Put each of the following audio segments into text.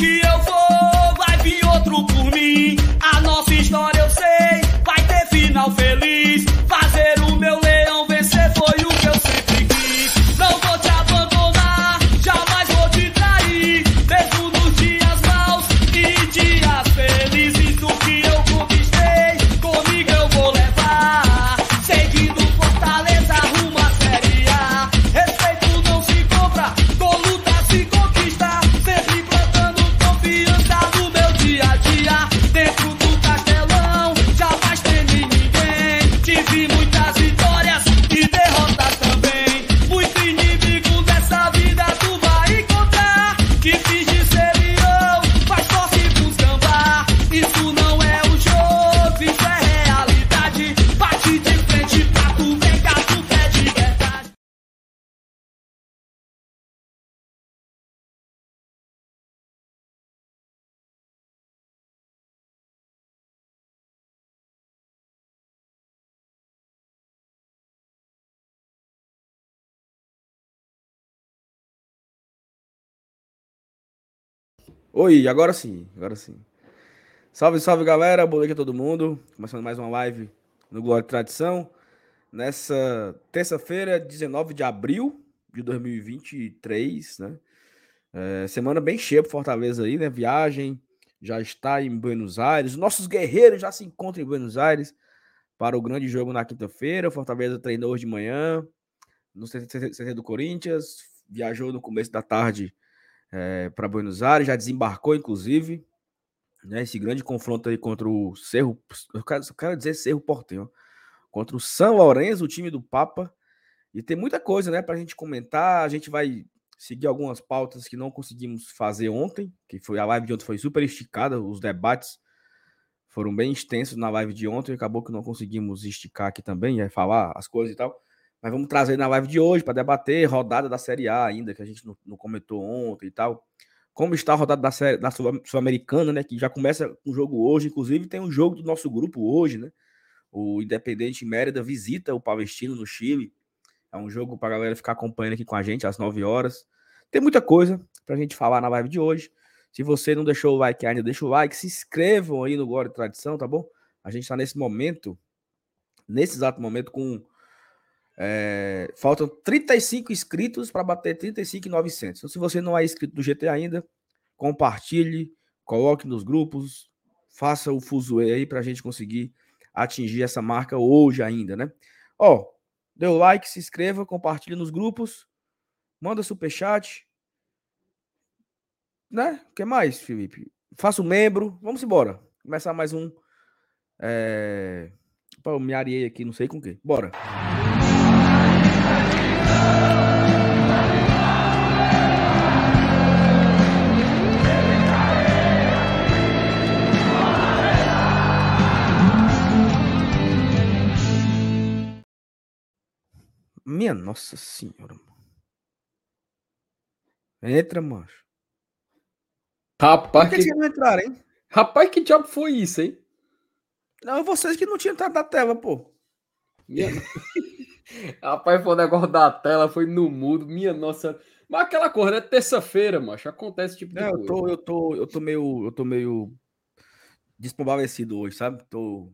que Oi, agora sim, agora sim. Salve, salve galera, boa noite a todo mundo. Começando mais uma live no Glória e Tradição. Nessa terça-feira, 19 de abril de 2023, né? É, semana bem cheia pro Fortaleza aí, né? Viagem já está em Buenos Aires. Nossos guerreiros já se encontram em Buenos Aires para o grande jogo na quinta-feira. Fortaleza treinou hoje de manhã no CT do Corinthians, viajou no começo da tarde é, para Buenos Aires, já desembarcou, inclusive, né, esse grande confronto aí contra o Cerro, eu quero, quero dizer Cerro Portenho, contra o São Lourenço, o time do Papa, e tem muita coisa, né, para a gente comentar, a gente vai seguir algumas pautas que não conseguimos fazer ontem, que foi a live de ontem foi super esticada, os debates foram bem extensos na live de ontem, acabou que não conseguimos esticar aqui também, é, falar as coisas e tal, mas vamos trazer na live de hoje para debater rodada da Série A ainda, que a gente não, não comentou ontem e tal. Como está a rodada da, série, da Sul-Americana, né? Que já começa com o jogo hoje. Inclusive, tem um jogo do nosso grupo hoje, né? O Independente Mérida visita o Palestino no Chile. É um jogo para a galera ficar acompanhando aqui com a gente às 9 horas. Tem muita coisa para a gente falar na live de hoje. Se você não deixou o like ainda, deixa o like. Se inscrevam aí no Glória e Tradição, tá bom? A gente está nesse momento, nesse exato momento, com é, faltam 35 inscritos para bater 35,900. Então, se você não é inscrito do GT ainda, compartilhe, coloque nos grupos, faça o fuzuê aí para a gente conseguir atingir essa marca hoje ainda, né? Ó, deu like, se inscreva, compartilhe nos grupos, manda superchat, né? O que mais, Felipe? Faça um membro, vamos embora. Começar mais um. É... Eu me areei aqui, não sei com o quê. Bora. Minha nossa senhora. Entra, macho. Rapaz, Por que... que não entraram, hein? Rapaz, que diabo foi isso, hein? Não, vocês que não tinham entrado na tela, pô. Minha... Rapaz, foi o negócio da tela, foi no mudo, minha nossa. Mas aquela coisa é terça-feira, macho. Acontece tipo de Não, eu coisa. tô, eu tô, eu tô meio, eu tô meio desprobalecido hoje, sabe? Tô,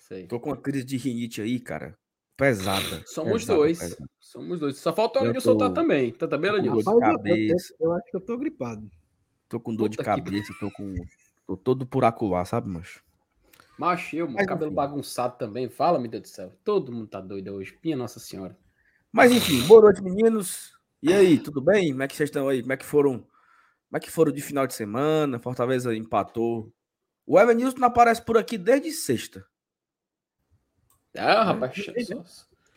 Sei. tô com uma crise de rinite aí, cara. Pesada. Somos pesada, dois. pesada. Somos dois. Só falta o Eu tô- soltar também. Tá também, tô com Elenilson? dor de Rapaz, eu- eu, cabeça. eu acho que eu tô gripado. Tô com dor de Puta que cabeça, tô com. Tô todo por acular, sabe, macho? Macho, eu. Mas, Cabelo enfim. bagunçado também. Fala, meu Deus do céu. Todo mundo tá doido hoje. Minha Nossa Senhora. Mas enfim, boa noite, meninos. E aí, tudo bem? Como é que vocês estão aí? Como é que foram? Como é que foram de final de semana? Fortaleza empatou. O Evanilson não aparece por aqui desde sexta. Ah, rapaz. é, só,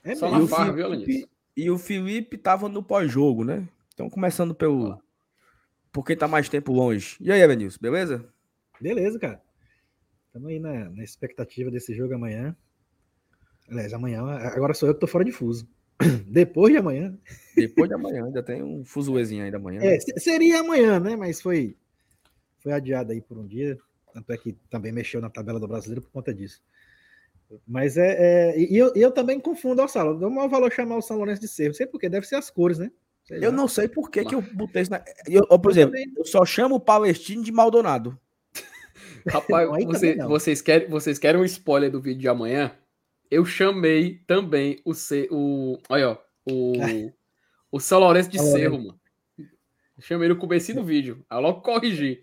É só E na farra, viu, Felipe- Elenilson? E o Felipe tava no pós-jogo, né? Então, começando pelo. Por quem tá mais tempo longe. E aí, Evanilson, beleza? Beleza, cara. Estamos aí na, na expectativa desse jogo amanhã. Aliás, amanhã. Agora sou eu que tô fora de fuso. Depois de amanhã. Depois de amanhã, ainda tem um fuzuezinho aí da manhã. É, se- seria amanhã, né? Mas foi, foi adiado aí por um dia. Tanto é que também mexeu na tabela do brasileiro por conta disso. Mas é. é- e eu, eu também confundo ao Salo. O maior valor chamar o São Lourenço de Cerro. Não sei porque, deve ser as cores, né? Sei Eu lá. não sei por que, que eu botei isso na. Eu, por exemplo, eu só chamo o Palestino de Maldonado. Rapaz, você- vocês, querem, vocês querem um spoiler do vídeo de amanhã? Eu chamei também o C, o. Olha, ó, o. O São Lourenço de. Cerro, mano. Eu chamei no começo do vídeo. Aí logo corrigi.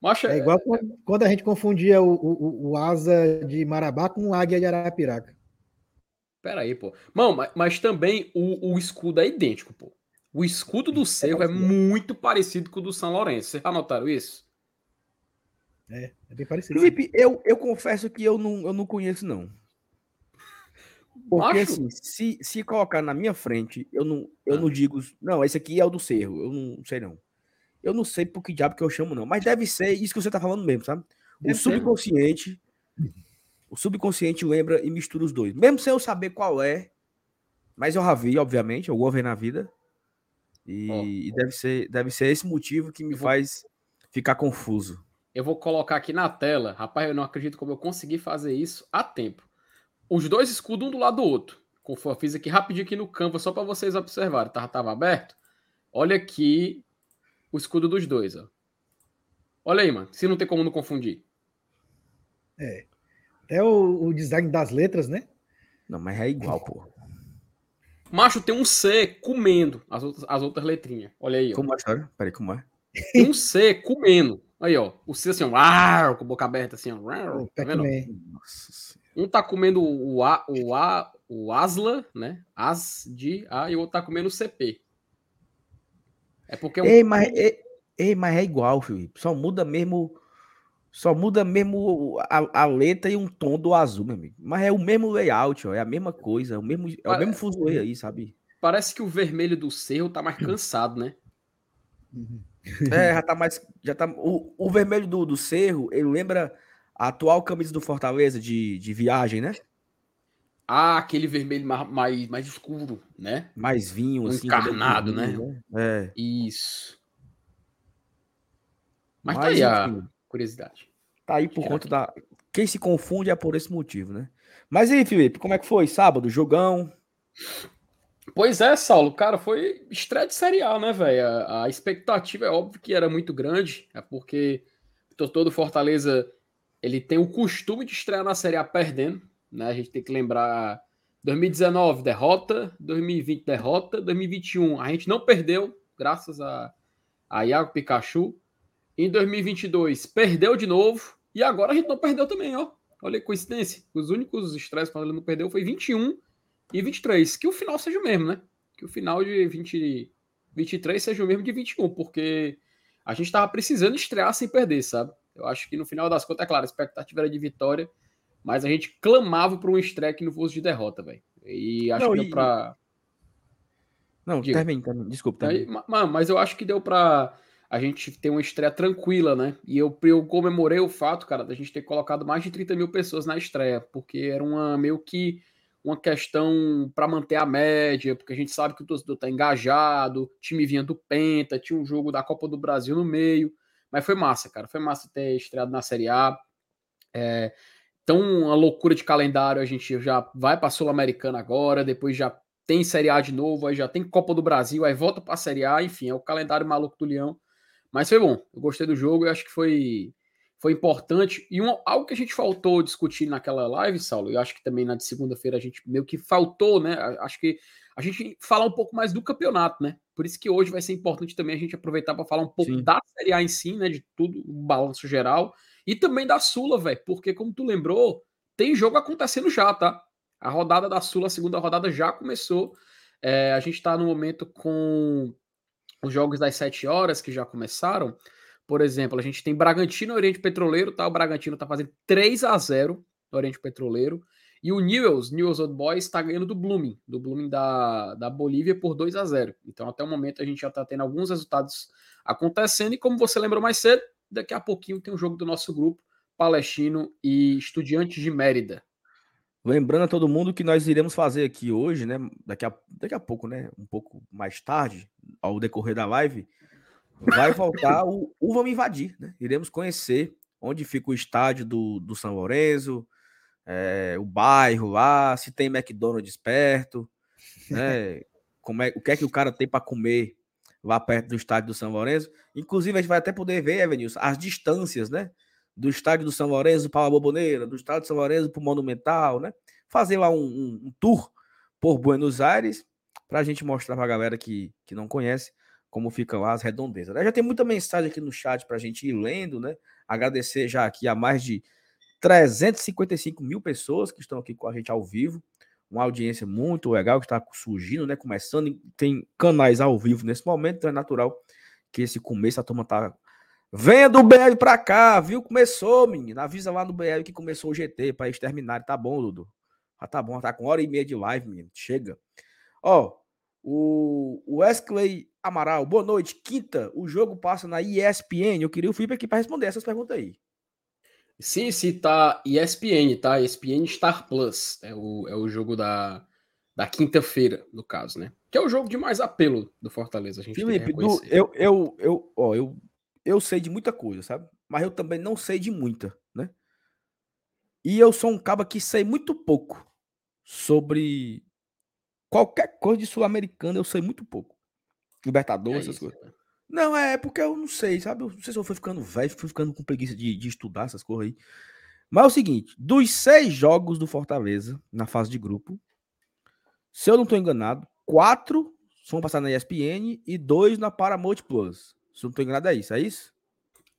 Mas É igual quando, a gente confundia o, o, o- asa de Marabá com o águia de Arapiraca. Peraí, pô. Mano, mas, mas também o, o escudo é idêntico, pô. O escudo do Cerro é parecido. muito parecido com o do São Lourenço. Vocês já notaram isso? É, é bem parecido. Felipe, eu, eu confesso que eu não, eu não conheço, não. Porque assim, se, se colocar na minha frente, eu não, eu Ah. não digo. Não, esse aqui é o do Cerro. Eu não sei, não. Eu não sei por que diabo que eu chamo, não. Mas deve ser isso que você tá falando mesmo, sabe? O Deve ser. subconsciente. O subconsciente lembra e mistura os dois. Mesmo sem eu saber qual é. Mas eu já vi, obviamente, alguma vez na vida. E, Ó. e deve, ser, deve ser esse motivo que me faz ficar confuso. Eu vou colocar aqui na tela. Rapaz, eu não acredito como eu consegui fazer isso a tempo. Os dois escudos um do lado do outro. Conforme eu fiz aqui rapidinho aqui no Canva, só para vocês observarem. Tava, tava aberto. Olha aqui o escudo dos dois, ó. Olha aí, mano. Se não tem como não confundir. Até o, o design das letras, né? Não, mas é igual, pô. Macho, tem um C comendo as outras, as outras letrinhas. Olha aí, ó. Como é? Peraí, como é? Tem um C comendo. Aí, ó. O C assim, ó. com a boca aberta, assim, ó. Tá vendo? Um tá comendo o, a, o, a, o Asla, né? As de A, e o outro tá comendo o CP. É porque é um. Ei, mas, ei, ei, mas é igual, Felipe. Só muda mesmo. Só muda mesmo a, a letra e um tom do azul, meu amigo. Mas é o mesmo layout, ó. É a mesma coisa. É o mesmo, é o mesmo fuzuê aí, sabe? Parece que o vermelho do cerro tá mais cansado, né? Uhum. É, já tá mais. Já tá, o, o vermelho do, do cerro, ele lembra a atual camisa do Fortaleza de, de viagem, né? Ah, aquele vermelho ma- mais, mais escuro, né? Mais vinho, Um assim. encarnado, de vinho, É. Isso. Mas, tá Mas, aí a curiosidade. Tá aí por conta da. Quem se confunde é por esse motivo, né? Mas aí, Felipe, como é que foi? Sábado, jogão. Pois é, Saulo, cara, foi estreia de Série A, né, velho? A, a expectativa é óbvio que era muito grande, é porque o torcedor do Fortaleza ele tem o costume de estrear na Série A perdendo, né? A gente tem que lembrar 2019 derrota, 2020 derrota, 2021 a gente não perdeu, graças a, a Iago Pikachu. Em 2022 perdeu de novo e agora a gente não perdeu também, ó. Olha que coincidência. Os únicos estreias que ele não perdeu foi 21 e 23. Que o final seja o mesmo, né? Que o final de 20, 23 seja o mesmo de 21, porque a gente tava precisando estrear sem perder, sabe? Eu acho que no final das contas, é claro, a expectativa era de vitória, mas a gente clamava por um estreia que não fosse de derrota, velho. E acho Não, que e- deu pra. Não, Diga. termine, termine. Desculpa, termine. mas eu acho que deu pra a gente ter uma estreia tranquila, né? E eu, eu comemorei o fato, cara, da gente ter colocado mais de 30 mil pessoas na estreia, porque era uma meio que uma questão para manter a média, porque a gente sabe que o torcedor tá engajado, time vinha do Penta, tinha um jogo da Copa do Brasil no meio, mas foi massa, cara, foi massa ter estreado na Série A. É, então, uma loucura de calendário, a gente já vai para Sul-Americana agora, depois já tem Série A de novo, aí já tem Copa do Brasil, aí volta para a Série A, enfim, é o calendário maluco do Leão. Mas foi bom, eu gostei do jogo, eu acho que foi, foi importante. E um, algo que a gente faltou discutir naquela live, Saulo, eu acho que também na de segunda-feira a gente meio que faltou, né? Acho que a gente falar um pouco mais do campeonato, né? Por isso que hoje vai ser importante também a gente aproveitar para falar um pouco Sim. da Série A em si, né? De tudo, o balanço geral. E também da Sula, velho, porque como tu lembrou, tem jogo acontecendo já, tá? A rodada da Sula, a segunda rodada já começou. É, a gente está no momento com os jogos das 7 horas que já começaram. Por exemplo, a gente tem Bragantino e Oriente Petroleiro, tá? O Bragantino tá fazendo 3 a 0 no Oriente Petroleiro. E o Newells, Newells Old Boys, está ganhando do Blooming, do Blooming da, da Bolívia por 2 a 0 Então, até o momento, a gente já está tendo alguns resultados acontecendo. E como você lembrou mais cedo, daqui a pouquinho tem um jogo do nosso grupo, Palestino e Estudiantes de Mérida. Lembrando a todo mundo que nós iremos fazer aqui hoje, né? Daqui a, daqui a pouco, né? Um pouco mais tarde, ao decorrer da live, vai voltar o, o Vamos Invadir, né? Iremos conhecer onde fica o estádio do, do São Lourenço, é, o bairro lá, se tem McDonald's perto, né? Como é, o que é que o cara tem para comer lá perto do estádio do São Lourenço. Inclusive, a gente vai até poder ver, Evanilson, as distâncias, né? Do estádio do São Lourenço para a Boboneira, do estádio do São Lourenço para o Monumental, né? Fazer lá um, um, um tour por Buenos Aires para a gente mostrar para a galera que, que não conhece como ficam lá as redondezas. Né? Já tem muita mensagem aqui no chat para a gente ir lendo, né? Agradecer já aqui a mais de 355 mil pessoas que estão aqui com a gente ao vivo. Uma audiência muito legal que está surgindo, né? Começando, tem canais ao vivo nesse momento, então é natural que esse começo a turma tá. Venha do BL para cá, viu? Começou, menino. Avisa lá no BL que começou o GT para exterminar. Tá bom, Dudu. Já tá bom, tá com hora e meia de live, menino. Chega. Ó, o Wesley Amaral, boa noite. Quinta, o jogo passa na ESPN. Eu queria o Felipe aqui para responder essas perguntas aí. Sim, sim, tá ESPN, tá? ESPN Star Plus. É o, é o jogo da, da quinta-feira, no caso, né? Que é o jogo de mais apelo do Fortaleza. A gente Felipe, do, eu, eu, eu, ó, eu, eu sei de muita coisa, sabe? Mas eu também não sei de muita, né? E eu sou um caba que sei muito pouco sobre qualquer coisa de sul-americana, eu sei muito pouco. Libertadores, é essas coisas. Né? Não, é porque eu não sei, sabe? Eu não sei se eu fui ficando velho, fui ficando com preguiça de, de estudar essas coisas aí. Mas é o seguinte: dos seis jogos do Fortaleza na fase de grupo, se eu não estou enganado, quatro vão passar na ESPN e dois na Paramount Plus. Se eu não estou enganado, é isso, é isso?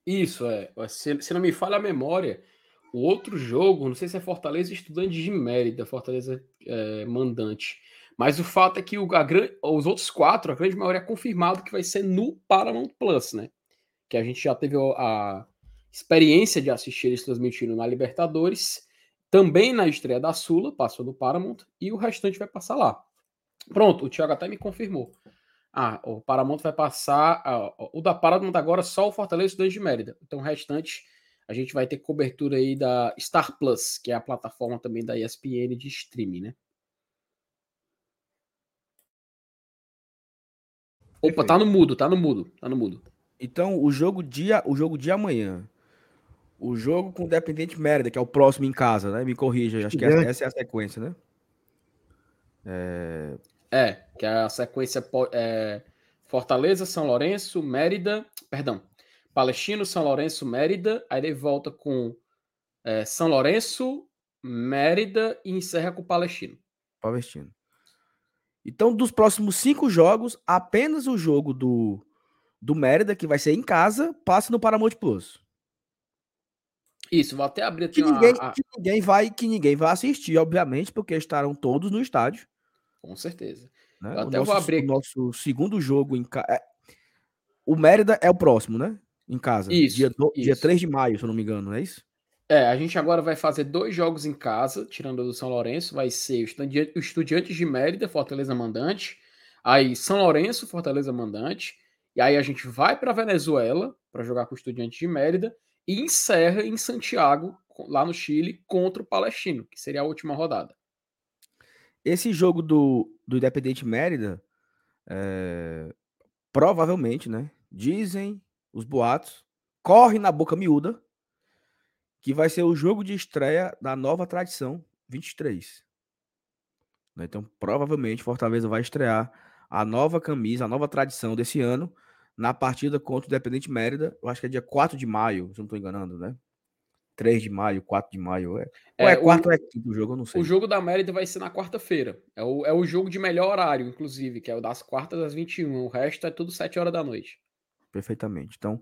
Isso, é. Se, se, não me falha a memória, o outro jogo, não sei se é Fortaleza Estudante de Mérida, Fortaleza é, Mandante. Mas o fato é que o, a, os outros quatro, a grande maioria é confirmado que vai ser no Paramount Plus, né? Que a gente já teve a experiência de assistir eles transmitindo na Libertadores, também na estreia da Sula, passou no Paramount, e o restante vai passar lá. Pronto, o Thiago até me confirmou. Ah, o Paramount vai passar. Ah, o da Paramount agora só o Fortaleza Estudante de Mérida. Então o restante a gente vai ter cobertura aí da Star Plus, que é a plataforma também da ESPN de streaming, né? Opa, tá no mudo, tá no mudo, tá no mudo. Então, o jogo dia, o jogo de amanhã. O jogo com o Dependente Mérida, que é o próximo em casa, né? Me corrija, acho que essa, essa é a sequência, né? É, é que a sequência é Fortaleza, São Lourenço, Mérida, perdão, Palestino, São Lourenço, Mérida, aí ele volta com é, São Lourenço, Mérida e encerra com Palestino. Palestino. Então, dos próximos cinco jogos, apenas o jogo do, do Mérida, que vai ser em casa, passa no Paramount Plus. Isso, vou até abrir aqui que, ninguém, a... que ninguém vai Que ninguém vai assistir, obviamente, porque estarão todos no estádio. Com certeza. Né? Eu até nosso, vou abrir. O nosso segundo jogo em casa. É... O Mérida é o próximo, né? Em casa. Isso dia, do... isso. dia 3 de maio, se eu não me engano, não é isso? É, a gente agora vai fazer dois jogos em casa, tirando do São Lourenço. Vai ser o Estudiantes de Mérida, Fortaleza Mandante. Aí São Lourenço, Fortaleza Mandante. E aí a gente vai para Venezuela para jogar com o Estudiantes de Mérida e encerra em Santiago, lá no Chile, contra o Palestino, que seria a última rodada. Esse jogo do, do Independente Mérida, é, provavelmente, né? Dizem os boatos, corre na boca miúda que vai ser o jogo de estreia da nova tradição 23. Né, então, provavelmente, Fortaleza vai estrear a nova camisa, a nova tradição desse ano, na partida contra o Dependente Mérida. Eu acho que é dia 4 de maio, se não estou enganando, né? 3 de maio, 4 de maio. É, é, ou é quarto ou é quinto o jogo, eu não sei. O jogo da Mérida vai ser na quarta-feira. É o, é o jogo de melhor horário, inclusive, que é o das quartas às 21. O resto é tudo 7 horas da noite. Perfeitamente. Então,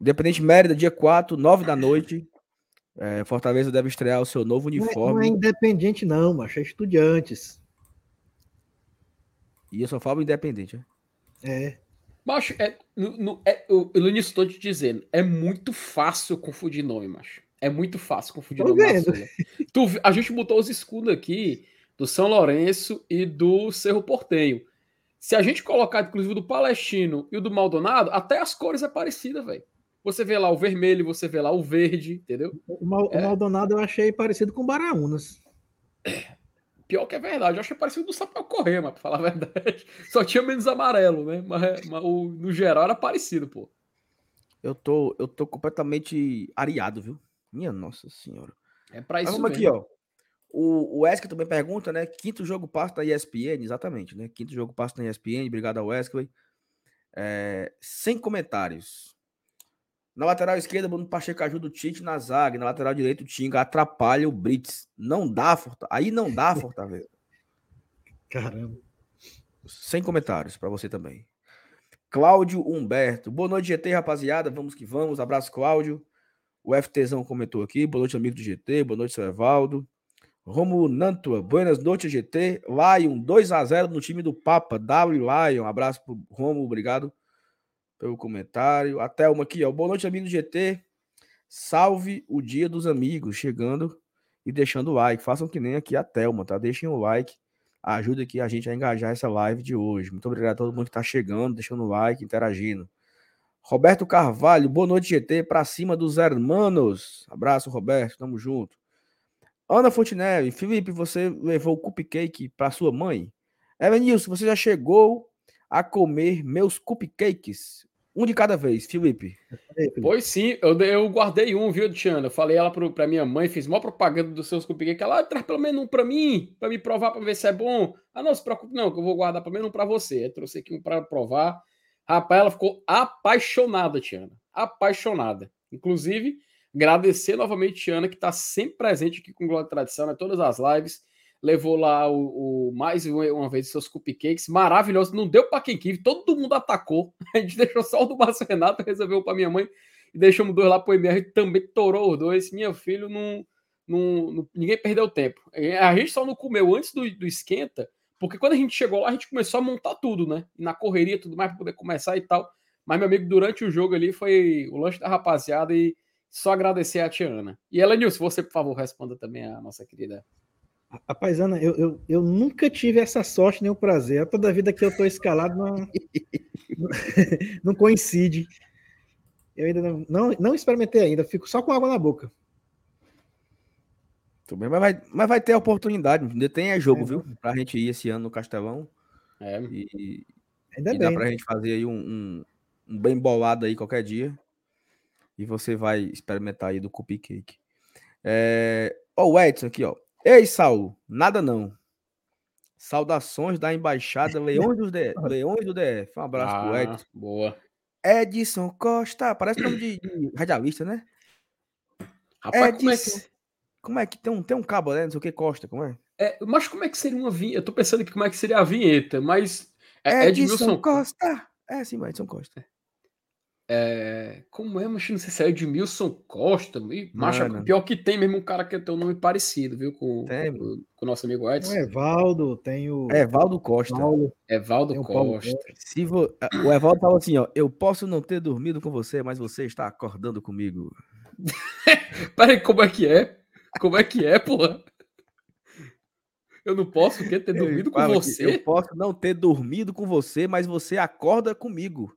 Independente Mérida, dia 4, 9 da noite. É, Fortaleza deve estrear o seu novo uniforme. Não é, não é independente, não, mas é estudiantes. E eu só falo independente, é? É. Macho, é, no, no, é, o Luiz estou te dizendo, é muito fácil confundir nome, macho. É muito fácil confundir Tô nome. Tu, a gente botou os escudos aqui do São Lourenço e do Cerro Portenho. Se a gente colocar, inclusive, do Palestino e o do Maldonado, até as cores é parecida, velho. Você vê lá o vermelho, você vê lá o verde, entendeu? O, Mal, é. o Maldonado eu achei parecido com o Baraunas. Pior que é verdade, eu achei parecido do Sapel Correia, mas pra falar a verdade. Só tinha menos amarelo, né? Mas, mas o, no geral era parecido, pô. Eu tô, eu tô completamente areado, viu? Minha nossa senhora. É pra isso mas vamos mesmo. aqui, ó. O, o Wesley também pergunta, né? Quinto jogo passa na ESPN, exatamente, né? Quinto jogo passa na ESPN, obrigado ao Wesley. É, sem comentários. Na lateral esquerda, Bruno Pacheco ajuda o Tite na zaga. Na lateral direita, o Tinga atrapalha o Brits. Não dá, Fortaleza. Aí não dá, Fortaleza. Caramba. Sem comentários para você também. Cláudio Humberto. Boa noite, GT, rapaziada. Vamos que vamos. Abraço, Cláudio. O FTzão comentou aqui. Boa noite, amigo do GT. Boa noite, seu Evaldo. Romulo Nantua. Buenas noites, GT. Lion 2 a 0 no time do Papa. W Lion. Abraço pro Romulo. Obrigado pelo comentário. Até uma aqui, ó. Boa noite, amigo do GT. Salve o dia dos amigos. Chegando e deixando o like. Façam que nem aqui a Thelma, tá? Deixem o like ajuda aqui a gente a engajar essa live de hoje. Muito obrigado a todo mundo que está chegando, deixando o like, interagindo. Roberto Carvalho, boa noite, GT, para cima dos hermanos. Abraço, Roberto, tamo junto. Ana Fontenelle, Felipe, você levou o cupcake para sua mãe? Evanilson, você já chegou a comer meus cupcakes? Um de cada vez, Felipe. Pois sim, eu, eu guardei um, viu, Tiana? Falei ela pro, pra minha mãe, fiz maior propaganda dos seus cupcakes. Ela ah, traz pelo menos um pra mim, pra me provar, pra ver se é bom. Ah, não, se preocupe, não, que eu vou guardar pelo menos um pra você. Eu trouxe aqui um pra provar. Rapaz, ela ficou apaixonada, Tiana. Apaixonada. Inclusive, agradecer novamente, Tiana, que tá sempre presente aqui com Glória e Tradição, né? Todas as lives levou lá o, o mais uma vez seus cupcakes maravilhosos. Não deu para quem quis, todo mundo atacou. A gente deixou só o do Márcio Renato, resolveu para minha mãe e deixamos dois lá para o MR, também torou os dois. Minha filho não, não, não, ninguém perdeu tempo. A gente só não comeu antes do, do esquenta, porque quando a gente chegou lá, a gente começou a montar tudo, né? Na correria, tudo mais para poder começar e tal. Mas, meu amigo, durante o jogo ali foi o lanche da rapaziada e só agradecer a Tiana. E ela, Nilson, você, por favor, responda também a nossa querida a paisana, eu, eu, eu nunca tive essa sorte nem o prazer. Toda a vida que eu estou escalado não, não coincide. Eu ainda não, não, não, experimentei ainda, fico só com água na boca. Tudo bem, mas vai, mas vai ter oportunidade. Ainda tem é jogo, é, viu? Pra gente ir esse ano no Castelão. É. E, ainda e bem. dá pra gente fazer aí um, um, um, bem bolado aí qualquer dia. E você vai experimentar aí do cupcake. É... Ó, o Edson aqui, ó. Ei, Saulo, nada não. Saudações da Embaixada Leões do, DF, Leões do DF. Um abraço ah, pro Edson. Boa. Edson Costa, parece nome de, de radialista, né? Rapaz, Edson, como é que... Como é que tem um, tem um cabo, né? Não sei o que, Costa, como é? é? Mas como é que seria uma vinheta? Eu tô pensando aqui como é que seria a vinheta, mas... É, Edson, Edson Costa. É, sim, Edson Costa. É, como é, mas não sei se é Edmilson Costa. E, macho, é pior que tem mesmo um cara que tem um nome parecido, viu? Com, com, com, o nosso amigo Edson. O Evaldo, tem o. Evaldo Costa. Paulo, Evaldo Costa. Se vo... O Evaldo falou assim: ó, eu posso não ter dormido com você, mas você está acordando comigo. Peraí, como é que é? Como é que é, porra? Eu não posso ter dormido com você? Eu posso não ter dormido com você, mas você acorda comigo.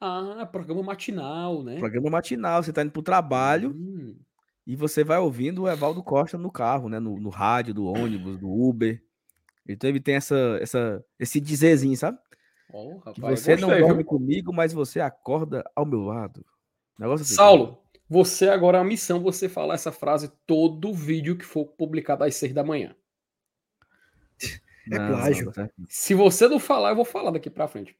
Ah, programa matinal, né? Programa matinal, você tá indo pro trabalho hum. e você vai ouvindo o Evaldo Costa no carro, né? No, no rádio, do ônibus, do Uber. Então ele tem essa, essa, esse dizerzinho, sabe? Oh, rapaz, que você gostei, não dorme viu? comigo, mas você acorda ao meu lado. Negócio assim, Saulo, você agora é a missão você falar essa frase todo vídeo que for publicado às seis da manhã. É não, plágio. Não, Se você não falar, eu vou falar daqui pra frente.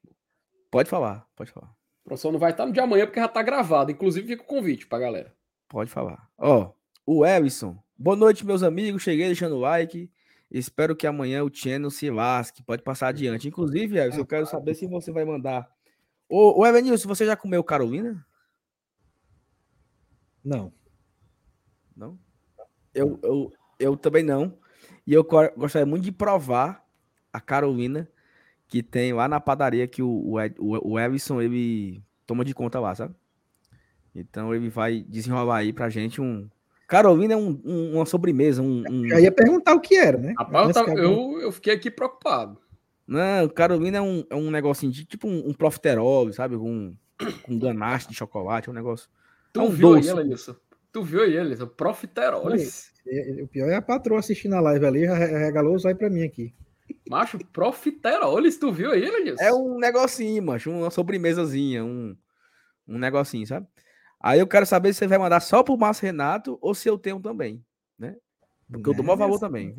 Pode falar, pode falar. O professor não vai estar no de amanhã porque já está gravado. Inclusive, fica o convite para galera. Pode falar. Ó, o Ellison. Boa noite, meus amigos. Cheguei deixando o like. Espero que amanhã o channel se lasque. Pode passar adiante. Inclusive, Ellison, eu quero saber se você vai mandar. Ô, ô Evanilson, você já comeu Carolina? Não. Não? Eu, eu, eu também não. E eu gostaria muito de provar a Carolina que tem lá na padaria que o, o, o Everson, ele toma de conta lá, sabe? Então ele vai desenrolar aí pra gente um. Carolina é um, um, uma sobremesa. Um, um... Eu ia perguntar o que era, né? Rapaz, eu, eu, eu, fiquei aqui preocupado. Não, Carolina é um, é um negocinho de tipo um, um profiterol, sabe? Com, com ganache de chocolate, é um negócio. Tu é um viu doce. aí, Elenilson? Tu viu aí, Elenilson? Profiterol. O pior é a patroa assistindo a live ali, regalou os olhos pra mim aqui. Macho, profiteroles, tu viu aí, Lenilson? É um negocinho, macho, uma sobremesazinha, um, um negocinho, sabe? Aí eu quero saber se você vai mandar só pro Márcio Renato ou se eu tenho também, né? Porque eu dou maior valor também.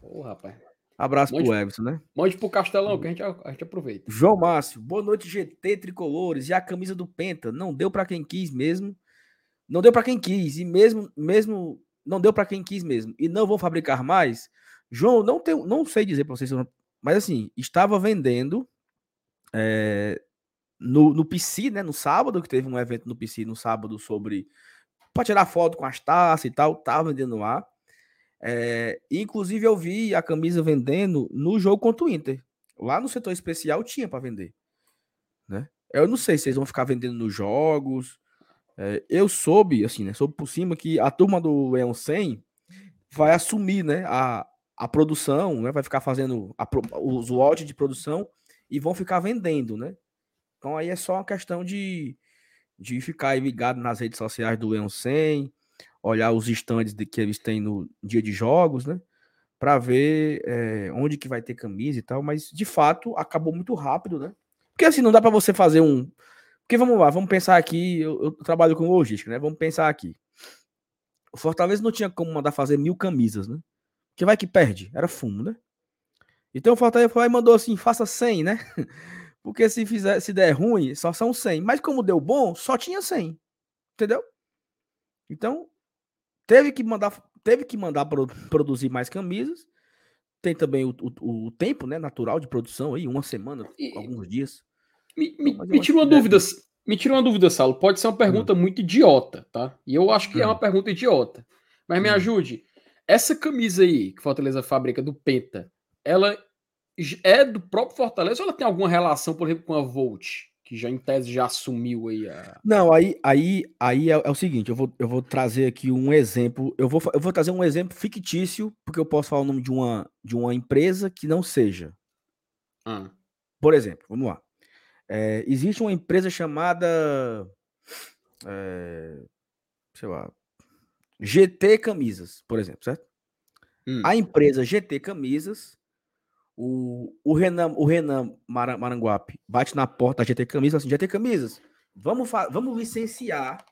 Ô, rapaz. Abraço mande, pro Everson, né? Mande pro Castelão, que a gente, a gente aproveita. João Márcio, boa noite, GT Tricolores. E a camisa do Penta? Não deu para quem quis mesmo. Não deu para quem quis. E mesmo, mesmo não deu para quem quis mesmo. E não vão fabricar mais. João, não, tenho, não sei dizer para vocês, mas assim, estava vendendo é, no, no PC, né? No sábado, que teve um evento no PC no sábado sobre. para tirar foto com as taças e tal. Tava vendendo lá. É, inclusive, eu vi a camisa vendendo no jogo contra o Inter. Lá no setor especial tinha para vender. Né? Eu não sei se eles vão ficar vendendo nos jogos. É, eu soube, assim, né? Soube por cima que a turma do Eon 100 vai assumir, né? A, a produção, né? Vai ficar fazendo a, os lotes de produção e vão ficar vendendo, né? Então aí é só uma questão de, de ficar ligado nas redes sociais do Eon 100 olhar os estandes que eles têm no dia de jogos, né? Para ver é, onde que vai ter camisa e tal, mas de fato acabou muito rápido, né? Porque assim, não dá para você fazer um. Porque vamos lá, vamos pensar aqui. Eu, eu, trabalho com logística, né? Vamos pensar aqui. O Fortaleza não tinha como mandar fazer mil camisas, né? Que vai que perde, era fumo, né? Então o Fortaleza foi e mandou assim: faça 100, né? Porque se, fizer, se der ruim, só são 100. Mas como deu bom, só tinha 100. Entendeu? Então, Teve que mandar, teve que mandar pro, produzir mais camisas. Tem também o, o, o, tempo né, natural de produção aí, uma semana, e, alguns dias. Me, me, me tira uma dúvida, me tira uma dúvida, Saulo. Pode ser uma pergunta hum. muito idiota, tá? E eu acho que hum. é uma hum. pergunta idiota. Mas me hum. ajude. Essa camisa aí que Fortaleza fabrica do Penta, ela é do próprio Fortaleza ou ela tem alguma relação, por exemplo, com a Volt? que já em tese já assumiu aí a. Não, aí, aí, aí é, é, o seguinte, eu vou, eu vou trazer aqui um exemplo. Eu vou, eu vou trazer um exemplo fictício, porque eu posso falar o nome de uma, de uma empresa que não seja. Ah. Por exemplo, vamos lá. É, existe uma empresa chamada. É, sei lá. GT Camisas, por exemplo, certo? Hum. A empresa GT Camisas o, o Renan, o Renan Maranguape bate na porta da GT Camisas assim: GT Camisas, vamos, vamos licenciar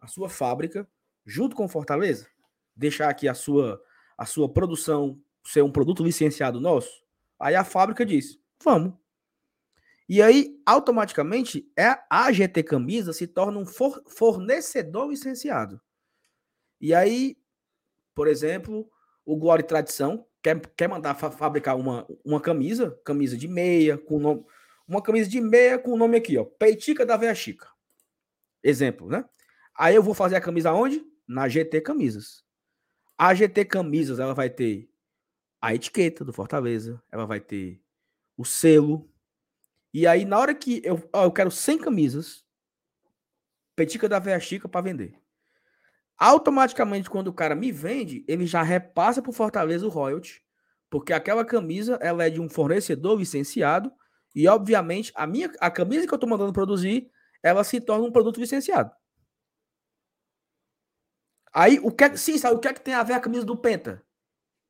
a sua fábrica junto com Fortaleza? Deixar aqui a sua, a sua produção ser um produto licenciado nosso? Aí a fábrica diz: vamos. E aí, automaticamente, é a GT Camisa se torna um for, fornecedor licenciado. E aí, por exemplo, o Glória Tradição, quer, quer mandar fa fabricar uma, uma camisa, camisa de meia, com nome, uma camisa de meia com o nome aqui, ó, Peitica da Veia Chica. Exemplo, né? Aí eu vou fazer a camisa onde? Na GT Camisas. A GT Camisas, ela vai ter a etiqueta do Fortaleza, ela vai ter o selo. E aí, na hora que eu, ó, eu quero 100 camisas, Petica da Veia Chica para vender. Automaticamente, quando o cara me vende, ele já repassa para o Fortaleza o royalty, porque aquela camisa ela é de um fornecedor licenciado e, obviamente, a minha a camisa que eu estou mandando produzir, ela se torna um produto licenciado. Aí, o que é, sim, sabe o que é que tem a ver a camisa do Penta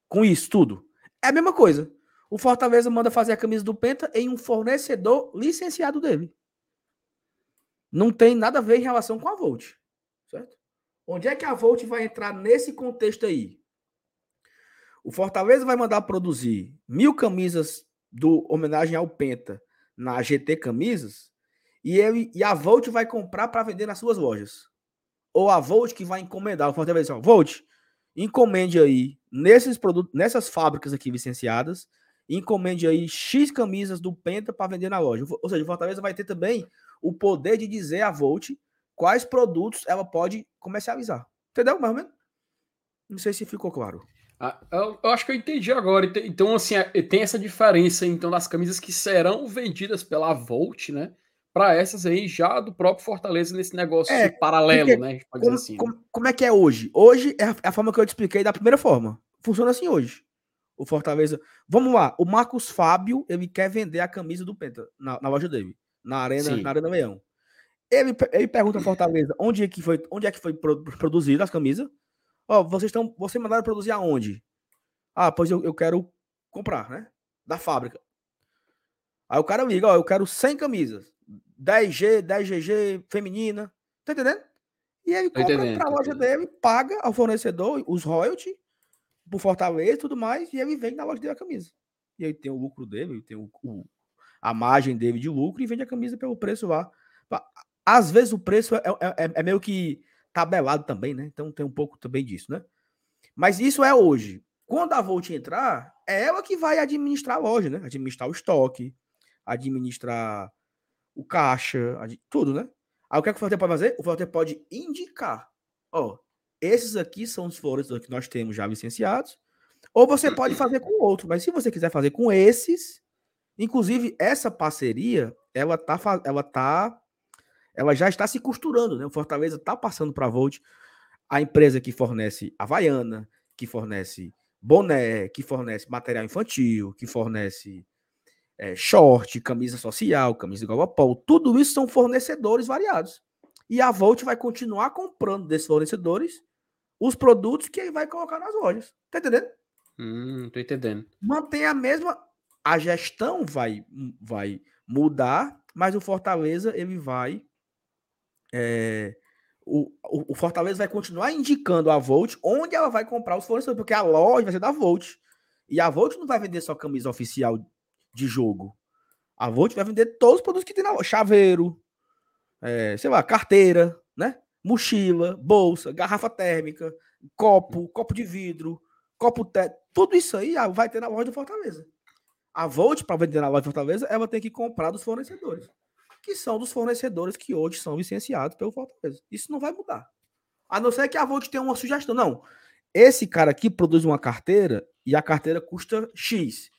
com isso tudo? É a mesma coisa. O Fortaleza manda fazer a camisa do Penta em um fornecedor licenciado dele. Não tem nada a ver em relação com a Volt, certo? Onde é que a Volt vai entrar nesse contexto aí? O Fortaleza vai mandar produzir mil camisas do homenagem ao Penta na GT Camisas e, ele, e a Volt vai comprar para vender nas suas lojas. Ou a Volt que vai encomendar. O Fortaleza vai Volt, encomende aí nesses produtos, nessas fábricas aqui licenciadas, encomende aí X camisas do Penta para vender na loja. Ou seja, o Fortaleza vai ter também o poder de dizer a Volt quais produtos ela pode comercializar. Entendeu? Mais ou menos? Não sei se ficou claro. Ah, eu, eu, acho que eu entendi agora. Então, assim, é, tem essa diferença então das camisas que serão vendidas pela Volt, né? Para essas aí já do próprio Fortaleza nesse negócio é, paralelo, porque, né? Como, assim, como, né? como, é que é hoje? Hoje é a, é a, forma que eu te expliquei da primeira forma. Funciona assim hoje. O Fortaleza. Vamos lá. O Marcos Fábio, ele quer vender a camisa do Penta na, na loja dele, na Arena, na Arena Leão. Ele, ele pergunta ao Fortaleza onde é que foi, onde é que foi produzida as camisas. Ó, oh, vocês estão. Vocês mandaram produzir aonde? Ah, pois eu, eu quero comprar, né? Da fábrica. Aí o cara liga, ó, eu quero 100 camisas. 10G, 10GG, feminina. Tá entendendo? E ele compra para a loja dele, paga ao fornecedor os royalties pro Fortaleza e tudo mais, e ele vende na loja dele a camisa. e aí tem o lucro dele, tem o, o, a margem dele de lucro e vende a camisa pelo preço lá. Às vezes o preço é, é, é, é meio que tabelado também, né? Então tem um pouco também disso, né? Mas isso é hoje. Quando a Volt entrar, é ela que vai administrar a loja, né? Administrar o estoque, administrar o caixa, tudo, né? Aí o que, é que o Forte pode fazer? O Forte pode indicar, ó, esses aqui são os fornecedores que nós temos já licenciados, ou você pode fazer com outro, mas se você quiser fazer com esses, inclusive essa parceria, ela tá, ela tá, ela já está se costurando, né? O Fortaleza está passando para a Volt, a empresa que fornece Havaiana, que fornece boné, que fornece material infantil, que fornece é, short, camisa social, camisa a pau, tudo isso são fornecedores variados. E a Volt vai continuar comprando desses fornecedores os produtos que ele vai colocar nas lojas. Tá entendendo? Hum, tô entendendo. Mantém a mesma. A gestão vai, vai mudar, mas o Fortaleza ele vai. É, o, o, Fortaleza vai continuar indicando a Volt onde ela vai comprar os fornecedores, porque a loja vai ser da Volt. E a Volt não vai vender só camisa oficial de jogo. A Volt vai vender todos os produtos que tem na loja. Chaveiro, é, sei lá, carteira, né? Mochila, bolsa, garrafa térmica, copo, copo de vidro, copo teto. Tudo isso aí vai ter na loja do Fortaleza. A Volt, para vender na loja do Fortaleza, ela tem que comprar dos fornecedores que são dos fornecedores que hoje são licenciados pelo Fortaleza. Isso não vai mudar. A não ser que a Volt tenha uma sugestão. Não. Esse cara aqui produz uma carteira e a carteira custa X.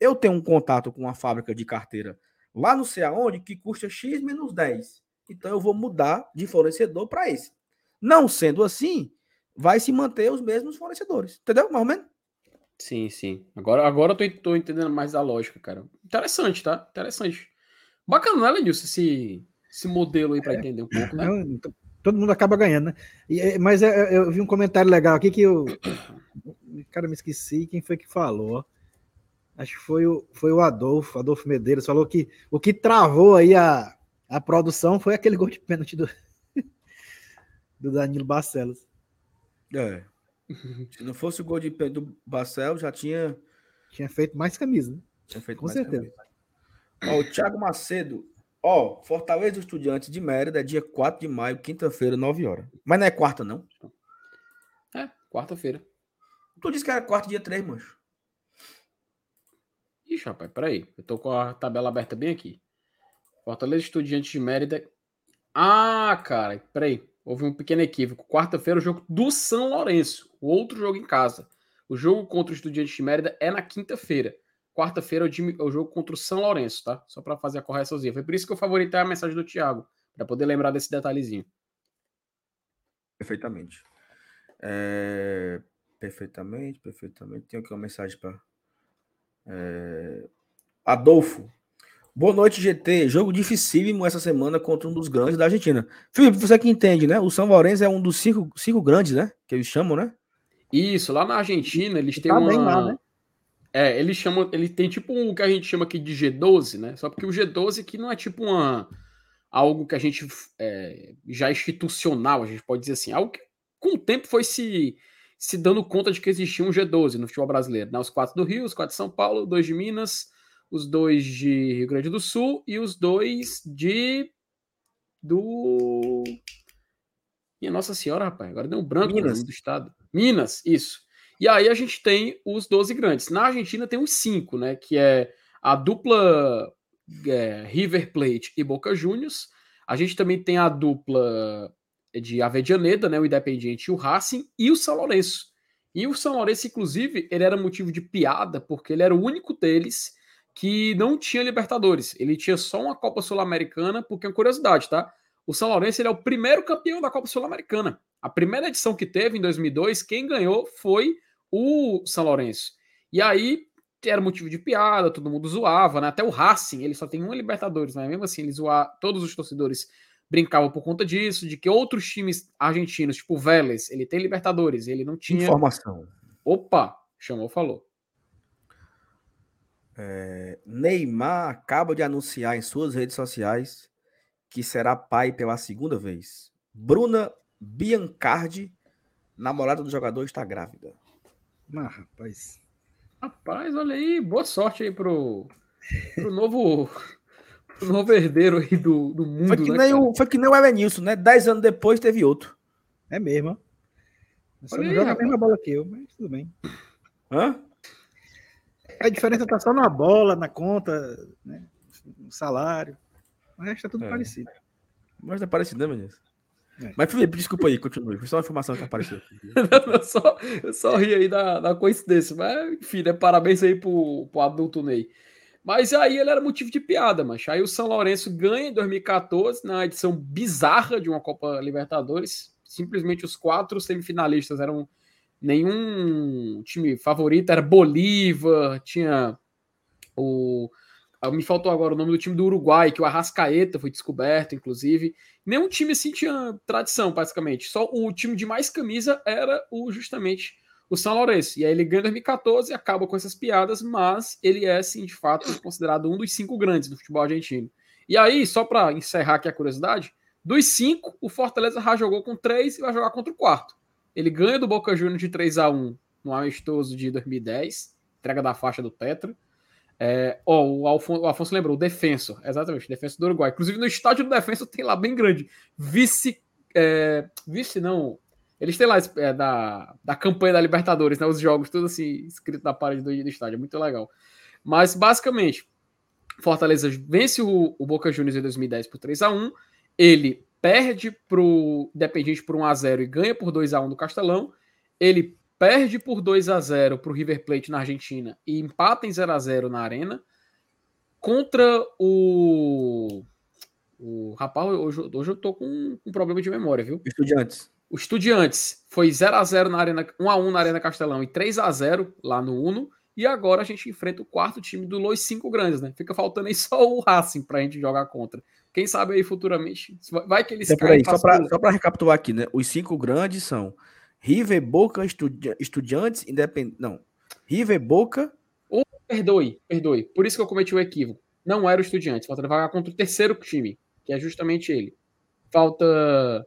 Eu tenho um contato com uma fábrica de carteira lá não sei aonde que custa X menos 10. Então eu vou mudar de fornecedor para esse. Não sendo assim, vai se manter os mesmos fornecedores. Entendeu? Mais ou menos? Sim, sim. Agora, agora eu tô, tô entendendo mais da lógica, cara. Interessante, tá? Interessante. Bacana, né, Lenilson, esse, esse modelo aí para é, entender um pouco, né? todo mundo acaba ganhando, né? E, é, mas eu, é, eu, vi um comentário legal aqui que eu. Cara, me esqueci quem foi que falou. Acho que foi o, foi o Adolfo, Adolfo Medeiros, falou que o que travou aí a, a produção foi aquele gol de pênalti do, do Danilo Barcelos. É. Se não fosse o gol de pênalti do Barcelos, já tinha. Tinha feito mais camisa. Né? Tinha feito Com certeza. Camisa. Ó, o Thiago Macedo. Ó, Fortaleza Estudiantes de Mérida é dia 4 de maio, quinta-feira, 9 horas. Mas não é quarta, não? É, quarta-feira. Tu disse que era quarta, dia 3, mancho. Ixi, rapaz, peraí. Eu tô com a tabela aberta bem aqui. Fortaleza Estudiantes de Mérida. Ah, cara, peraí. Houve um pequeno equívoco. Quarta-feira, o jogo do São Lourenço. O outro jogo em casa. O jogo contra o Estudiantes de Mérida é na quinta-feira. Quarta-feira é o jogo contra o São Lourenço, tá? Só para fazer a correçãozinha. Foi por isso que eu favoritei a mensagem do Thiago, para poder lembrar desse detalhezinho. Perfeitamente. É... Perfeitamente, perfeitamente. Tenho aqui uma mensagem para. É... Adolfo. Boa noite, GT. Jogo dificílimo essa semana contra um dos grandes da Argentina. Felipe, você que entende, né? O São Lourenço é um dos cinco, cinco grandes, né? Que eles chamam, né? Isso, lá na Argentina eles têm tá uma. Lá, né? É, ele chama, ele tem tipo um que a gente chama aqui de G12, né? Só porque o G12 aqui não é tipo uma algo que a gente é, já institucional, a gente pode dizer assim, algo que com o tempo foi se se dando conta de que existia um G12 no futebol brasileiro, né? Os quatro do Rio, os quatro de São Paulo, dois de Minas, os dois de Rio Grande do Sul e os dois de do minha Nossa Senhora, rapaz, agora deu um branco Minas. do estado. Minas, isso. E aí a gente tem os 12 grandes. Na Argentina tem os cinco, né? Que é a dupla é, River Plate e Boca Juniors. A gente também tem a dupla de Avedianeda, né? O Independiente e o Racing, e o São Lourenço. E o São Lourenço, inclusive, ele era motivo de piada, porque ele era o único deles que não tinha Libertadores. Ele tinha só uma Copa Sul-Americana, porque é uma curiosidade, tá? O São Lourenço ele é o primeiro campeão da Copa Sul-Americana. A primeira edição que teve, em 2002, quem ganhou foi o São Lourenço. E aí era motivo de piada, todo mundo zoava, né? Até o Racing, ele só tem uma Libertadores, mas mesmo assim, eles zoavam, todos os torcedores brincavam por conta disso, de que outros times argentinos, tipo o Vélez, ele tem Libertadores, ele não tinha. Informação. Opa, chamou, falou. É, Neymar acaba de anunciar em suas redes sociais que será pai pela segunda vez. Bruna Biancardi, namorada do jogador, está grávida. Ah, rapaz. Rapaz, olha aí, boa sorte aí pro, pro novo, pro novo herdeiro aí do, do mundo. Foi que, né, nem cara? o, foi que nem o Evanilson, né? Dez anos depois teve outro. É mesmo. Olha não aí, joga a rapaz. mesma bola que eu, mas tudo bem. Hã? A diferença tá só na bola, na conta, né? no salário. O resto tá tudo É. parecido. Mas é parecido, né, Vinícius? É. Mas, Felipe, desculpa aí, continue. Foi só uma informação que apareceu. aqui. eu, só, eu só ri aí da, da coincidência. Mas, enfim, né? Parabéns aí pro, pro adulto Ney. Mas aí ele era motivo de piada, mas aí o São Lourenço ganha em 2014, na edição bizarra de uma Copa Libertadores. Simplesmente os quatro semifinalistas eram nenhum time favorito, era Bolívar, tinha o. ah, Me faltou agora o nome do time do Uruguai, que o Arrascaeta foi descoberto, inclusive. Nenhum time assim tinha tradição, basicamente. Só o time de mais camisa era o justamente o São Lourenço. E aí ele ganha em 2014 e acaba com essas piadas, mas ele é, sim, de fato, considerado um dos cinco grandes do futebol argentino. E aí, só para encerrar aqui a curiosidade, dos cinco, o Fortaleza já jogou com três e vai jogar contra o quarto. Ele ganha do Boca Juniors de 3 a 1 no amistoso de 2010, entrega da faixa do Tetra. É, ó, o, Alfon, o lembrou, o Defensor, exatamente, Defensor do Uruguai. Inclusive no estádio do Defensor tem lá bem grande, vice, é, vice não, eles têm lá é, da, da campanha da Libertadores, né, os jogos, tudo assim, escrito na parede do, do estádio, é muito legal. Mas basicamente, Fortaleza vence o, o Boca Juniors em 2010 por 3 a 1 ele perde pro Independiente por 1 a 0 e ganha por 2 a 1 do Castelão, ele perde por 2 a 0 para o River Plate na Argentina e empata em 0 a 0 na Arena contra o o rapaz hoje, hoje eu tô com um problema de memória, viu? Estudiantes. O Estudiantes foi 0 a 0 na Arena 1 a 1 na Arena Castelão e 3 a 0 lá no Uno. E agora a gente enfrenta o quarto time do Los Cinco Grandes, né? Fica faltando aí só o Racing pra gente jogar contra. Quem sabe aí futuramente, vai que eles Então, caem só para pelo- só pra recapitular aqui, né? Os cinco grandes são River, Boca, Estudi- Estudiantes, Independente. Não. River, Boca. Perdoe, perdoe. Por isso que eu cometi o equívoco. Não era o Estudiantes. Falta jogar contra o terceiro time, que é justamente ele. Falta.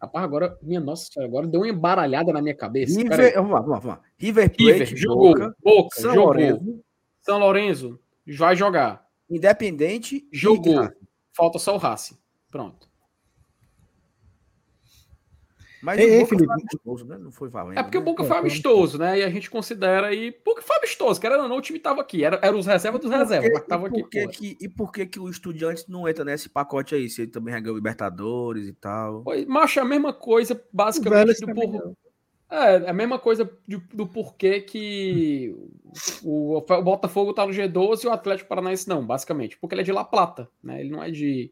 Rapaz, agora. Minha nossa, senhora, agora deu uma embaralhada na minha cabeça. River, vamos lá, vamos lá, vamos lá. River Plate, River, jogou. Boca, Boca, São jogou. Lourenço, São Lourenço vai jogar. Independente Jogou. Falta só o Racing. Pronto. Mas Ei, o Boca Felipe. foi amistoso, né? Não foi valendo. É porque o né? Boca É, foi amistoso, né? E a gente considera aí. Porque foi amistoso, querendo ou não, o time tava aqui. Era, era os reservas dos E reservas, mas tava e aqui. por que que- E por que que o Estudiantes não entra nesse pacote aí? Se ele também ganhou Libertadores e tal. Macho, é a mesma coisa, O basicamente, do também por... É, é a mesma coisa de- do porquê que o, o Botafogo tá no G12 e o Atlético Paranaense não, basicamente. Porque ele é de La Plata, né? Ele não é de,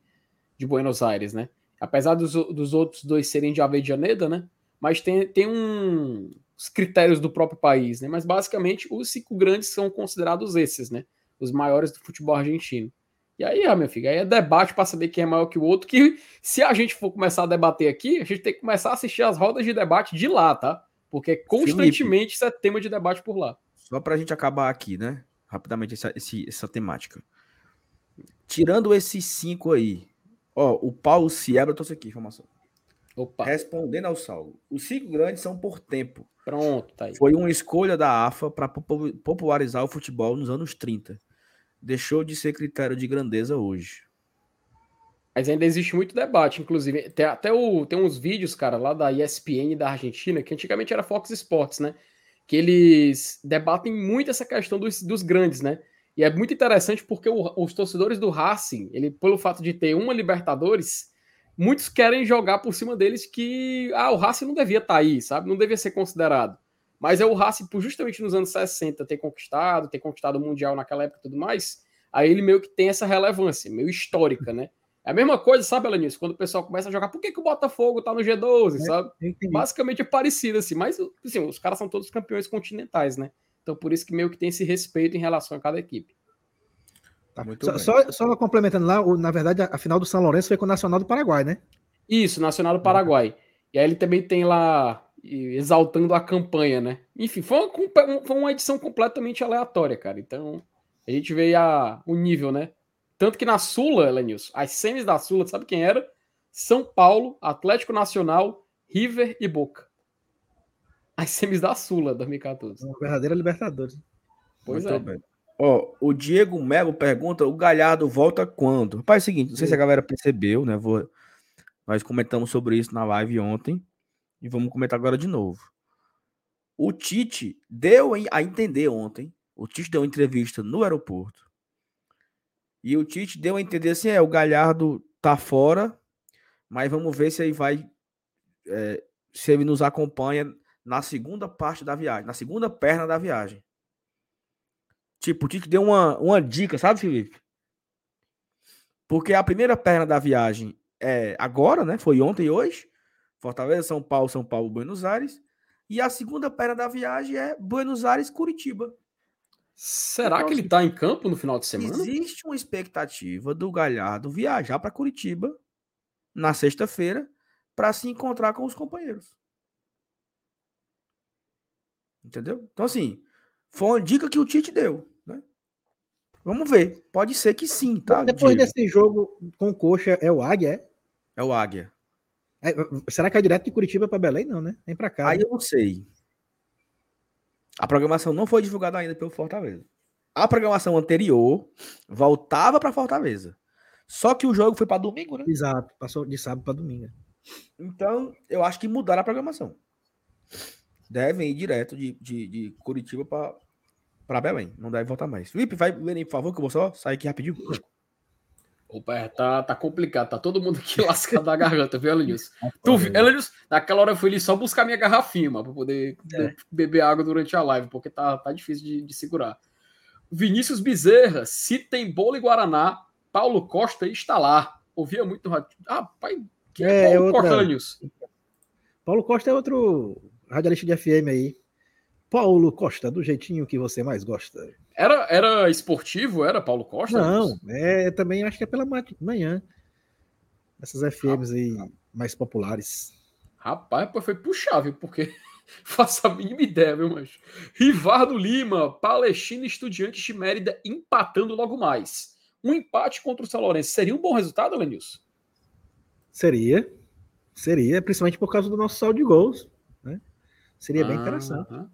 de Buenos Aires, né? Apesar dos, dos outros dois serem de Avejaneda, né? Mas tem, tem um, os critérios do próprio país, né? Mas basicamente os cinco grandes são considerados esses, né? Os maiores do futebol argentino. E aí, ah, meu filho, aí é debate para saber quem é maior que o outro, que se a gente for começar a debater aqui, a gente tem que começar a assistir as rodas de debate de lá, tá? Porque constantemente isso é tema de debate por lá. Só pra gente acabar aqui, né? Rapidamente essa, esse- essa temática. Tirando esses cinco aí, ó, o Paulo Siebra trouxe aqui informação. Opa, Respondendo ao Saulo, os cinco grandes são por tempo. pronto, tá aí. Foi uma escolha da AFA para popularizar o futebol nos anos 30. Deixou de ser critério de grandeza hoje. Mas ainda existe muito debate, inclusive. Tem até o, tem uns vídeos, cara, lá da ESPN da Argentina, que antigamente era Fox Sports, né? Que eles debatem muito essa questão dos, dos grandes, né? E é muito interessante porque o- os torcedores do Racing, ele, pelo fato de ter uma Libertadores, muitos querem jogar por cima deles que ah, o Racing não devia estar aí, sabe? Não devia ser considerado. Mas é o Racing, por justamente nos anos 60, ter conquistado, ter conquistado o Mundial naquela época e tudo mais, aí ele meio que tem essa relevância, meio histórica, né? É a mesma coisa, sabe, Alanis? Quando o pessoal começa a jogar, por que, que o Botafogo tá no G12, sabe? Eu entendi. Basicamente é parecido, assim, mas assim, os caras são todos campeões continentais, né? Então por isso que meio que tem esse respeito em relação a cada equipe. Tá. Muito Só, bem. só, só complementando lá, o- na verdade, a, a final do São Lourenço foi com o Nacional do Paraguai, né? Isso, Nacional do Paraguai. E aí ele também tem lá exaltando a campanha, né? Enfim, foi uma, um- foi uma edição completamente aleatória, cara. Então a gente vê a, o nível, né? Tanto que na Sula, Lenilson, as semis da Sula, sabe quem era? São Paulo, Atlético Nacional, River e Boca. As semis da Sula, 2014. Uma verdadeira Libertadores. Pois Muito é. bem. Ó, o Diego Melo pergunta: o Galhardo volta quando? Rapaz, é o seguinte, não sei se a galera percebeu, né? Vou, nós comentamos sobre isso na live ontem e vamos comentar agora de novo. O Tite deu a entender ontem. O Tite deu uma entrevista no aeroporto. E o Tite deu a entender assim: é, o Galhardo tá fora, mas vamos ver se ele vai. é, se ele nos acompanha na segunda parte da viagem, na segunda perna da viagem. Tipo, o Tite deu uma, uma dica, sabe, Felipe? Porque a primeira perna da viagem é agora, né? Foi ontem e hoje. Fortaleza, São Paulo, São Paulo, Buenos Aires. E a segunda perna da viagem é Buenos Aires, Curitiba. Será Então, que ele assim, tá em campo no final de semana? Existe uma expectativa do Galhardo viajar para Curitiba na sexta-feira para se encontrar com os companheiros. Entendeu? Então, assim, foi uma dica que o Tite deu. Né? Vamos ver. Pode ser que sim, tá? Depois Diego? desse jogo com coxa, é o Águia, é? É o Águia. É, será que é direto de Curitiba para Belém? Não, né? Vem para cá. Aí né? eu não sei. A programação não foi divulgada ainda pelo Fortaleza. A programação anterior voltava para Fortaleza. Só que o jogo foi para domingo, né? Exato, passou de sábado para domingo. Então, eu acho que mudaram a programação. Devem ir direto de, de, de Curitiba para Belém. Não deve voltar mais. Felipe, vai ler aí, por favor, que eu vou só sair aqui rapidinho. Opa, é, tá, tá complicado, tá todo mundo aqui lascado da garganta, viu, Elenilson? Tu, viu, Elenilson, naquela hora eu fui ali só buscar minha garrafinha, mano, pra poder É. beber água durante a live, porque tá, tá difícil de, de segurar. Vinícius Bezerra, se tem bolo e Guaraná, Paulo Costa está lá. Ouvia muito no rádio. Ah, pai, que é, É, Paulo outra- Costa? Paulo Costa é outro radialista de FM aí. Paulo Costa, do jeitinho que você mais gosta. Era, era esportivo, era Paulo Costa? Não, é também acho que é pela ma- manhã. Essas FMs aí mais populares. Rapaz, foi puxável, porque faço a mínima ideia, viu, mas Rivardo Lima, Palestina e Estudiantes de Mérida empatando logo mais. Um empate contra o São Lourenço seria um bom resultado, Lenilson? Seria. Seria, principalmente por causa do nosso saldo de gols. Seria bem interessante. Aham.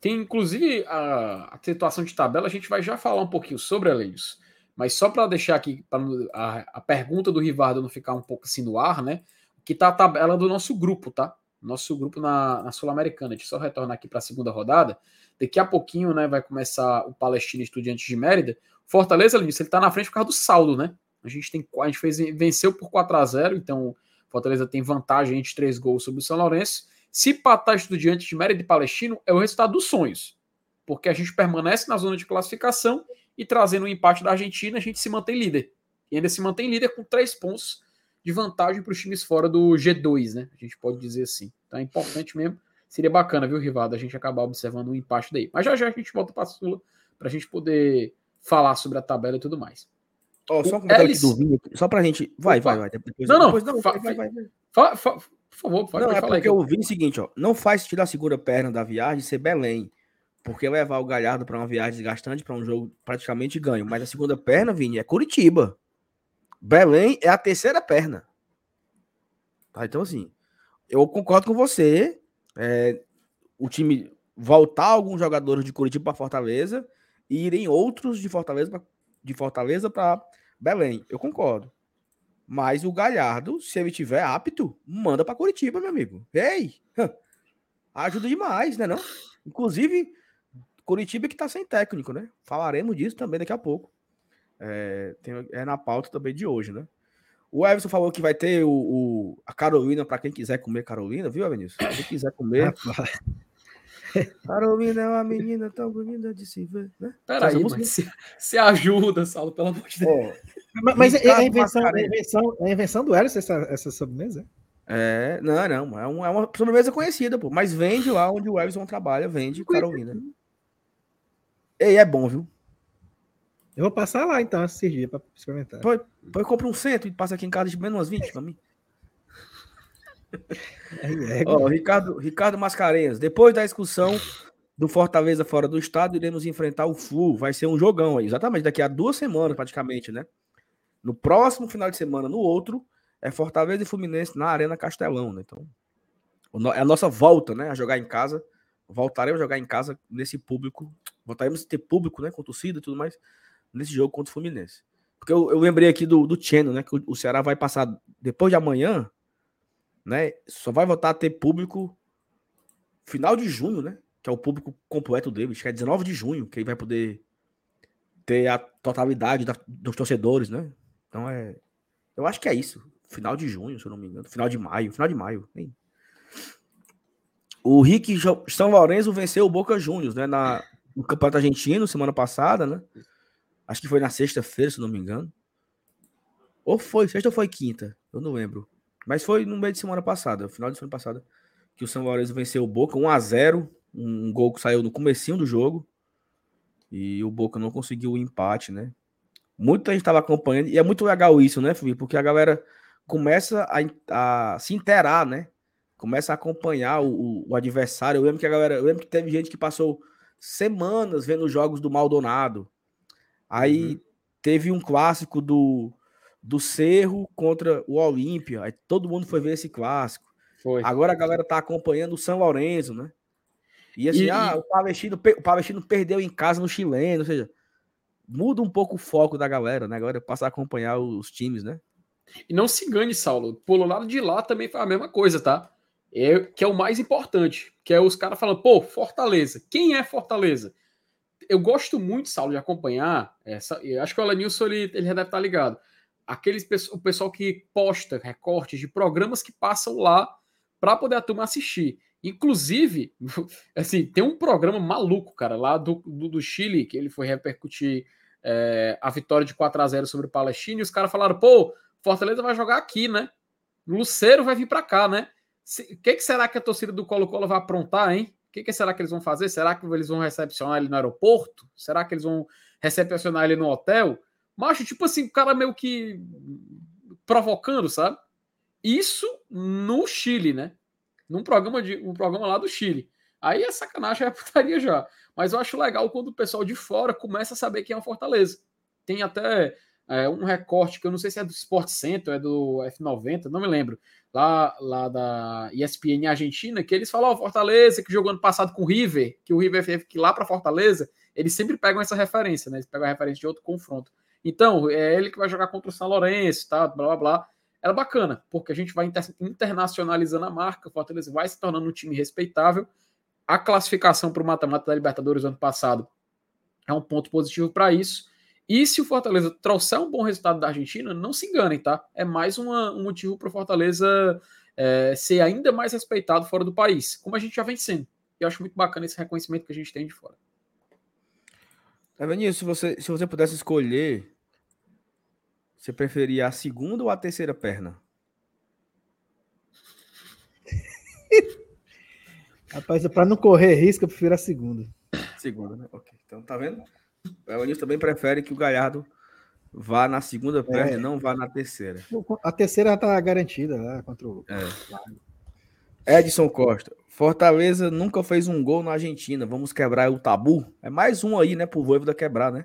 Tem, inclusive, a, a situação de tabela, a gente vai já falar um pouquinho sobre, Lenilson. Mas só para deixar aqui pra a, a pergunta do Rivardo não ficar um pouco assim no ar, né? Que tá a tabela do nosso grupo, tá? Nosso grupo na, na Sul-Americana. Deixa eu só retornar aqui para a segunda rodada. Daqui a pouquinho, né, vai começar o Palestina Estudiantes de Mérida. Fortaleza, Lenilson, ele tá na frente por causa do saldo, né? A gente tem a gente fez venceu por 4 a 0, então Fortaleza tem vantagem entre três gols sobre o São Lourenço. Se empatar Estudiantes de Mérida e Palestino, é o resultado dos sonhos. Porque a gente permanece na zona de classificação e trazendo o empate da Argentina, a gente se mantém líder. E ainda se mantém líder com três pontos de vantagem para os times fora do G2, né? A gente pode dizer assim. Então é importante mesmo. Seria bacana, viu, Rivaldo, a gente acabar observando um empate daí. Mas já já a gente volta para a Sula para a gente poder falar sobre a tabela e tudo mais. Ó, só O um comentário Elis- aqui do Vinho, só pra gente. Vai, Opa. vai, vai. Depois, Não, não, depois, não fa- vai, vai, vai. Fa- fa- por favor, pode, Não, é falar porque eu vi o seguinte, ó. Não faz sentido a segunda perna da viagem ser Belém. Porque levar o Galhardo para uma viagem desgastante, para um jogo praticamente ganho. Mas a segunda perna, Vini, é Curitiba. Belém é a terceira perna. Tá? Então, assim, eu concordo com você. é, o time voltar alguns jogadores de Curitiba para Fortaleza e irem outros de Fortaleza pra, de Fortaleza para Belém. Eu concordo. Mas o Galhardo, se ele tiver apto, manda para Curitiba, meu amigo. Ei! Ajuda demais, né não? Inclusive, Curitiba que tá sem técnico, né? Falaremos disso também daqui a pouco. É, tem- é na pauta também de hoje, né? O Everson falou que vai ter o, o- a Carolina para quem quiser comer Carolina, viu, Vinícius? Quem quiser comer. Carolina é uma menina tão bonita de se ver, né? Peraí, Essa música- mas se, se ajuda, Saulo, pelo amor de Deus. Ó, Mas, mas é, é a invenção, é a invenção, é a invenção do Elis essa, essa sobremesa? É, não, não, é, um- é uma sobremesa conhecida, pô, mas vende lá onde o Everson trabalha, vende Carolina. Ei, é bom, viu? Eu vou passar lá então esses dias para experimentar. Pô, Depois compra um cento e passa aqui em casa de menos umas 20 pra mim. É, é, Ó, Ricardo, Ricardo Mascarenhas, depois da excursão do Fortaleza fora do estado, iremos enfrentar o Flu. Vai ser um jogão aí, exatamente, daqui a duas semanas praticamente, né? No próximo final de semana, no outro, é Fortaleza e Fluminense na Arena Castelão, né? Então, é a nossa volta, né? A jogar em casa. Voltaremos a jogar em casa nesse público voltaremos a ter público, né? Com torcida e tudo mais, nesse jogo contra o Fluminense. Porque eu, eu lembrei aqui do, do né? Que o, o Ceará vai passar depois de amanhã, né? Só vai voltar a ter público final de junho, né? Que é o público completo dele, acho que é 19 de junho, que ele vai poder ter a totalidade da, dos torcedores, né? Então é. Eu acho que é isso. Final de junho, se eu não me engano. Final de maio. Final de maio. Nem... O Rick São Lourenço venceu o Boca Juniors, né? Na, no Campeonato Argentino, semana passada, né? Acho que foi na sexta-feira, se não me engano. Ou foi, sexta ou foi quinta? Eu não lembro. Mas foi no meio de semana passada, final de semana passada, que o São Lourenço venceu o Boca 1 a 0 um gol que saiu no comecinho do jogo. E o Boca não conseguiu o empate, né? Muita gente estava acompanhando, e é muito legal isso, né, Felipe? Porque a galera começa a, a se interar, né? Começa a acompanhar o, o, adversário. Eu lembro que a galera, eu lembro que teve gente que passou semanas vendo os jogos do Maldonado. Aí uhum. teve um clássico do, do Cerro contra o Olímpia. Aí todo mundo foi ver esse clássico. Foi. Agora a galera tá acompanhando o São Lourenço, né? E assim, e, ah, e... o Palestino, o Palestino perdeu em casa no chileno, ou seja, muda um pouco o foco da galera, né? Agora passar a acompanhar os times, né? E não se engane, Saulo. Pelo lado de lá também foi a mesma coisa, tá? É, que é o mais importante. Que é os caras falando, pô, Fortaleza. Quem é Fortaleza? Eu gosto muito, Saulo, de acompanhar. Essa, eu acho que o Alanilson ele, ele já deve estar ligado. Aqueles, o pessoal que posta recortes de programas que passam lá para poder a turma assistir. Inclusive, assim, tem um programa maluco, cara, lá do, do, do Chile, que ele foi repercutir é, a vitória de 4 a 0 sobre o Palestina, e os caras falaram, pô, Fortaleza vai jogar aqui, né? Luceiro vai vir para cá, né? O que, que, será que a torcida do Colo-Colo vai aprontar, hein? O que, que, será que eles vão fazer? Será que eles vão recepcionar ele no aeroporto? Será que eles vão recepcionar ele no hotel? Macho, tipo assim, o cara meio que provocando, sabe? Isso no Chile, né? Num programa, de, um programa lá do Chile. Aí é sacanagem, é putaria já. Mas eu acho legal quando o pessoal de fora começa a saber quem é o Fortaleza. Tem até é, um recorte que eu não sei se é do Sport Center, é do F90, não me lembro, lá, lá da ESPN Argentina, que eles falam, ó, oh, Fortaleza, que jogou ano passado com o River, que o River que lá para Fortaleza, eles sempre pegam essa referência, né? Eles pegam a referência de outro confronto. Então, é ele que vai jogar contra o São Lourenço, tá? Blá blá blá. Era bacana, porque a gente vai inter internacionalizando a marca, o Fortaleza vai se tornando um time respeitável. A classificação para o mata-mata da Libertadores ano passado é um ponto positivo para isso. E se o Fortaleza trouxer um bom resultado da Argentina, não se enganem, tá? É mais uma, um motivo para o Fortaleza é, ser ainda mais respeitado fora do país, como a gente já vem sendo. E eu acho muito bacana esse reconhecimento que a gente tem de fora. Evanilson, se você, se você pudesse escolher, você preferia a segunda ou a terceira perna? Rapaz, para não correr risco, eu prefiro a segunda. Segunda, né? Ok. Então, tá vendo? O também prefere que o Galhardo vá na segunda perna é. e não vá na terceira. A terceira tá garantida lá né, contra o. É. Edson Costa. Fortaleza nunca fez um gol na Argentina. Vamos quebrar o tabu? É mais um aí, né, pro Voivoda quebrar, né?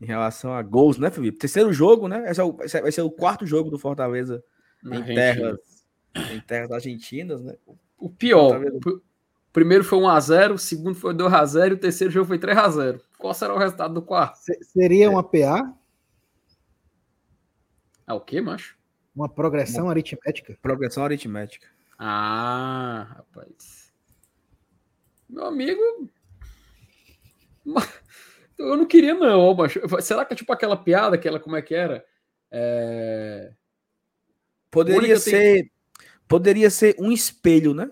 Em relação a gols, né, Felipe? Terceiro jogo, né? Esse, é o, vai ser o quarto jogo do Fortaleza na em terras, em terras argentinas, né? O pior, Fortaleza primeiro foi 1x0, o segundo foi 2x0 e o terceiro jogo foi 3x0. Qual será o resultado do quarto? seria uma PA? É o que, macho? Uma progressão uma... aritmética. Progressão aritmética. Ah, rapaz. Meu amigo. Eu não queria, não, macho. Será que é tipo aquela piada, aquela como é que era? É... Poderia ser. Tem... Poderia ser um espelho, né?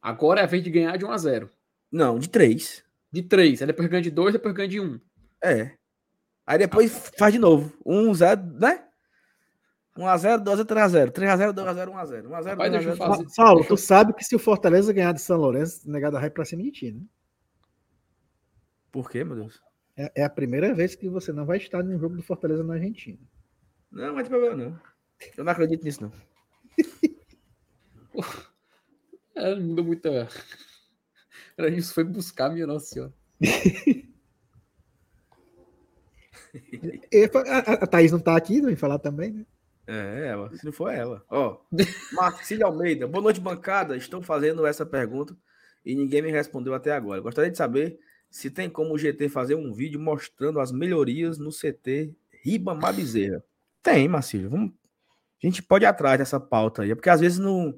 Agora é a vez de ganhar de 1 a 0 Não, de 3. De 3. Aí depois ganha de 2, depois ganha de 1. É. Aí depois ah. faz de novo. 1 0, né? 1x0, 2x0, 3x0. 3x0, 2x0, 1x0. 1x0, 2x0. Saulo, tu sabe que se o Fortaleza ganhar de São Lourenço, negada vai pra cima de ti, né? Por quê, meu Deus? É, é, a primeira vez que você não vai estar num jogo do Fortaleza na Argentina. Não, não tem problema, não. Eu não acredito nisso, não. É, não muda muita. Era isso, foi buscar, minha nossa senhora. a, a Thaís não tá aqui, não vai falar também, né? É, ela, se não for ela. Ó, Marcílio Almeida, boa noite, bancada. Estou fazendo essa pergunta e ninguém me respondeu até agora. Gostaria de saber se tem como o GT fazer um vídeo mostrando as melhorias no CT Ribamar Bezerra. Tem, Marcílio. Vamos... A gente pode ir atrás dessa pauta aí, porque às vezes não,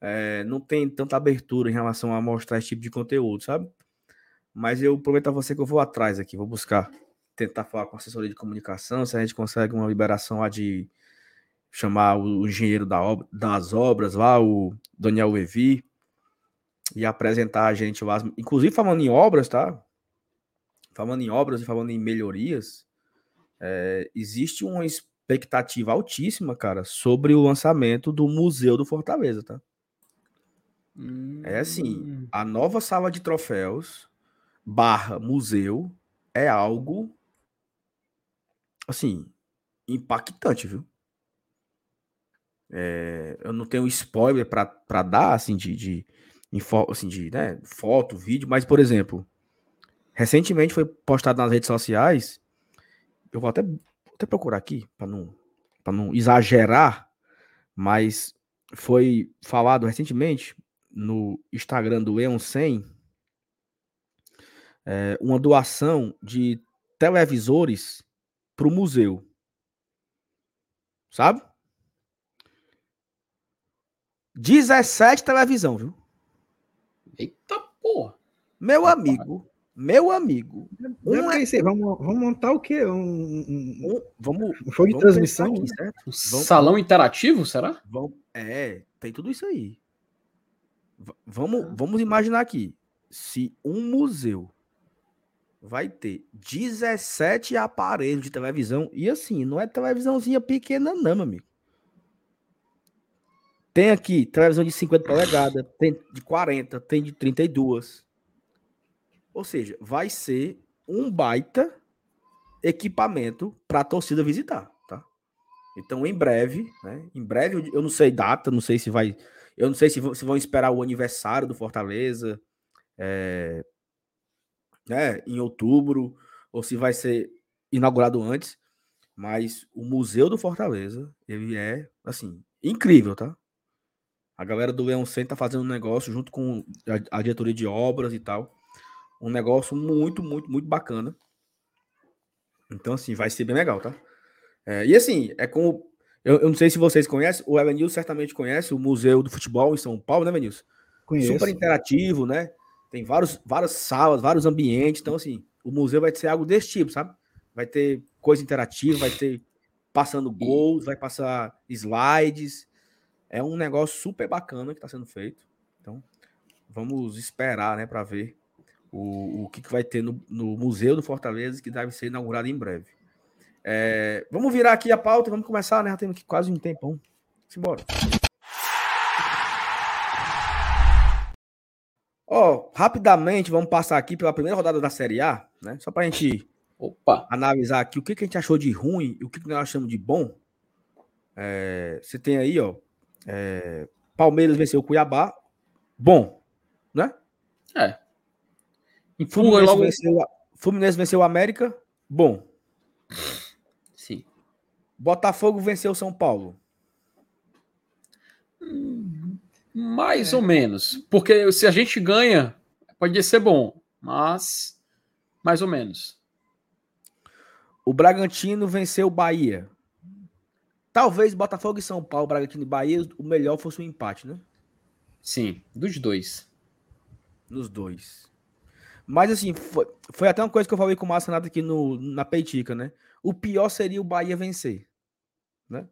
é, não tem tanta abertura em relação a mostrar esse tipo de conteúdo, sabe? Mas eu prometo a você que eu vou atrás aqui, vou buscar, tentar falar com a assessoria de comunicação, se a gente consegue uma liberação lá de chamar o engenheiro da obra, das obras lá, o Daniel Levi, e apresentar a gente lá. Inclusive, falando em obras, tá? Falando em obras e falando em melhorias, é, existe uma expectativa altíssima, cara, sobre o lançamento do Museu do Fortaleza, tá? Hum. É assim, hum. a nova sala de troféus barra museu é algo assim impactante, viu? É, eu não tenho spoiler para dar assim de, de, assim, de né, foto, vídeo, mas por exemplo, recentemente foi postado nas redes sociais. Eu vou até, vou até procurar aqui para não, não exagerar, mas foi falado recentemente no Instagram do Eon 100 é, uma doação de televisores para o museu. Sabe? 17 televisão, viu? Eita porra. Meu amigo, meu amigo. Um é... vamos, vamos montar o quê? Um, um, um vamos, um show de transmissão? Aqui, certo? Um vamos, salão interativo, será? Vamos, é, tem tudo isso aí. V vamos, ah. vamos imaginar aqui. Se um museu vai ter 17 aparelhos de televisão, e assim, não é televisãozinha pequena, não, meu amigo. Tem aqui televisão de 50 polegadas, tem de 40, tem de 32. Ou seja, vai ser um baita equipamento para a torcida visitar, tá? Então, em breve, né? Em breve, eu não sei data, não sei se vai. Eu não sei se, se vão esperar o aniversário do Fortaleza, é, né? Em outubro, ou se vai ser inaugurado antes. Mas o Museu do Fortaleza, ele é, assim, incrível, tá? A galera do Leão Center tá fazendo um negócio junto com a, a, diretoria de obras e tal. Um negócio muito, muito, muito bacana. Então, assim, vai ser bem legal, tá? É, e assim, é como. Eu, eu, não sei se vocês conhecem, o Evanil certamente conhece o Museu do Futebol em São Paulo, né, Evanil? Conheço. Super interativo, né? Tem vários, várias salas, vários ambientes. Então, assim, o museu vai ser algo desse tipo, sabe? Vai ter coisa interativa, vai ter passando gols, vai passar slides. É um negócio super bacana que está sendo feito. Então, vamos esperar, né, para ver o, o que, que vai ter no, no, Museu do Fortaleza, que deve ser inaugurado em breve. É, vamos virar aqui a pauta e vamos começar, né? Já temos aqui quase um tempão. Simbora. Ó, rapidamente, vamos passar aqui pela primeira rodada da Série A, né? Só para a gente Opa. analisar aqui o que, que a gente achou de ruim e o que, que nós achamos de bom. É, você tem aí, ó, é, Palmeiras venceu o Cuiabá. Bom, né? É. E Fluminense, logo... venceu, Fluminense venceu o América. Bom. Sim. Botafogo venceu o São Paulo. Mais é. ou menos. Porque se a gente ganha, pode ser bom. Mas, mais ou menos. O Bragantino venceu o Bahia. Talvez Botafogo e São Paulo, Bragantino e Bahia, o melhor fosse o um empate, né? Sim, dos dois. Nos dois. Mas assim, foi, foi até uma coisa que eu falei com o Márcio Renato aqui no, na Peitica, né? O pior seria o Bahia vencer, né?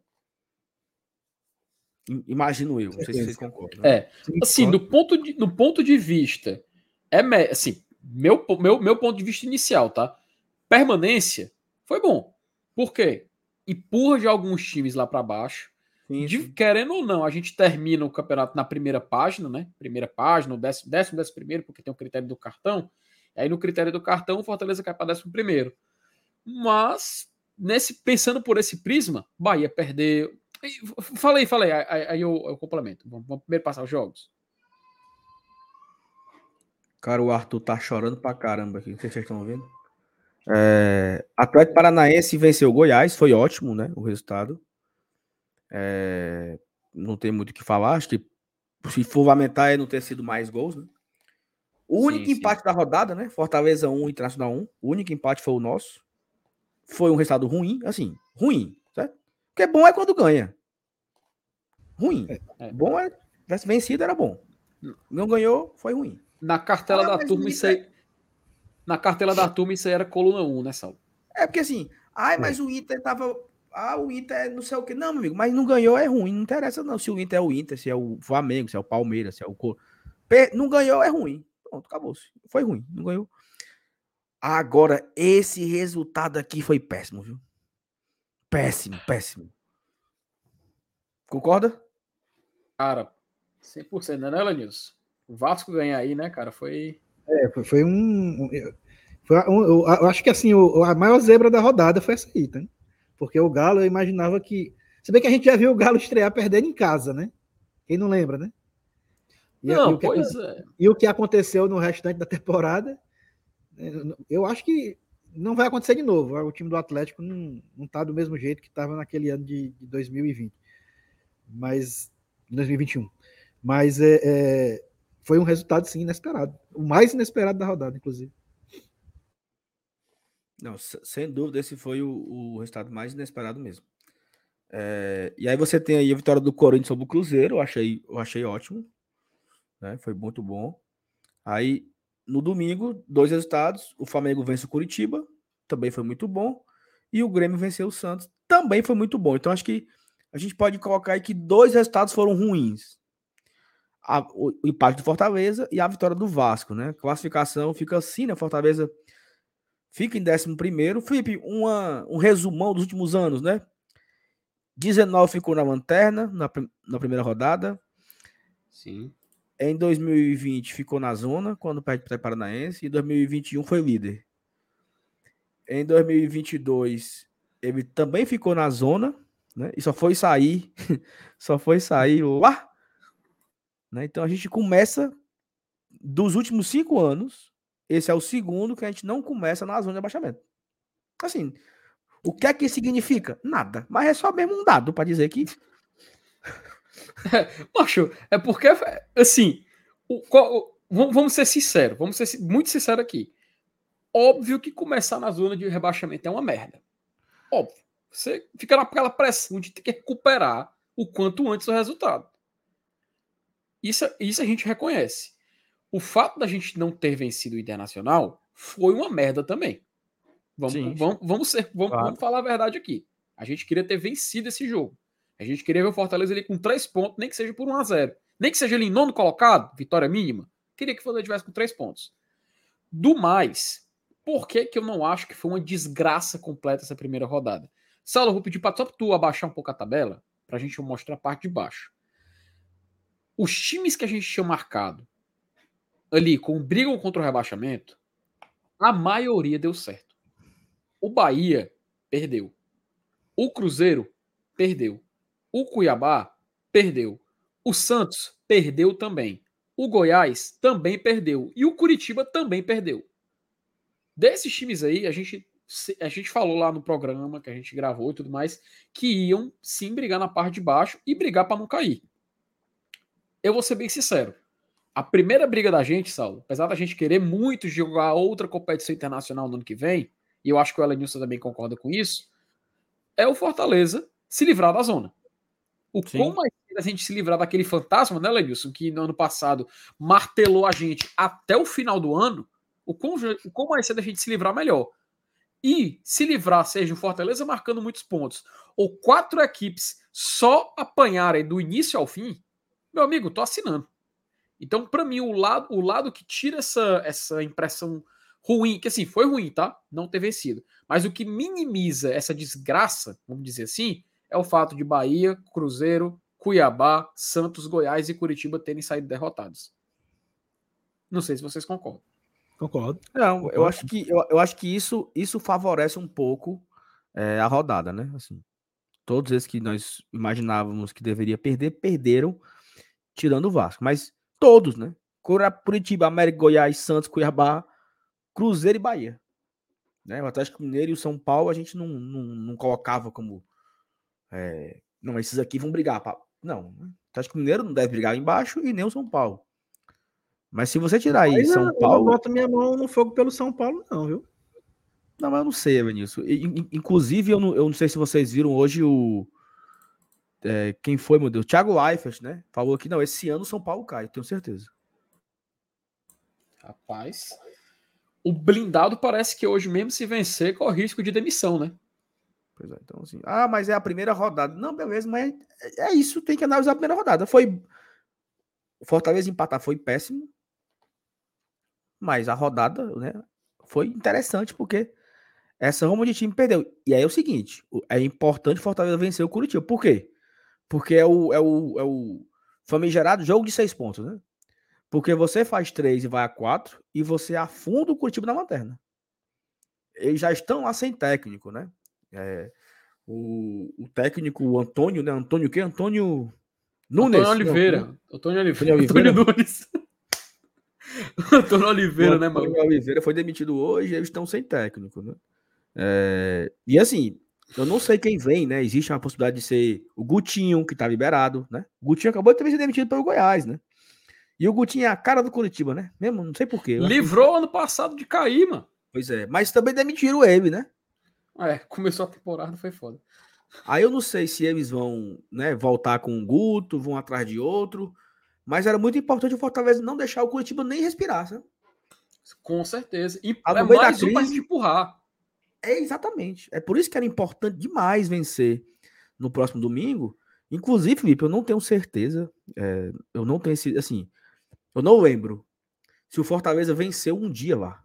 Imagino eu, não sei se vocês concordam. Né? É, assim, do ponto de, do ponto de vista, é assim, meu, meu, meu ponto de vista inicial, tá? Permanência foi bom. Por quê? Empurra de alguns times lá para baixo. Sim, de, querendo ou não, a gente termina o campeonato na primeira página, né? Primeira página, décimo, décimo, décimo primeiro, porque tem o critério do cartão. Aí no critério do cartão, o Fortaleza cai para décimo primeiro. Mas, nesse, pensando por esse prisma, Bahia perdeu. Falei, falei, aí, aí eu, eu, complemento. Vamos, vamos primeiro passar os jogos. Cara, o Arthur tá chorando pra caramba aqui. Não sei se vocês estão ouvindo. É, Atlético Paranaense venceu o Goiás, foi ótimo, né? O resultado. É, não tem muito o que falar, acho que se for lamentar é não ter sido mais gols, né? O único Sim, sim. empate da rodada, né? Fortaleza 1, Internacional 1. O único empate foi o nosso. Foi um resultado ruim, assim, ruim, certo? Porque bom é quando ganha. Ruim. É. Bom é. Tivesse vencido era bom. Não ganhou, foi ruim. Na cartela Ah, da turma, isso aí. Na cartela da turma, isso aí era coluna 1, né, Saulo? É porque assim, ai, mas o Inter tava. Ah, o Inter é não sei o que. Não, meu amigo, mas não ganhou é ruim. Não interessa, não. Se o Inter é o Inter, se é o Flamengo, se é o Palmeiras, se é o Cor. Não ganhou é ruim. Pronto, acabou-se. Foi ruim, não ganhou. Agora, esse resultado aqui foi péssimo, viu? Péssimo, péssimo. Concorda? Cara, 100%, né, né, Lenilson? O Vasco ganhar aí, né, cara, foi. É, foi, um. foi um- eu, acho que assim, o- a maior zebra da rodada foi essa aí, tá? Porque o Galo, eu imaginava que. Se bem que a gente já viu o Galo estrear perdendo em casa, né? Quem não lembra, né? E, a- e Não, o que, pois é. e o que aconteceu no restante da temporada, eh, eu acho que não vai acontecer de novo. O time do Atlético não, não tá do mesmo jeito que estava naquele ano de, de 2020. Mas. 2021. Mas é, é, foi um resultado, sim, inesperado. O mais inesperado da rodada, inclusive. Não, se- sem dúvida, esse foi o, o resultado mais inesperado mesmo. É, e aí você tem aí a vitória do Corinthians sobre o Cruzeiro, eu achei, eu achei ótimo. né, Foi muito bom. Aí, no domingo, dois resultados. O Flamengo vence o Curitiba, também foi muito bom. E o Grêmio venceu o Santos, também foi muito bom. Então, acho que a gente pode colocar aí que dois resultados foram ruins. A- o, o empate do Fortaleza e a vitória do Vasco, né? Classificação fica assim, né? Fortaleza fica em 11 primeiro. Felipe, uma, um resumão dos últimos anos, né? 19 ficou na lanterna na, na primeira rodada. Sim. Em 2020 ficou na zona, quando perde para o Paranaense. E em 2021 foi líder. Em 2022 ele também ficou na zona, né? E só foi sair, só foi sair lá. Né? Então a gente começa dos últimos cinco anos. Esse é o segundo que a gente não começa na zona de abaixamento. Assim, o que é que significa? Nada. Mas é só mesmo um dado para dizer que Macho, é porque, assim, o- o- vamos ser sinceros, vamos ser muito sinceros aqui. Óbvio que começar na zona de rebaixamento é uma merda. Óbvio. Você fica naquela pressão de ter que recuperar o quanto antes o resultado. Isso, isso a gente reconhece. O fato da gente não ter vencido o Internacional foi uma merda também. Vamos, Sim, vamos, vamos, ser, vamos, Claro. vamos falar a verdade aqui. A gente queria ter vencido esse jogo. A gente queria ver o Fortaleza ali com três pontos, nem que seja por 1 a 0 Nem que seja ali em nono colocado, vitória mínima. Queria que o Fortaleza tivesse com três pontos. Do mais, por que, que eu não acho que foi uma desgraça completa essa primeira rodada? Saulo, eu vou pedir para só tu abaixar um pouco a tabela, pra gente mostrar a parte de baixo. Os times que a gente tinha marcado ali com brigam contra o rebaixamento, a maioria deu certo. O Bahia perdeu. O Cruzeiro perdeu. O Cuiabá perdeu. O Santos perdeu também. O Goiás também perdeu. E o Curitiba também perdeu. Desses times aí, a gente, a gente falou lá no programa que a gente gravou e tudo mais, que iam sim brigar na parte de baixo e brigar para não cair. Eu vou ser bem sincero. A primeira briga da gente, Saulo, apesar da gente querer muito jogar outra competição internacional no ano que vem, e eu acho que o Elenilson também concorda com isso, é o Fortaleza se livrar da zona. O Sim. como mais cedo a gente se livrar daquele fantasma, né, Lenilson, que no ano passado martelou a gente até o final do ano, o quão, o quão mais cedo a gente se livrar, melhor. E se livrar, seja o Fortaleza marcando muitos pontos, ou quatro equipes só apanharem do início ao fim, meu amigo, tô assinando. Então, para mim, o lado, o lado que tira essa, essa impressão ruim, que assim, foi ruim, tá? Não ter vencido. Mas o que minimiza essa desgraça, vamos dizer assim, é o fato de Bahia, Cruzeiro, Cuiabá, Santos, Goiás e Curitiba terem saído derrotados. Não sei se vocês concordam. Concordo. Não, eu Concordo. acho que, eu, eu acho que isso, isso favorece um pouco é, a rodada, né? Assim, todos esses que nós imaginávamos que deveria perder, perderam, tirando o Vasco. Mas todos, né? Cura- Curitiba, América, Goiás, Santos, Cuiabá, Cruzeiro e Bahia. Né? O Atlético Mineiro e o São Paulo a gente não, não, não colocava como. é, não, esses aqui vão brigar. Pra... Não, o Atlético Mineiro não deve brigar embaixo e nem o São Paulo. Mas se você tirar aí Mas eu- São Eu não Paulo. boto minha mão no fogo pelo São Paulo, não, viu? Não, mas eu não sei, Evanilson. In- Inclusive, eu não, eu não sei se vocês viram hoje o. é, quem foi, meu Deus? Thiago Leifert, né? Falou que não, esse ano o São Paulo cai, tenho certeza. Rapaz. O blindado parece que hoje mesmo se vencer corre risco de demissão, né? Pois é, então assim. Ah, mas é a primeira rodada. Não, beleza, mas é, é isso, tem que analisar a primeira rodada. Foi. O Fortaleza empatar foi péssimo. Mas a rodada, né? Foi interessante, porque essa Roma de time perdeu. E aí é o seguinte: é importante Fortaleza vencer o Curitiba. Por quê? Porque é o, é o, é o famigerado jogo de seis pontos, né? Porque você faz três e vai a quatro, e você afunda o Curitiba na lanterna. Eles já estão lá sem técnico, né? É, o, o técnico o Antônio, né? Antônio o quê? Antônio Nunes. Antônio Não, Oliveira. não. Antônio Oliveira. Antônio. Nunes. Antônio Oliveira, né, mano? Antônio Oliveira foi demitido hoje, eles estão sem técnico, né? É, e assim, eu não sei quem vem, né? Existe uma possibilidade de ser o Gutinho, que tá liberado, né? O Gutinho acabou de ter sido demitido pelo Goiás, né? E o Gutinho é a cara do Curitiba, né? Mesmo, não sei porquê. acho que- Livrou ano passado de cair, mano. Pois é, mas também demitiram ele, né? É, começou a temporada, foi foda. Aí eu não sei se eles vão né, voltar com um Guto, vão atrás de outro, mas era muito importante o Fortaleza não deixar o Curitiba nem respirar, sabe? Com certeza. E Ah, é no meio da mais um pra crise- gente empurrar. É exatamente. É por isso que era importante demais vencer no próximo domingo. Inclusive, Felipe, eu não tenho certeza. é, eu não tenho esse. Assim, eu não lembro se o Fortaleza venceu um dia lá.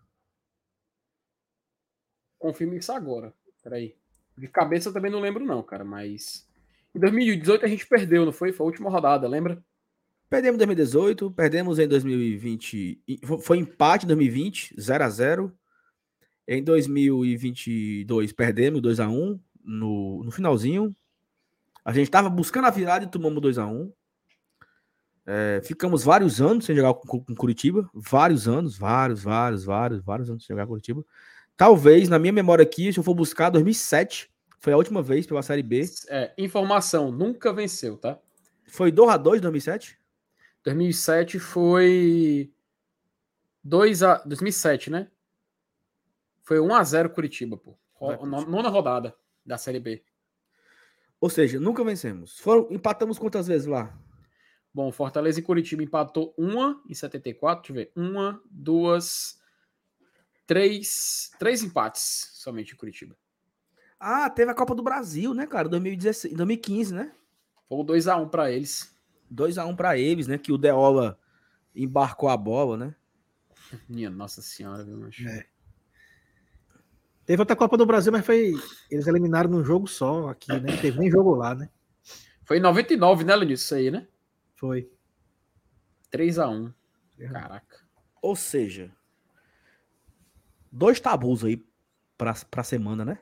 Confirme isso agora. Peraí. De cabeça eu também não lembro, não, cara, mas. Em 2018 a gente perdeu, não foi? Foi a última rodada, lembra? Perdemos em 2018, perdemos em 2020. e fo- Foi empate em 2020, 0 a 0 Em 2022, perdemos 2 a 1 no, no finalzinho. A gente estava buscando a virada e tomamos 2 a 1 É, ficamos vários anos sem jogar com, com Curitiba. Vários anos, vários, vários, vários, vários anos sem jogar com Curitiba. Talvez, na minha memória aqui, se eu for buscar, 2007 foi a última vez pela Série B. É, informação, nunca venceu, tá? Foi 2 a 2 em 2007? 2007 foi 2 a 2007, né? Foi 1 a 0 Curitiba, pô. Ro-. Nona rodada da Série B. Ou seja, nunca vencemos. Foram, empatamos quantas vezes lá? Bom, Fortaleza e Curitiba empatou uma em 74, deixa eu ver. Uma, duas, três, três empates somente em Curitiba. Ah, teve a Copa do Brasil, né, cara? 2016, 2015, né? Foi 2x1 pra eles. 2x1 pra eles, né? Que o Deola embarcou a bola, né? Minha nossa senhora, viu, macho? É. Teve outra Copa do Brasil, mas foi. Eles eliminaram num jogo só aqui, né? Não teve nem jogo lá, né? Foi em 99, né, Lenilson? Isso aí, né? Foi. 3x1. Caraca. Ou seja, dois tabus aí pra, pra semana, né?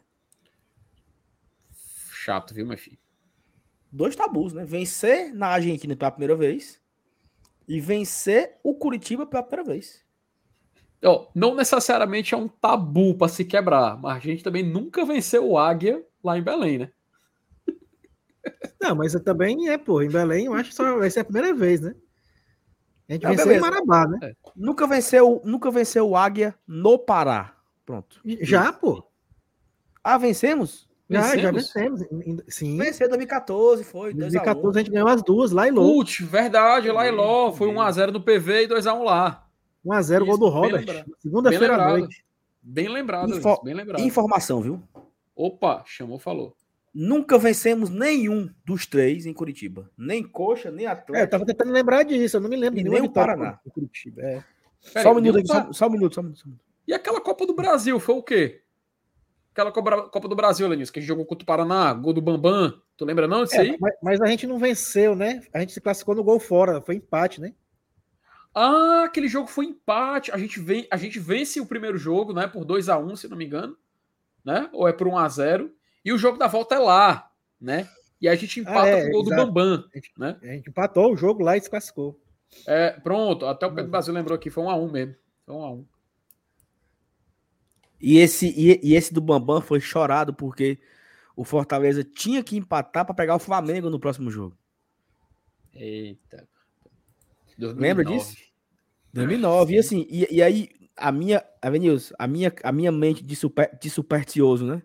Chato, viu, meu filho? Dois tabus, né? Vencer na Argentina pela primeira vez e vencer o Curitiba pela primeira vez. Ó, não necessariamente é um tabu pra se quebrar, mas a gente também nunca venceu o Águia lá em Belém, né? Não, mas também é, pô, em Belém, eu acho que só vai ser a primeira vez, né? A gente Não, venceu em beleza. Marabá, né? Nunca venceu, nunca venceu o Águia no Pará. Pronto. Já, pô. Ah, vencemos? Já, já Vencemos? Em- Sim. Venceu em 2014, foi. Em 2 2014 a gente ganhou as duas lá e louco. Putz, verdade, lá em Ló. Foi 1x0 no PV e 2x1 lá. 1x0 gol do Robert. Segunda-feira à noite. Bem lembrado, Info- bem lembrado. Informação, viu? Opa, chamou, falou. Nunca vencemos nenhum dos três em Curitiba. Nem Coxa, nem É, eu Atlético. tava tentando lembrar disso, eu não me lembro E de nem o Paraná. o Curitiba. É. Pera só um minuto, e aqui, só, só um minuto, só um minuto. só um minuto. E aquela Copa do Brasil foi o quê? Aquela Copa do Brasil, Lenilson, que a gente jogou contra o Paraná, gol do Bambam. Tu lembra não disso É, aí? mas, mas a gente não venceu, né? A gente se classificou no gol fora, foi empate, né? Ah, aquele jogo foi empate. A gente, ven a gente vence o primeiro jogo, né? Por 2 a 1 se não me engano. Né? Ou é por 1 a 0 E o jogo da volta é lá, né? E a gente empata Ah, é, com o gol exato. do Bambam. A gente, Né? a gente empatou o jogo lá e se classificou. É, pronto, até o Uhum. Pedro Brasil lembrou aqui, foi 1 a 1 mesmo. Foi 1 a 1 E esse, e, e esse do Bambam foi chorado porque o Fortaleza tinha que empatar para pegar o Flamengo no próximo jogo. Eita. Lembra 2009. disso? 2009. E assim, e, e aí a minha, Avenilson, a minha, a minha mente de, super, de supersticioso, né?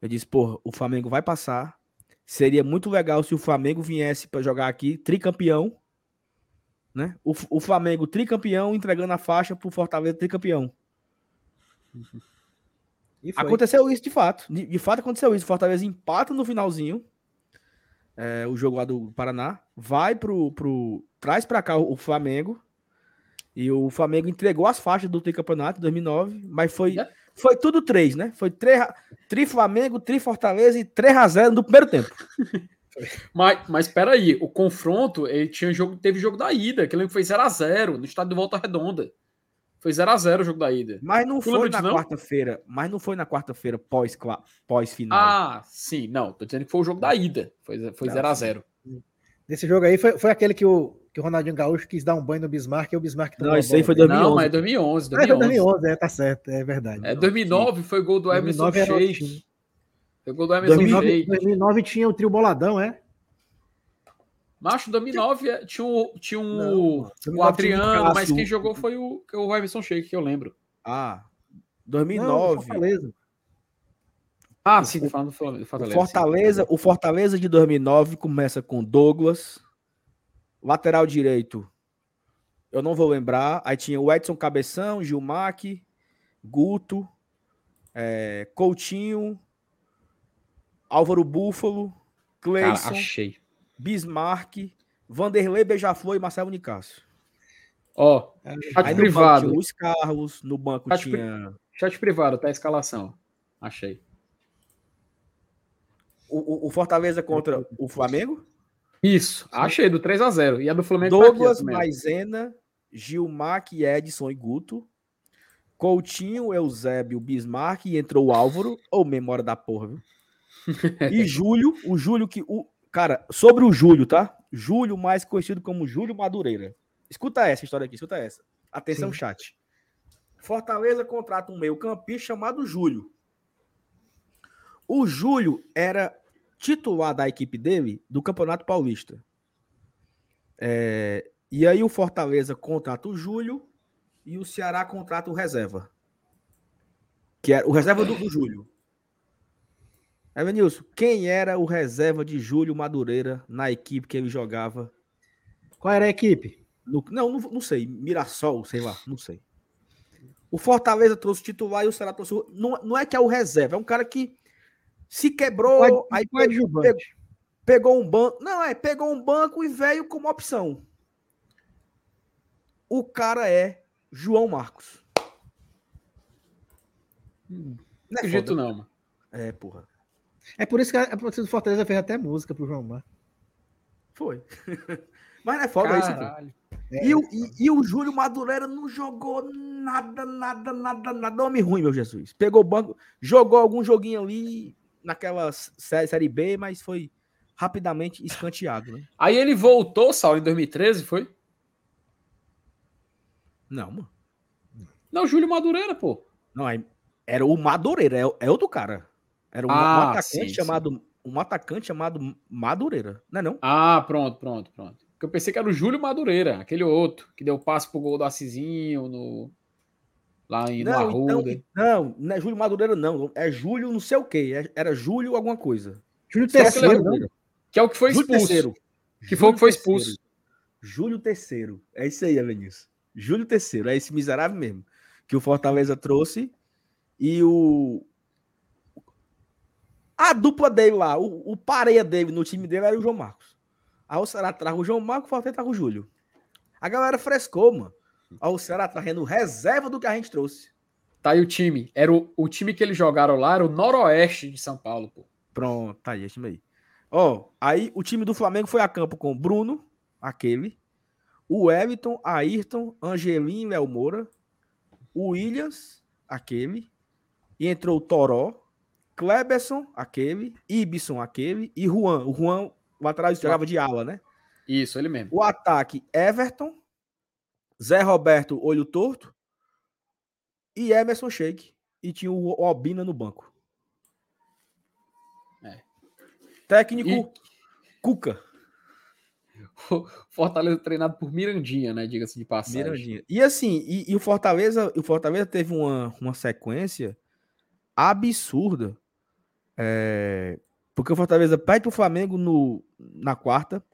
Eu disse, pô, o Flamengo vai passar. Seria muito legal se o Flamengo viesse para jogar aqui, tricampeão, né? O, o Flamengo tricampeão entregando a faixa pro Fortaleza tricampeão. Aconteceu isso de fato. De, de, fato aconteceu isso. Fortaleza empata no finalzinho. É, o jogo lá do Paraná. Vai pro. pro traz para cá o, Flamengo. E o Flamengo entregou as faixas do tricampeonato em 2009, mas foi, foi tudo três, né? Foi três, tri Flamengo, tri Fortaleza e 3 a 0 no primeiro tempo. mas, mas peraí, o confronto, ele tinha jogo, teve jogo da ida, que ele foi 0 a 0 no estádio de Volta Redonda. Foi 0 a 0 o jogo da ida. Mas não tu foi na quarta-feira, mas não foi na quarta-feira pós pós final. Ah, sim, não, tô dizendo que foi o jogo da ida. Foi foi 0 a 0. Nesse jogo aí foi, foi aquele que o que o Ronaldinho Gaúcho quis dar um banho no Bismarck e o Bismarck Não, isso aí foi 2011. Não, mas é 2011. 2011, é, 2011 é, tá certo, é verdade. É, 2009 foi gol do Emerson Sheik. Foi gol do Emerson 2009, 2009 tinha o trio boladão, é? Macho, 2009 é, tinha, um, tinha um, não, o Adriano, mas quem jogou foi o, o Emerson Sheik, que eu lembro. Ah, 2009. Não, Fortaleza. Ah, sim, tô falando do Fortaleza. O Fortaleza, o Fortaleza de 2009 começa com Douglas, Lateral direito, eu não vou lembrar. Aí tinha o Edson Cabeção, Gilmac, Guto, é, Coutinho, Álvaro Búfalo, Cleison, achei. Bismarck, Vanderlei Beija-Flor e Marcelo Nicásio. Ó, oh, chat privado. Luiz Carlos, no banco chat tinha... Pri... Chat privado, tá a escalação. Achei. O, o, o Fortaleza contra o Flamengo? Isso, achei, do 3 a 0 E a do Flamengo Douglas, tá Maisena, Gilmar, Edson e Guto. Coutinho, Eusébio, Bismarck e entrou o Álvaro, ou memória da porra, viu? E Júlio, o Júlio que. O, cara, sobre o Júlio, tá? Júlio, mais conhecido como Júlio Madureira. Escuta essa história aqui, escuta essa. Atenção, Sim. chat. Fortaleza contrata um meio-campista chamado Júlio. O Júlio era titular da equipe dele do Campeonato Paulista. É, e aí o Fortaleza contrata o Júlio e o Ceará contrata o reserva. Que é o reserva do, do Júlio. Evanilson, quem era o reserva de Júlio Madureira na equipe que ele jogava? Qual era a equipe? No, não, não, não, sei. Mirassol, sei lá, não sei. O Fortaleza trouxe o titular e o Ceará trouxe. Não, não é que é o reserva, é um cara que se quebrou, pode, aí pegou, pegou, pegou um banco. Não, é, pegou um banco e veio como opção. O cara é João Marcos. Hum, não é jeito não, mano. É, porra. É por isso que a torcida do Fortaleza fez até música pro João Marcos. Foi. Mas não é foda Caralho. isso, é, e, o, e, e, o Júlio Madureira não jogou nada, nada, nada, nada. Homem ruim, meu Jesus. Pegou o banco, jogou algum joguinho ali, naquela série, série B, mas foi rapidamente escanteado. Né? Aí ele voltou, Saulo, em 2013, foi? Não, mano. Não, Júlio Madureira, pô. Não, era o Madureira, é, é outro cara. Era um, ah, um atacante sim, chamado sim. um atacante chamado Madureira, não é não? Ah, pronto, pronto, pronto. Porque eu pensei que era o Júlio Madureira, aquele outro que deu passe pro gol do Assisinho no Lá em não, Arruda. Então, não, não é Júlio Madureira, não. É Júlio não sei o quê. É, era Júlio alguma coisa. Júlio Terceiro, que, que é o que foi Júlio expulso. Terceiro. Que Júlio foi o que foi expulso. Terceiro. Júlio Terceiro. É isso aí, Avenis. Júlio Terceiro. É esse miserável mesmo. Que o Fortaleza trouxe. E o. A dupla dele lá, o, o pareia dele no time dele era o João Marcos. Aí o Ceará traz o João Marcos, o Fortaleza traz o Júlio. A galera frescou, mano. Ó, o Ceará trazendo reserva do que a gente trouxe. Tá aí o time. Era o, o time que eles jogaram lá, era o Noroeste de São Paulo, pô. Pronto, tá aí, esse time aí. Ó, aí o time do Flamengo foi a campo com Bruno, aquele, o Everton, Ayrton, Angelim, Léo Moura, o Williams, aquele, e entrou o Toró, Kleberson, aquele, Ibson, aquele, e Juan. O Juan, o atrás jogava de ala, né? Isso, ele mesmo. O ataque, Everton, Zé Roberto, olho torto. E Emerson Sheik. E tinha o Obina no banco. É. Técnico e... Cuca. o Fortaleza treinado por Mirandinha, né? Diga-se de passagem. Mirandinha. E assim, e, e, o Fortaleza, o Fortaleza teve uma, uma sequência absurda. É, porque o Fortaleza perde pro Flamengo no, na quarta,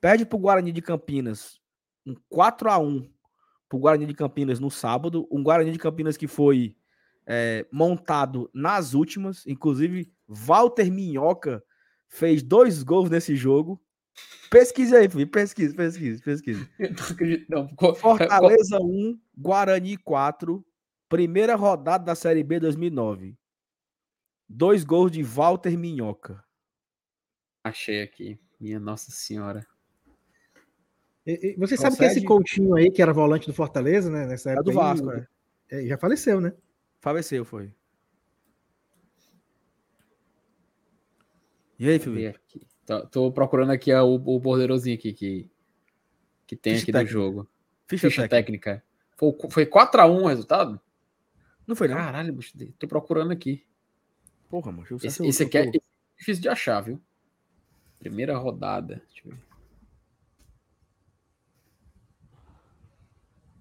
perde pro Guarani de Campinas um 4 a 1 pro Guarani de Campinas no sábado, um Guarani de Campinas que foi é, montado nas últimas, inclusive Walter Minhoca fez dois gols nesse jogo. Pesquisa aí, Felipe. Pesquisa, pesquisa, pesquisa. não Fortaleza 1, Guarani 4, primeira rodada da Série B 2009. Dois gols de Walter Minhoca. Achei aqui. Minha Nossa Senhora. E, e, você sabe que esse Coutinho aí, que era volante do Fortaleza, né? Nessa época. É do Vasco, aí, é. Já faleceu, né? Faleceu, foi. E aí, Felipe? Tô, tô, procurando aqui o, o borderozinho aqui que, que tem Ficha aqui técnica. do jogo. Ficha, Ficha técnica. técnica. Foi, foi 4x1 o resultado? Não foi, não? Caralho, bicho, tô procurando aqui. Porra, mano. Esse, esse aqui é difícil de achar, viu? Primeira rodada. Deixa eu ver.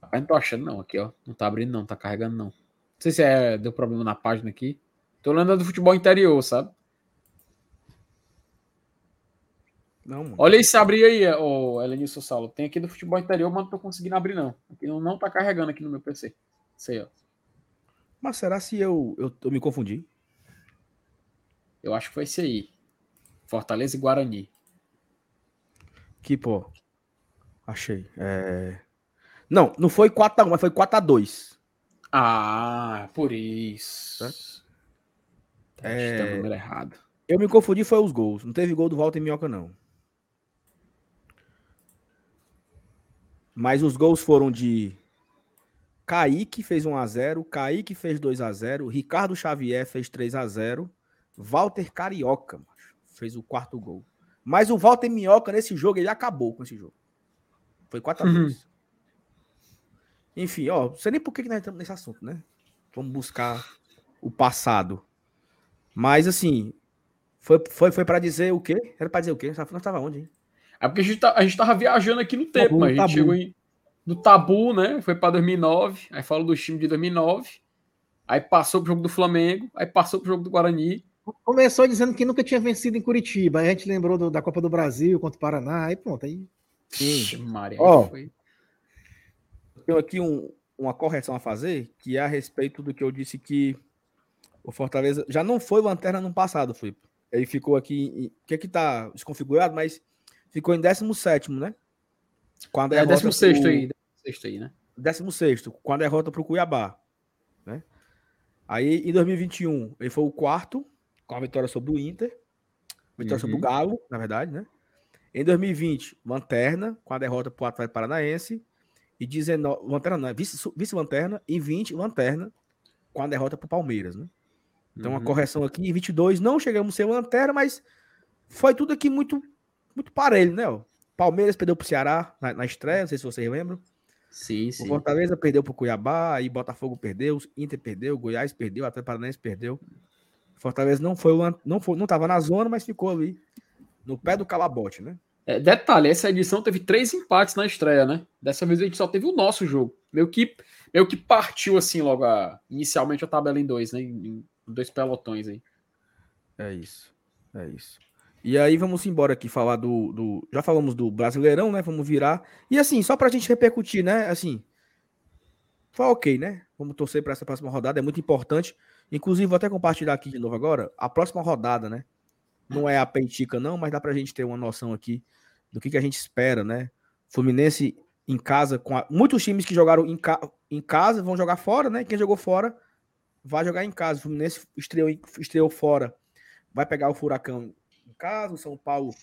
Rapaz, não tô achando não aqui, ó. Não tá abrindo não, tá carregando não. Não sei se é, deu problema na página aqui. Tô lendo do futebol interior, sabe? Não, mano. Olha se abrir aí, o Elenilson Saulo. Tem aqui do futebol interior, mas não tô conseguindo abrir, não. Aqui não, não tá carregando aqui no meu PC. Sei, ó. Mas será se eu, eu, eu me confundi? Eu acho que foi esse aí. Fortaleza e Guarani. Que, pô. Achei. É... Não, não foi 4x1, mas foi 4x2. Ah, por isso. Tá é... número errado. Eu me confundi, foi os gols. Não teve gol do Walter Minhoca, não. Mas os gols foram de Kaique fez 1x0, Kaique fez 2x0, Ricardo Xavier fez 3x0, Walter Carioca fez o quarto gol. Mas o Walter Minhoca nesse jogo, ele acabou com esse jogo. Foi 4x2. Uhum. Enfim, ó, não sei nem por que nós estamos nesse assunto, né? Vamos buscar o passado. Mas assim, foi, foi, foi para dizer o quê? Era para dizer o quê? Nós estava onde, hein? É porque a gente, tá, a gente tava viajando aqui no tempo, tabu, mas a gente tabu. chegou em, no tabu, né? Foi para 2009, aí falou do time de 2009, aí passou pro jogo do Flamengo, aí passou pro jogo do Guarani. Começou dizendo que nunca tinha vencido em Curitiba, aí a gente lembrou do, da Copa do Brasil contra o Paraná, aí pronto, aí. Sim, Maria, Ó, foi. Tenho aqui um, uma correção a fazer, que é a respeito do que eu disse que o Fortaleza já não foi lanterna no passado, Felipe. Ele ficou aqui, que aqui tá desconfigurado, mas ficou em 17, né? Com a derrota é, 16 pro... aí, 16 aí, né? 16, com a derrota para o Cuiabá. Né? Aí, em 2021, ele foi o quarto, com a vitória sobre o Inter. Vitória uhum. sobre o uhum. Galo, na verdade, né? Em 2020, Lanterna, com a derrota para o Atlético Paranaense. E 19. Lanterna não, é vice-lanterna. e 20, Lanterna, com a derrota para o Palmeiras, né? Então, uhum. uma correção aqui. Em 22, não chegamos a ser Lanterna, mas foi tudo aqui muito muito parelho, né? Palmeiras perdeu pro Ceará na, na estreia, não sei se vocês lembram. Sim, sim. O Fortaleza perdeu pro Cuiabá, aí Botafogo perdeu, Inter perdeu, Goiás perdeu, até Paranaense perdeu. Fortaleza não foi, não foi, não tava na zona, mas ficou ali no pé do calabote, né? É, detalhe, essa edição teve três empates na estreia, né? Dessa vez a gente só teve o nosso jogo. Meio que, meio que partiu assim logo a, inicialmente a tabela em dois, né? Em, em dois pelotões aí. É isso. É isso. E aí vamos embora aqui falar do, do, Já falamos do Brasileirão, né? Vamos virar. E assim, só pra gente repercutir, né? Assim. Foi ok, né? Vamos torcer para essa próxima rodada, é muito importante. Inclusive, vou até compartilhar aqui de novo agora. A próxima rodada, né? Não é a Pentica, não, mas dá pra gente ter uma noção aqui do que, que a gente espera, né? Fluminense em casa, com a... muitos times que jogaram em, ca... em casa vão jogar fora, né? Quem jogou fora vai jogar em casa. O Fluminense estreou, estreou fora, vai pegar o Furacão casa, o São Paulo,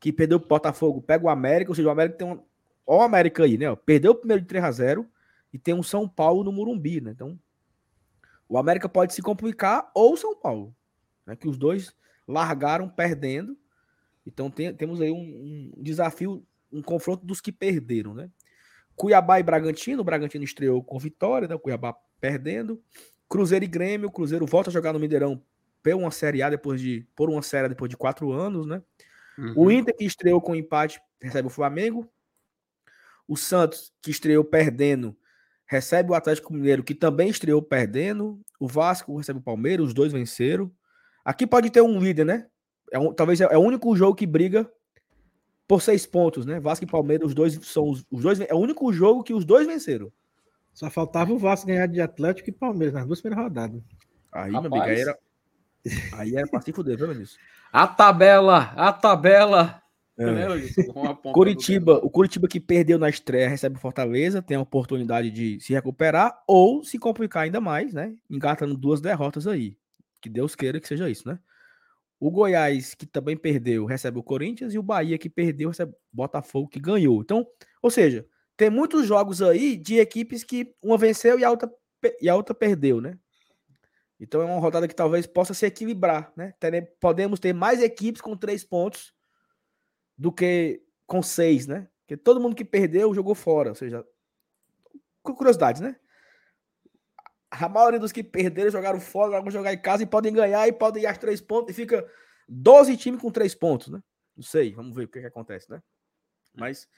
que perdeu o Botafogo, pega o América, ou seja, o América tem um. Ó, o América aí, né? Perdeu o primeiro de 3 a 0 e tem um São Paulo no Murumbi, né? Então, o América pode se complicar ou o São Paulo, né? Que os dois largaram perdendo. Então, tem, temos aí um, um desafio, um confronto dos que perderam, né? Cuiabá e Bragantino, o Bragantino estreou com vitória, né? O Cuiabá perdendo. Cruzeiro e Grêmio, o Cruzeiro volta a jogar no Mineirão por uma Série A depois de por uma série depois de quatro anos, né? Uhum. O Inter, que estreou com empate, recebe o Flamengo. O Santos, que estreou perdendo, recebe o Atlético Mineiro, que também estreou perdendo. O Vasco recebe o Palmeiras, os dois venceram. Aqui pode ter um líder, né? É um, talvez é, é o único jogo que briga por seis pontos, né? Vasco e Palmeiras, os dois são os, os dois. É o único jogo que os dois venceram. Só faltava o Vasco ganhar de Atlético e Palmeiras nas duas primeiras rodadas. Aí, Rapaz. meu amigo, aí era, aí era pra se fuder, viu, A tabela, a tabela. É. Curitiba, o Curitiba que perdeu na estreia recebe o Fortaleza, tem a oportunidade de se recuperar ou se complicar ainda mais, né? Engatando duas derrotas aí. Que Deus queira que seja isso, né? O Goiás, que também perdeu, recebe o Corinthians, e o Bahia, que perdeu, recebe o Botafogo, que ganhou. Então, ou seja, tem muitos jogos aí de equipes que uma venceu e a outra, e a outra perdeu, né? Então é uma rodada que talvez possa se equilibrar, né? Podemos ter mais equipes com três pontos do que com seis, né? Porque todo mundo que perdeu jogou fora, ou seja, com curiosidades, né? A maioria dos que perderam jogaram fora, vão jogar em casa e podem ganhar e podem ir às três pontos e fica 12 times com três pontos, né? Não sei, vamos ver o que, que acontece, né? Mas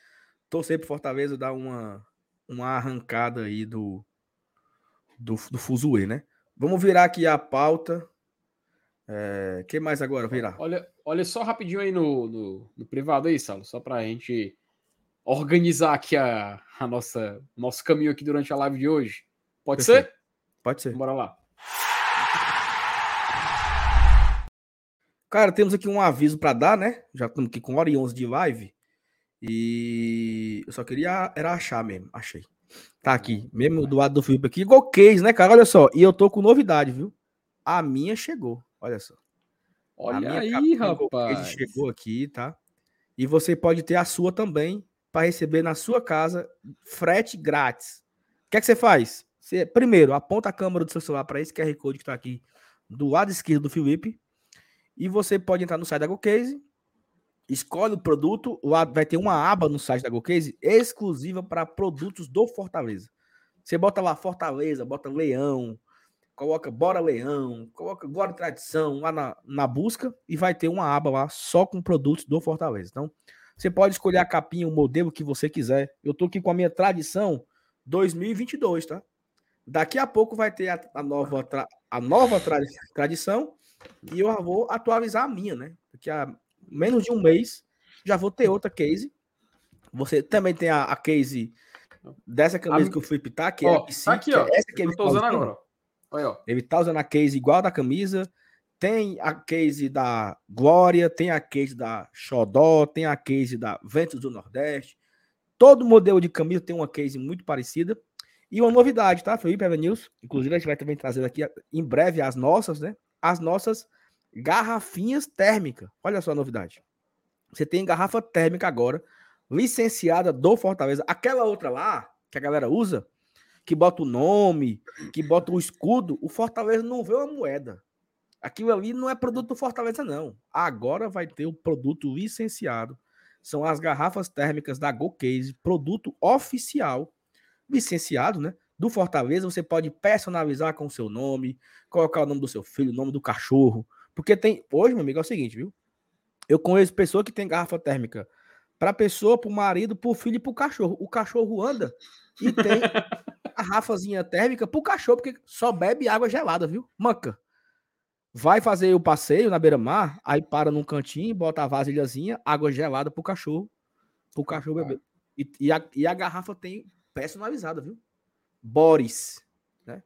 torcer pro Fortaleza dar uma, uma arrancada aí do, do, do Fuzue, né? Vamos virar aqui a pauta. É, que mais agora virar? Olha, olha só rapidinho aí no, no, no privado aí, Salo, só para a gente organizar aqui a, a nossa nosso caminho aqui durante a live de hoje. Pode Perfeito. ser? Pode ser. Bora lá. Cara, temos aqui um aviso para dar, né? Já estamos aqui com hora e 11 de live. E eu só queria era achar mesmo. Achei. Tá aqui, mesmo do lado do Felipe aqui. Igual case, né, cara? Olha só. E eu tô com novidade, viu? A minha chegou. Olha só. Olha aí, rapaz. Chegou aqui, tá? E você pode ter a sua também para receber na sua casa frete grátis. O que é que você faz? Você, primeiro, aponta a câmera do seu celular para esse QR Code que está aqui do lado esquerdo do Felipe. E você pode entrar no site da GoCase, escolhe o produto, lá vai ter uma aba no site da GoCase exclusiva para produtos do Fortaleza. Você bota lá Fortaleza, bota Leão, coloca Bora Leão, coloca Bora Tradição lá na, na busca e vai ter uma aba lá só com produtos do Fortaleza. Então, você pode escolher a capinha, o modelo que você quiser. Eu tô aqui com a minha tradição 2022, tá? Daqui a pouco vai ter a, a nova, tra, a nova tra, tradição e eu vou atualizar a minha, né? Daqui a menos de um mês já vou ter outra case. Você também tem a, a case dessa camisa a... que o Felipe tá, que ó, é tá aqui, ó. É essa que ele tá usando agora. Olha, Ele tá usando a case igual da camisa. Tem a case da Glória, tem a case da Xodó, tem a case da Ventos do Nordeste. Todo modelo de camisa tem uma case muito parecida. E uma novidade, tá, Felipe News? Inclusive, a gente vai também trazer aqui em breve as nossas, né? As nossas garrafinhas térmicas. Olha só a novidade. Você tem garrafa térmica agora, licenciada do Fortaleza. Aquela outra lá, que a galera usa, que bota o nome, que bota o escudo, o Fortaleza não vê uma moeda. Aquilo ali não é produto do Fortaleza, não. Agora vai ter o produto licenciado. São as garrafas térmicas da Go Case, produto oficial, licenciado, né? Do Fortaleza. Você pode personalizar com o seu nome, colocar o nome do seu filho, o nome do cachorro. Porque tem. Hoje, meu amigo, é o seguinte, viu? Eu conheço pessoa que tem garrafa térmica para pessoa, para o marido, para o filho e para o cachorro. O cachorro anda e tem garrafazinha térmica pro cachorro, porque só bebe água gelada, viu? Manca. Vai fazer o passeio na beira-mar, aí para num cantinho, bota a vasilhazinha, água gelada pro cachorro, pro cachorro beber. E, e, a, e a garrafa tem personalizada, viu? Boris, né?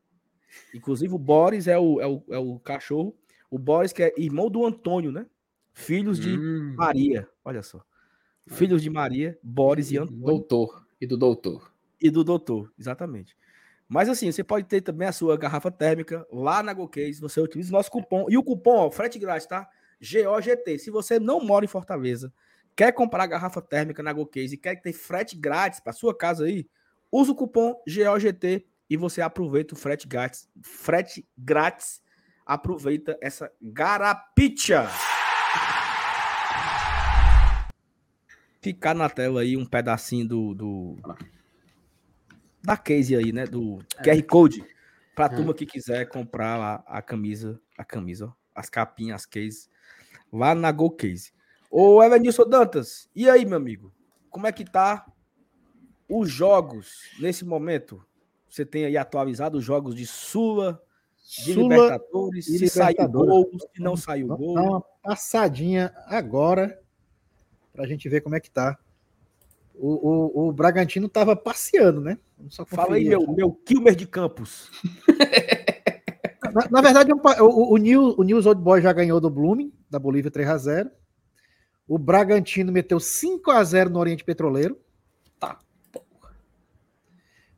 Inclusive o Boris é o, é o, é o cachorro, o Boris que é irmão do Antônio, né? Filhos de hum. Maria, olha só. Filhos de Maria, Boris e, e Antônio. Doutor, e do doutor. E do doutor, exatamente. Mas assim, você pode ter também a sua garrafa térmica lá na GoCase, você utiliza o nosso cupom. E o cupom, ó, frete grátis, tá? GOGT. Se você não mora em Fortaleza, quer comprar garrafa térmica na GoCase e quer ter frete grátis para sua casa aí, usa o cupom GOGT e você aproveita o frete grátis. Frete grátis. Aproveita essa garapicha. Ficar na tela aí um pedacinho do, do da case aí, né? Do QR Code. Pra é. turma que quiser comprar a, a camisa, a camisa, ó, as capinhas, as cases, lá na Go Case. Ô, Evanilson Dantas, e aí, meu amigo? Como é que tá os jogos nesse momento? Você tem aí atualizado os jogos de Sula, de Sula Libertadores, e se saiu Libertadores. gol, se não saiu gol. dar uma passadinha agora pra gente ver como é que tá. O, o, o Bragantino tava passeando, né? Só Fala aí, meu, meu Kilmer de Campos. Na, na verdade, pa- o, o, New- o News Old Boy já ganhou do Blooming, da Bolívia 3x0. O Bragantino meteu 5x0 no Oriente Petroleiro. Tá,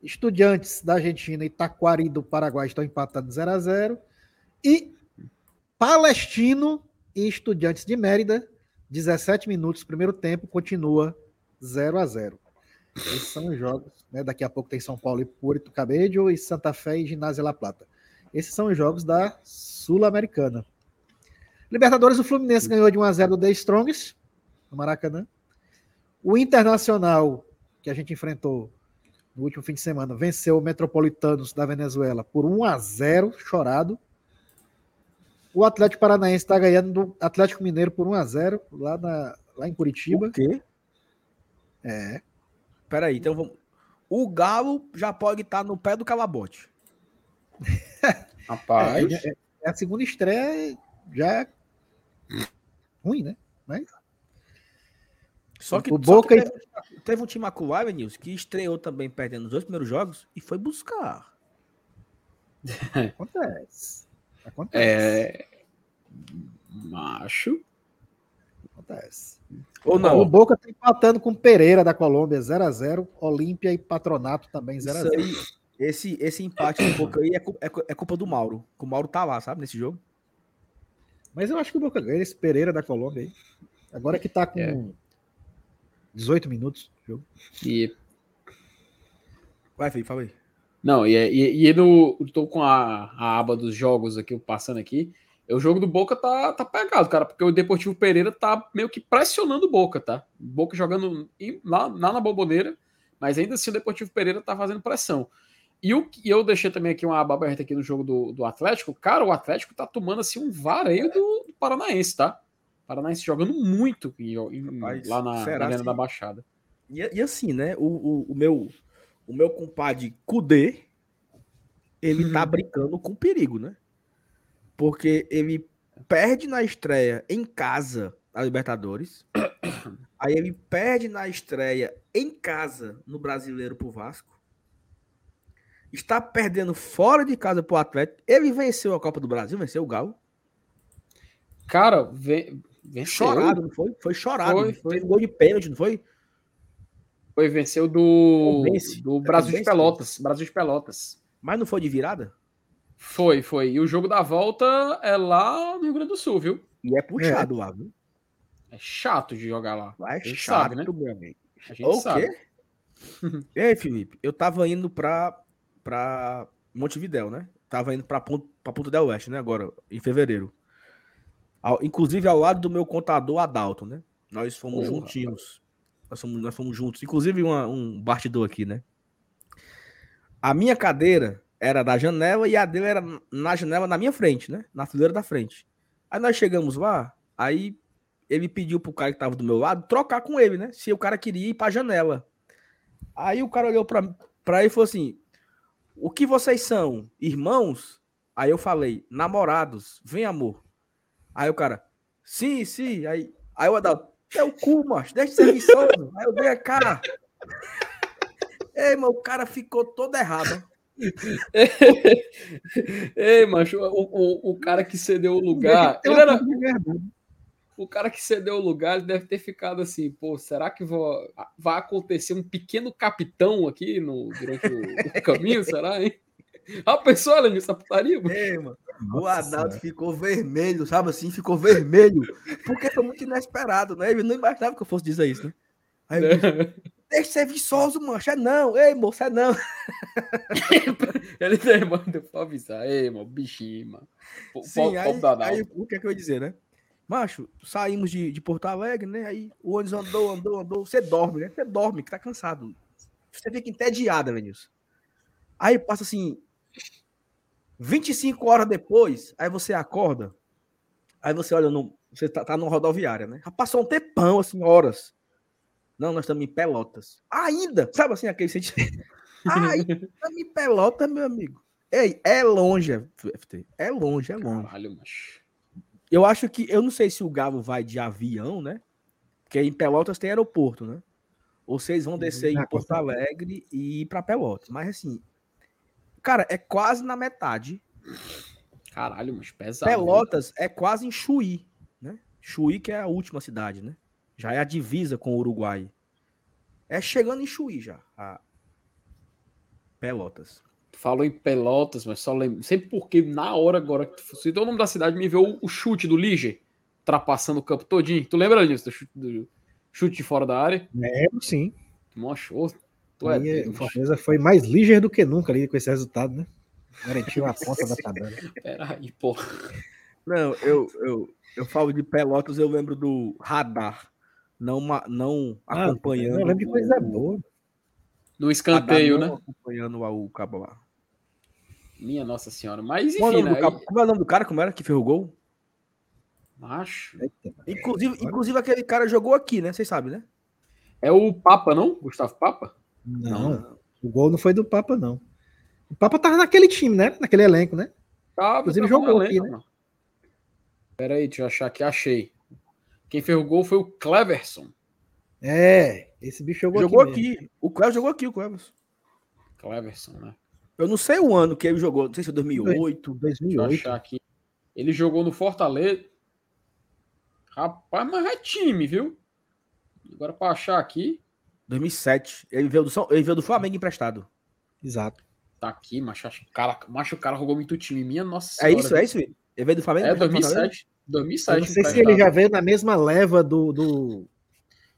Estudiantes da Argentina e Taquari do Paraguai estão empatados 0x0. E Palestino e Estudiantes de Mérida, 17 minutos, primeiro tempo, continua 0 a 0 Esses são os jogos. Né? Daqui a pouco tem São Paulo e Puerto Cabello e Santa Fé e Ginásio La Plata. Esses são os jogos da Sul-Americana. Libertadores, o Fluminense ganhou de 1 a 0 do The Strongs, no Maracanã. O Internacional, que a gente enfrentou no último fim de semana, venceu o Metropolitanos da Venezuela por 1 a 0 chorado. O Atlético Paranaense está ganhando do Atlético Mineiro por 1 a 0 lá, lá em Curitiba. O quê? É. Peraí, então vamos. O Galo já pode estar no pé do calabote. Rapaz. É, é- é a segunda estreia já ruim, né? Mas Só que, O só Boca que e- teve, teve um time aculável, Nilson, que estreou também perdendo os dois primeiros jogos e foi buscar. acontece. Acontece. É. Macho. Acontece. Ou O não? Boca tá empatando com o Pereira da Colômbia 0x0. Olímpia e Patronato também Isso 0x0. aí, esse, esse empate do Boca aí é, é é culpa do Mauro. Que o Mauro tá lá, sabe, nesse jogo. Mas eu acho que o Boca ganha esse Pereira da Colômbia aí. Agora que tá com É. 18 minutos. de jogo. E Vai, Felipe, fala aí. Não, e, e, e no. eu Tô com a, a aba dos jogos aqui, passando aqui. O jogo do Boca tá, tá pegado, cara, porque o Deportivo Pereira tá meio que pressionando o Boca, tá? O Boca jogando em- lá, lá na bomboneira, mas ainda assim o Deportivo Pereira tá fazendo pressão. E, o, e eu deixei também aqui uma aba aberta aqui no jogo do, do Atlético. Cara, o Atlético tá tomando assim um vareio do, do Paranaense, tá? Paranaense jogando muito em- em- Rapaz, lá na, Arena se- da Baixada. E, e assim, né? O, o, o meu, o meu compadre Kudê, ele tá brincando com perigo, né? Porque ele perde na estreia em casa a Libertadores. aí ele perde na estreia em casa no Brasileiro pro Vasco. Está perdendo fora de casa pro Atlético. Ele venceu a Copa do Brasil, venceu o Galo. Cara, ve, venceu. Chorado, não foi? Foi chorado. Foi, foi. Fez gol de pênalti, não foi? Foi, venceu do, do Brasil de Pelotas. Brasil de Pelotas. Mas não foi de virada? Foi, foi. E o jogo da volta é lá no Rio Grande do Sul, viu? E é puxado lá, viu? É chato de jogar lá. Lá é A gente chato, sabe, né? meu amigo. A gente O sabe. quê? E aí, Felipe? Eu tava indo pra, pra Montevidéu, né? Tava indo pra, pra Ponta del Oeste, né? Agora, em fevereiro. Ao- inclusive ao lado do meu contador Adalto, né? Nós fomos Porra, juntinhos. Nós fomos, nós fomos juntos. Inclusive uma- um bastidor aqui, né? A minha cadeira era da janela e a dele era na janela na minha frente, né? Na fileira da frente. Aí nós chegamos lá, aí ele pediu pro cara que tava do meu lado trocar com ele, né? Se o cara queria ir pra janela. Aí o cara olhou pra, pra ele e falou assim: O que vocês são? Irmãos? Aí eu falei: Namorados, vem amor. Aí o cara: Sim, sim. Aí, aí o Adalto: Teu cu, macho, deixa de ser viçoso. Aí eu venho cá. Ei, mano, o cara ficou todo errado. Ei, macho, o, o, o cara que cedeu o lugar. Ele era, o cara que cedeu o lugar ele deve ter ficado assim, pô, será que vou, vai acontecer um pequeno capitão aqui no, durante o, o caminho, será, hein? A pessoa, olha essa putaria, mano. Ei, mano. O Adalto ficou vermelho, sabe assim? Ficou vermelho. Porque foi muito inesperado, né? Ele não imaginava que eu fosse dizer isso, né? Aí eu disse, deixa de ser viçoso, mancha. É não. Ei, moço, é não. Ele tem, mano, pra avisar. Ei, mano, bichinho, mano. Pô, Sim, aí, aí o que é que eu ia dizer, né? Macho, saímos de, de Porto Alegre, né? Aí o ônibus andou, andou, andou. Você dorme, né? Você dorme, que tá cansado. Você fica entediada, Venilson. Aí passa assim, 25 horas depois, aí você acorda, aí você olha no. Você tá, tá numa rodoviária, né? Já passou um tempão, assim, horas. Não, nós estamos em Pelotas. Ainda! Sabe assim, aquele sentimento? Ainda estamos em Pelotas, meu amigo. Ei, é longe, FT. É longe, é longe. Caralho, macho. Eu acho que. Eu não sei se o Galo vai de avião, né? Porque em Pelotas tem aeroporto, né? Ou vocês vão descer em Ah, Porto Alegre e ir para Pelotas. Mas assim. Cara, é quase na metade. Caralho, mas pesado. Pelotas é quase em Chuí, né? Chuí que é a última cidade, né? Já é a divisa com o Uruguai. É chegando em Chuí já. a Pelotas. Tu falou em Pelotas, mas só lembro. Sempre porque na hora agora que tu citou o nome da cidade, me veio o, o chute do Lige, ultrapassando o campo todinho. Tu lembra disso? Do chute, do chute de fora da área? É, sim. Achou? Tu é o. Fortaleza foi mais ligeiro do que nunca ali com esse resultado, né? Garantiu a ponta da tabela. Peraí, pô. Não, eu, eu, eu falo de Pelotas, eu lembro do radar. Não, não Ah, acompanhando. Eu lembro de coisa o- boa. No escanteio, não né? Acompanhando o o cabo lá. Minha Nossa Senhora. Mas Qual é o enfim, nome do né? cabo- Como é o nome do cara? Como era que fez o gol? Macho. Inclusive, inclusive aquele cara jogou aqui, né? Vocês sabem, né? É o Papa, não? Gustavo Papa? Não, o gol não foi do Papa, não. O Papa tava naquele time, né? Naquele elenco, né? Tava, Inclusive, tava jogou no aqui, elenco, mano. Pera aí, deixa eu achar aqui. Achei. Quem fez o gol foi o Cleverson. É, esse bicho jogou, Jogou aqui. aqui. O Cleves jogou aqui, o Cleves. Cleverson, né? Eu não sei o ano que ele jogou, não sei se foi 2008. Deixa eu 2008. achar aqui. Ele jogou no Fortaleza. Rapaz, mas é time, viu? Agora pra achar aqui. 2007. Ele veio do, São- ele veio do Flamengo emprestado. Exato. Tá aqui, mas acho que o cara, macho, o cara jogou muito time. Minha nossa É senhora, isso, viu? é isso? Ele veio do Flamengo É, emprestado do Fortaleza? 2007. 2007. Eu não sei se ele já veio na mesma leva do, do,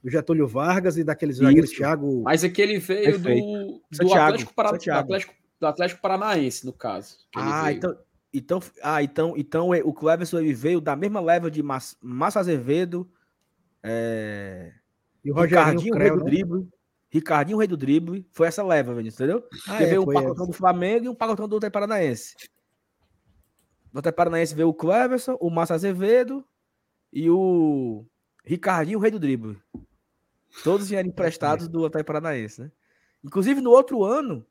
do Getúlio Vargas e daqueles zagueiros. Thiago. Mas é que ele veio do, Perfeito. do, Santiago, Atlético Para- Santiago. Atlético, do Atlético Paranaense, no caso. Ah, veio. então, então, ah, então, então é, o Cleverson ele veio da mesma leva de Mas- Massa Azevedo, é, E o Rogerinho Ricardinho, o rei Creu, do né? drible. Ricardinho, rei do drible. Foi essa leva, Vinícius, entendeu? Ah, é, veio um pacotão do Flamengo e um pacotão do Paranaense. Do Atlético Paranaense veio o Cleverson, o Massa Azevedo e o Ricardinho, o rei do drible. Todos vieram emprestados do Atlético Paranaense, né? Inclusive, no outro ano,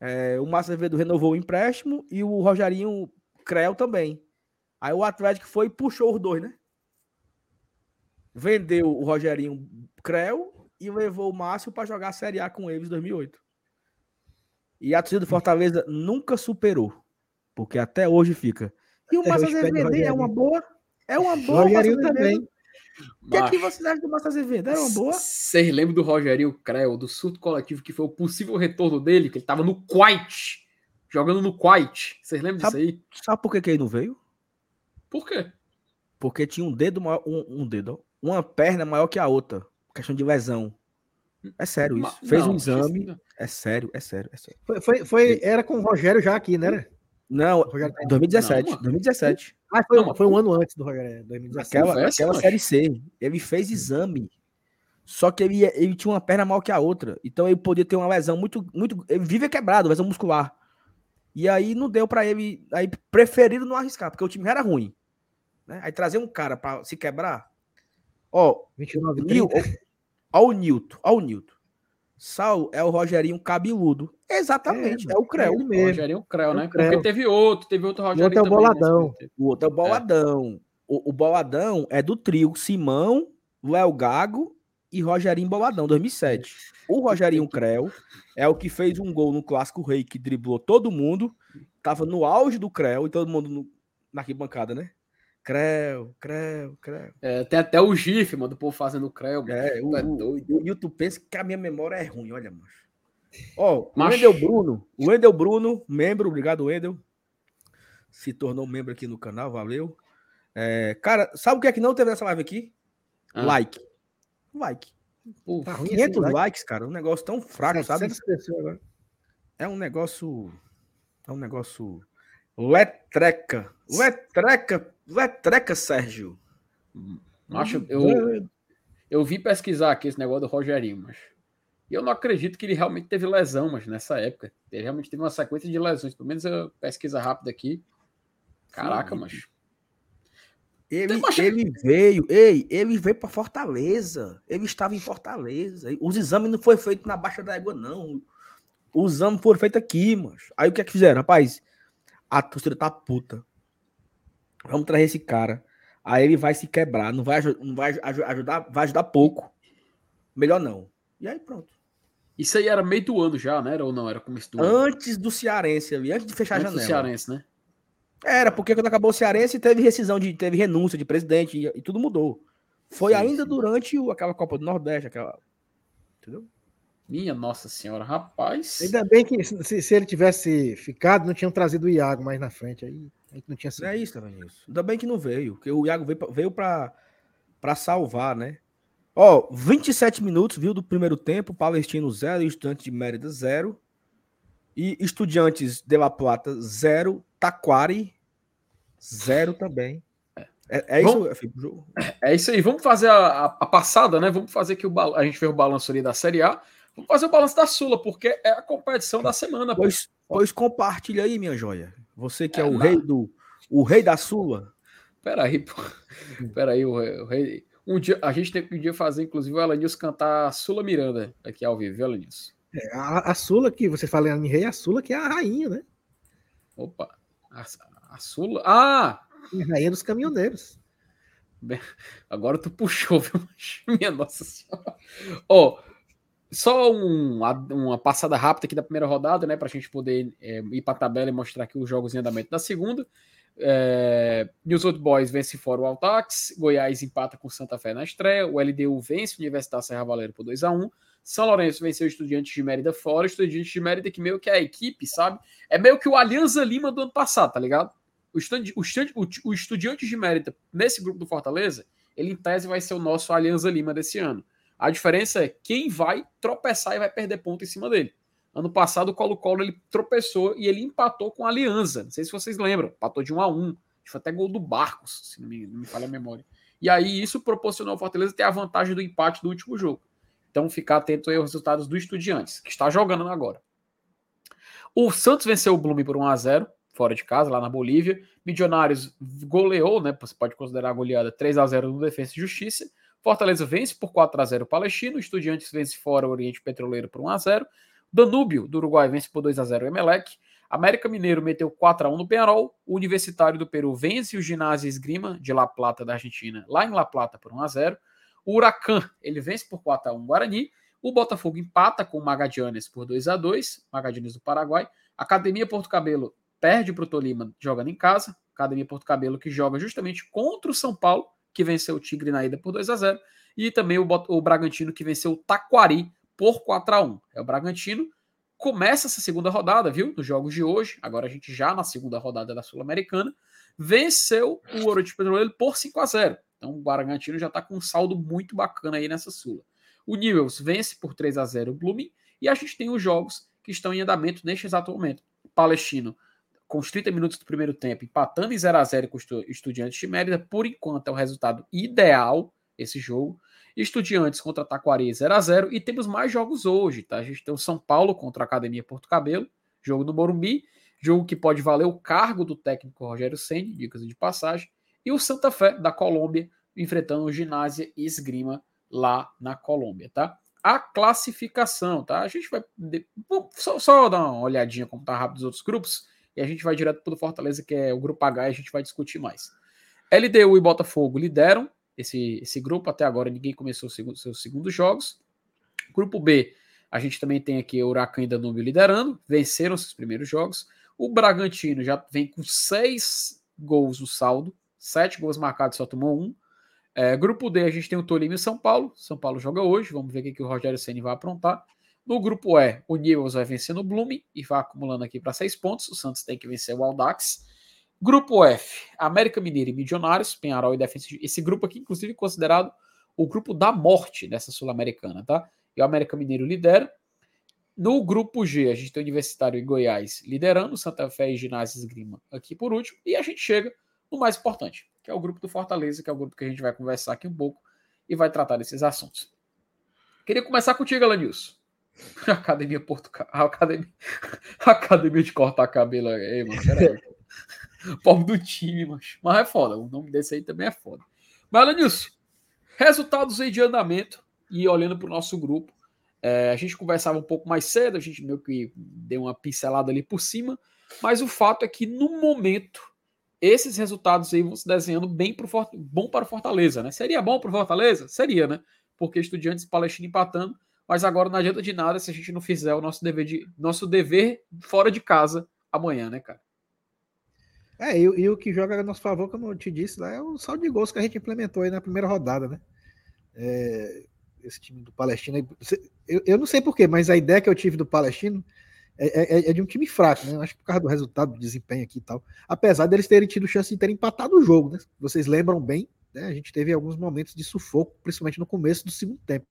é, o Massa Azevedo renovou o empréstimo e o Rogerinho Creu também. Aí o Atlético foi e puxou os dois, né? Vendeu o Rogerinho Creu e levou o Márcio para jogar a Série A com eles em 2008. E a torcida do Fortaleza nunca superou, porque até hoje fica. E o Até pede Azevedo é uma boa? É uma boa, Rogerinho também. O que, é que Macho. vocês acham do Márcio Azevedo? É uma boa? Vocês lembram do Rogerinho Creu, do surto coletivo, que foi o possível retorno dele, que ele tava no Quite, jogando no Quite. Vocês lembram disso Sabe- aí? Sabe por que, que ele não veio? Por quê? Porque tinha um dedo maior, um, um dedo, uma perna maior que a outra. Questão de lesão. É sério isso. Ma- Fez não, um exame. É sério, é sério, é sério. Foi, foi, foi- era com o Rogério já aqui, né? Não, O Rogério tá- 2017. Não, mano. 2017. Ah, foi, Não, foi um ano antes do Rogério, 2017. Aquela, Conversa, aquela série C. Ele fez exame. Só que ele, ele tinha uma perna maior que a outra. Então ele podia ter uma lesão muito. muito ele vive quebrado, lesão muscular. E aí não deu pra ele. Aí preferiram não arriscar, porque o time já era ruim. né? Aí trazer um cara pra se quebrar. Ó, 29, Nil, 30. ó, ó o Nilton, ó o Nilton. Sal é o Rogerinho cabeludo. Exatamente, é, o É Creu. ele O mesmo. Rogerinho Creu, É o né? Creu. Porque teve outro, teve outro Rogerinho outro é o né? Boladão. O outro é o Boladão. O, o Boladão é do trio Simão, Léo Gago e Rogerinho Boladão, 2007. O Rogerinho Creu é o que fez um gol no Clássico Rei, que driblou todo mundo. Tava no auge do Creu e todo mundo no, na arquibancada, né? Creu, Creu, Creu. É, tem até o GIF, mano, do povo fazendo o Creu. mano. É, o, Tu é o, doido. o YouTube pensa que a minha memória é ruim, olha, macho. Ó, o Macho. Wendel Bruno, o Wendel Bruno, membro, obrigado, Wendel. Se tornou membro aqui no canal, valeu. É, cara, sabe o que é que não teve nessa live aqui? Ah. Like. Like. Pô, Tá ruim 500 esse like. likes, cara, um negócio tão fraco, sabe? 700 pessoas agora. É um negócio. É um negócio. Letreca. Letreca. Letreca, Sérgio. Macho, eu, eu vim pesquisar aqui esse negócio do Rogerinho, mas e eu não acredito que ele realmente teve lesão, mas nessa época. Ele realmente teve uma sequência de lesões. Pelo menos eu pesquisa rápida aqui. Caraca, Sim. mas. Ele, ele veio, ei, ele veio para Fortaleza. Ele estava em Fortaleza. Os exames não foram feitos na Baixa da Égua, não. Os exames foram feitos aqui, mano. Aí o que é que fizeram? Rapaz, a torcida tá puta. Vamos trazer esse cara. Aí ele vai se quebrar, não vai, não vai ajudar, vai ajudar pouco. Melhor não. E aí pronto. Isso aí era meio do ano já, né? Ou não? Era começo do ano? Antes do Cearense ali, antes de fechar antes a janela. do Cearense, né? Era, porque quando acabou o Cearense, teve rescisão, de, teve renúncia de presidente e, e tudo mudou. Foi sim, ainda sim. durante o, aquela Copa do Nordeste, aquela. Entendeu? Minha Nossa Senhora, rapaz. Ainda bem que se, se ele tivesse ficado, não tinham trazido o Iago mais na frente. Aí não tinha sido. É isso, também isso. Ainda bem que não veio, porque o Iago veio, veio para salvar, né? Ó, 27 minutos, viu, do primeiro tempo, Palestino 0, Estudante de Mérida 0. E Estudiantes de La Plata 0, Taquari, zero também. É, é Vamos, isso, é, é isso aí. Vamos fazer a, a, a, passada, né? Vamos fazer que o a gente fez o balanço ali da Série A. Vamos fazer o balanço da Sula, porque é a competição da semana. Pois, pois compartilha aí, minha joia. Você que é, é o rei do o rei da Sula. Peraí, pô. Peraí, o, o rei. Um dia, a gente tem que um dia fazer, inclusive, o Elanils cantar Sula Miranda aqui ao vivo, viu? É, a, a Sula que você fala em rei, a Sula que é a rainha, né? Opa, a, a Sula. Ah! A rainha dos caminhoneiros. Agora tu puxou, viu? Minha Nossa Senhora. Ó, oh, só um, uma passada rápida aqui da primeira rodada, né? Para a gente poder é, ir para a tabela e mostrar aqui os jogos em andamento da segunda. É, News Old Boys vence fora o Altax, Goiás empata com Santa Fé na estreia, o LDU vence o Universidade Serra Valero por 2 a 1 São Lourenço venceu o Estudiantes de Mérida fora, o Estudiantes de Mérida que meio que é a equipe, sabe? É meio que o Alianza Lima do ano passado, tá ligado? O, estudi o, estudi o Estudiantes de Mérida, nesse grupo do Fortaleza, ele em tese vai ser o nosso Alianza Lima desse ano. A diferença é quem vai tropeçar e vai perder ponto em cima dele. Ano passado o Colo-Colo ele tropeçou e ele empatou com a Aliança. Não sei se vocês lembram, empatou de 1 a 1. Foi até gol do Barcos, se não me, não me falha a memória. E aí isso proporcionou ao Fortaleza ter a vantagem do empate do último jogo. Então ficar atento aos resultados do Estudiantes, que está jogando agora. O Santos venceu o Blume por 1 a 0 fora de casa, lá na Bolívia. Milionários goleou, né? Você pode considerar a goleada 3 a 0 no Defesa e Justiça. Fortaleza vence por 4 a 0 o Palestino. Estudiantes vence fora o Oriente Petroleiro por 1 a 0 Danúbio, do Uruguai, vence por 2 a 0 o Emelec. América Mineiro meteu 4 a 1 no Penarol. Universitário do Peru vence o Ginásio Esgrima de La Plata da Argentina, lá em La Plata por 1 a 0. O Huracan, ele vence por 4 a 1 o Guarani. O Botafogo empata com o Magadianes por 2 a 2 Magadianes do Paraguai. Academia Porto Cabelo perde para o Tolima jogando em casa. Academia Porto Cabelo que joga justamente contra o São Paulo, que venceu o Tigre na ida por 2 a 0 E também o, o Bragantino que venceu o Taquari por 4 a 1 É o Bragantino. Começa essa segunda rodada, viu? Nos jogos de hoje. Agora a gente já na segunda rodada da Sul-Americana. Venceu o Oriente Petroleiro por 5 a 0 Então o Bragantino já está com um saldo muito bacana aí nessa Sula. O Newells vence por 3 a 0 o Blooming. E a gente tem os jogos que estão em andamento neste exato momento. Palestino com os 30 minutos do primeiro tempo, empatando em 0 a 0 com os Estudiantes de Mérida. Por enquanto é o resultado ideal esse jogo. Estudiantes contra Taquari 0 a 0 e temos mais jogos hoje, tá? A gente tem o São Paulo contra a Academia Porto Cabelo, jogo no Morumbi, jogo que pode valer o cargo do técnico Rogério Ceni, dicas de passagem, e o Santa Fé da Colômbia enfrentando o Ginásio e Esgrima lá na Colômbia, tá? A classificação, tá? A gente vai só, só dar uma olhadinha como tá rápido os outros grupos e a gente vai direto para o Fortaleza, que é o grupo H, e a gente vai discutir mais. LDU e Botafogo lideram, esse, esse grupo. Até agora ninguém começou segundo, seus segundos jogos. Grupo B, a gente também tem aqui o Huracan e Danúbio liderando, venceram seus primeiros jogos. O Bragantino já vem com seis gols no saldo, sete gols marcados, só tomou um. É, grupo D, a gente tem o Tolima e São Paulo. São Paulo joga hoje, vamos ver o que, que o Rogério Senna vai aprontar. No grupo E, o Newells vai vencer no Blooming e vai acumulando aqui para seis pontos. O Santos tem que vencer o Aldax. Grupo F, América Mineira e Milionários, Penharol e Defensa. Esse grupo aqui, inclusive, é considerado o grupo da morte dessa Sul-Americana, tá? E o América Mineiro lidera. No grupo G, a gente tem o Universitário e Goiás liderando, Santa Fé e Ginásio Esgrima aqui por último. E a gente chega no mais importante, que é o grupo do Fortaleza, que é o grupo que a gente vai conversar aqui um pouco e vai tratar desses assuntos. Queria começar contigo, Alanilson. Academia Porto... Academia... Academia de cortar cabelo aí, mano. Peraí. Pobre do time, mas, mas é foda. O nome desse aí também é foda. Mas, Lenilson, resultados aí de andamento e olhando para o nosso grupo. É, a gente conversava um pouco mais cedo, a gente meio que deu uma pincelada ali por cima, mas o fato é que no momento esses resultados aí vão se desenhando bem pro, bom para o Fortaleza, né? Seria bom para o Fortaleza? Seria, né? Porque estudiantes Palestina empatando, mas agora não adianta de nada se a gente não fizer o nosso dever, de, nosso dever fora de casa amanhã, né, cara? É, e, e, o que joga a nosso favor, como eu te disse, lá é o saldo de gols que a gente implementou aí na primeira rodada, né? É, esse time do Palestino. Eu, eu não sei porquê, mas a ideia que eu tive do Palestino é, é, é, de um time fraco, né? Acho que por causa do resultado, do desempenho aqui e tal. Apesar deles terem tido chance de terem empatado o jogo, né? Vocês lembram bem, né? A gente teve alguns momentos de sufoco, principalmente no começo do segundo tempo.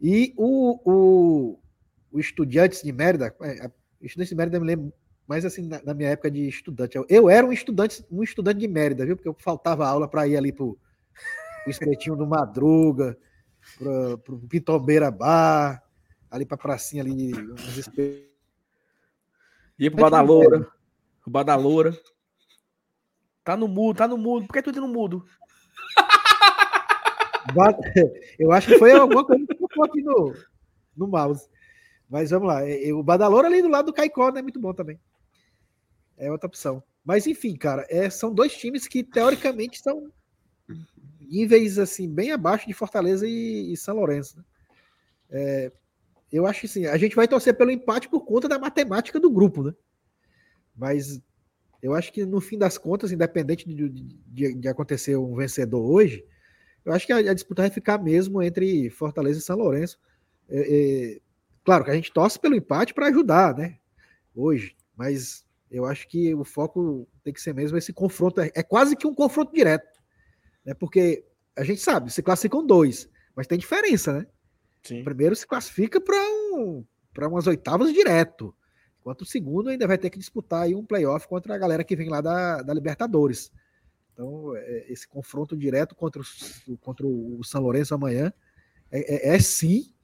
E o, o, o Estudiantes de Mérida, o Estudiantes de Mérida me lembro mais assim na, na, minha época de estudante. Eu, eu, era um estudante, um estudante de Mérida, viu? Porque eu faltava aula para ir ali pro, pro espetinho do Madruga, pro, pro Pitombeira Bar, ali pra pracinha ali. Ia pro Badaloura. O Badaloura. Tá no mudo, tá no mudo. Por que tu tá no mudo? Eu acho que foi alguma coisa que ficou aqui no, no mouse. Mas vamos lá. O Badalor ali do lado do Caicó, né? Muito bom também. É outra opção. Mas enfim, cara, é, são dois times que teoricamente são níveis assim bem abaixo de Fortaleza e, e São Lourenço. Né? É, eu acho que assim, a gente vai torcer pelo empate por conta da matemática do grupo, né? Mas eu acho que no fim das contas, independente de, de, de acontecer um vencedor hoje, eu acho que a, a, disputa vai ficar mesmo entre Fortaleza e São Lourenço. É, é, claro que a gente torce pelo empate para ajudar, né? Hoje, mas eu acho que o foco tem que ser mesmo esse confronto. É, é quase que um confronto direto, né? Porque a gente sabe, se classificam dois, mas tem diferença, né? Sim. O primeiro se classifica para um, umas oitavas direto, enquanto o segundo ainda vai ter que disputar aí um playoff contra a galera que vem lá da, da Libertadores. Então, é, esse confronto direto contra o, contra o São Lourenço amanhã é, é, é, sim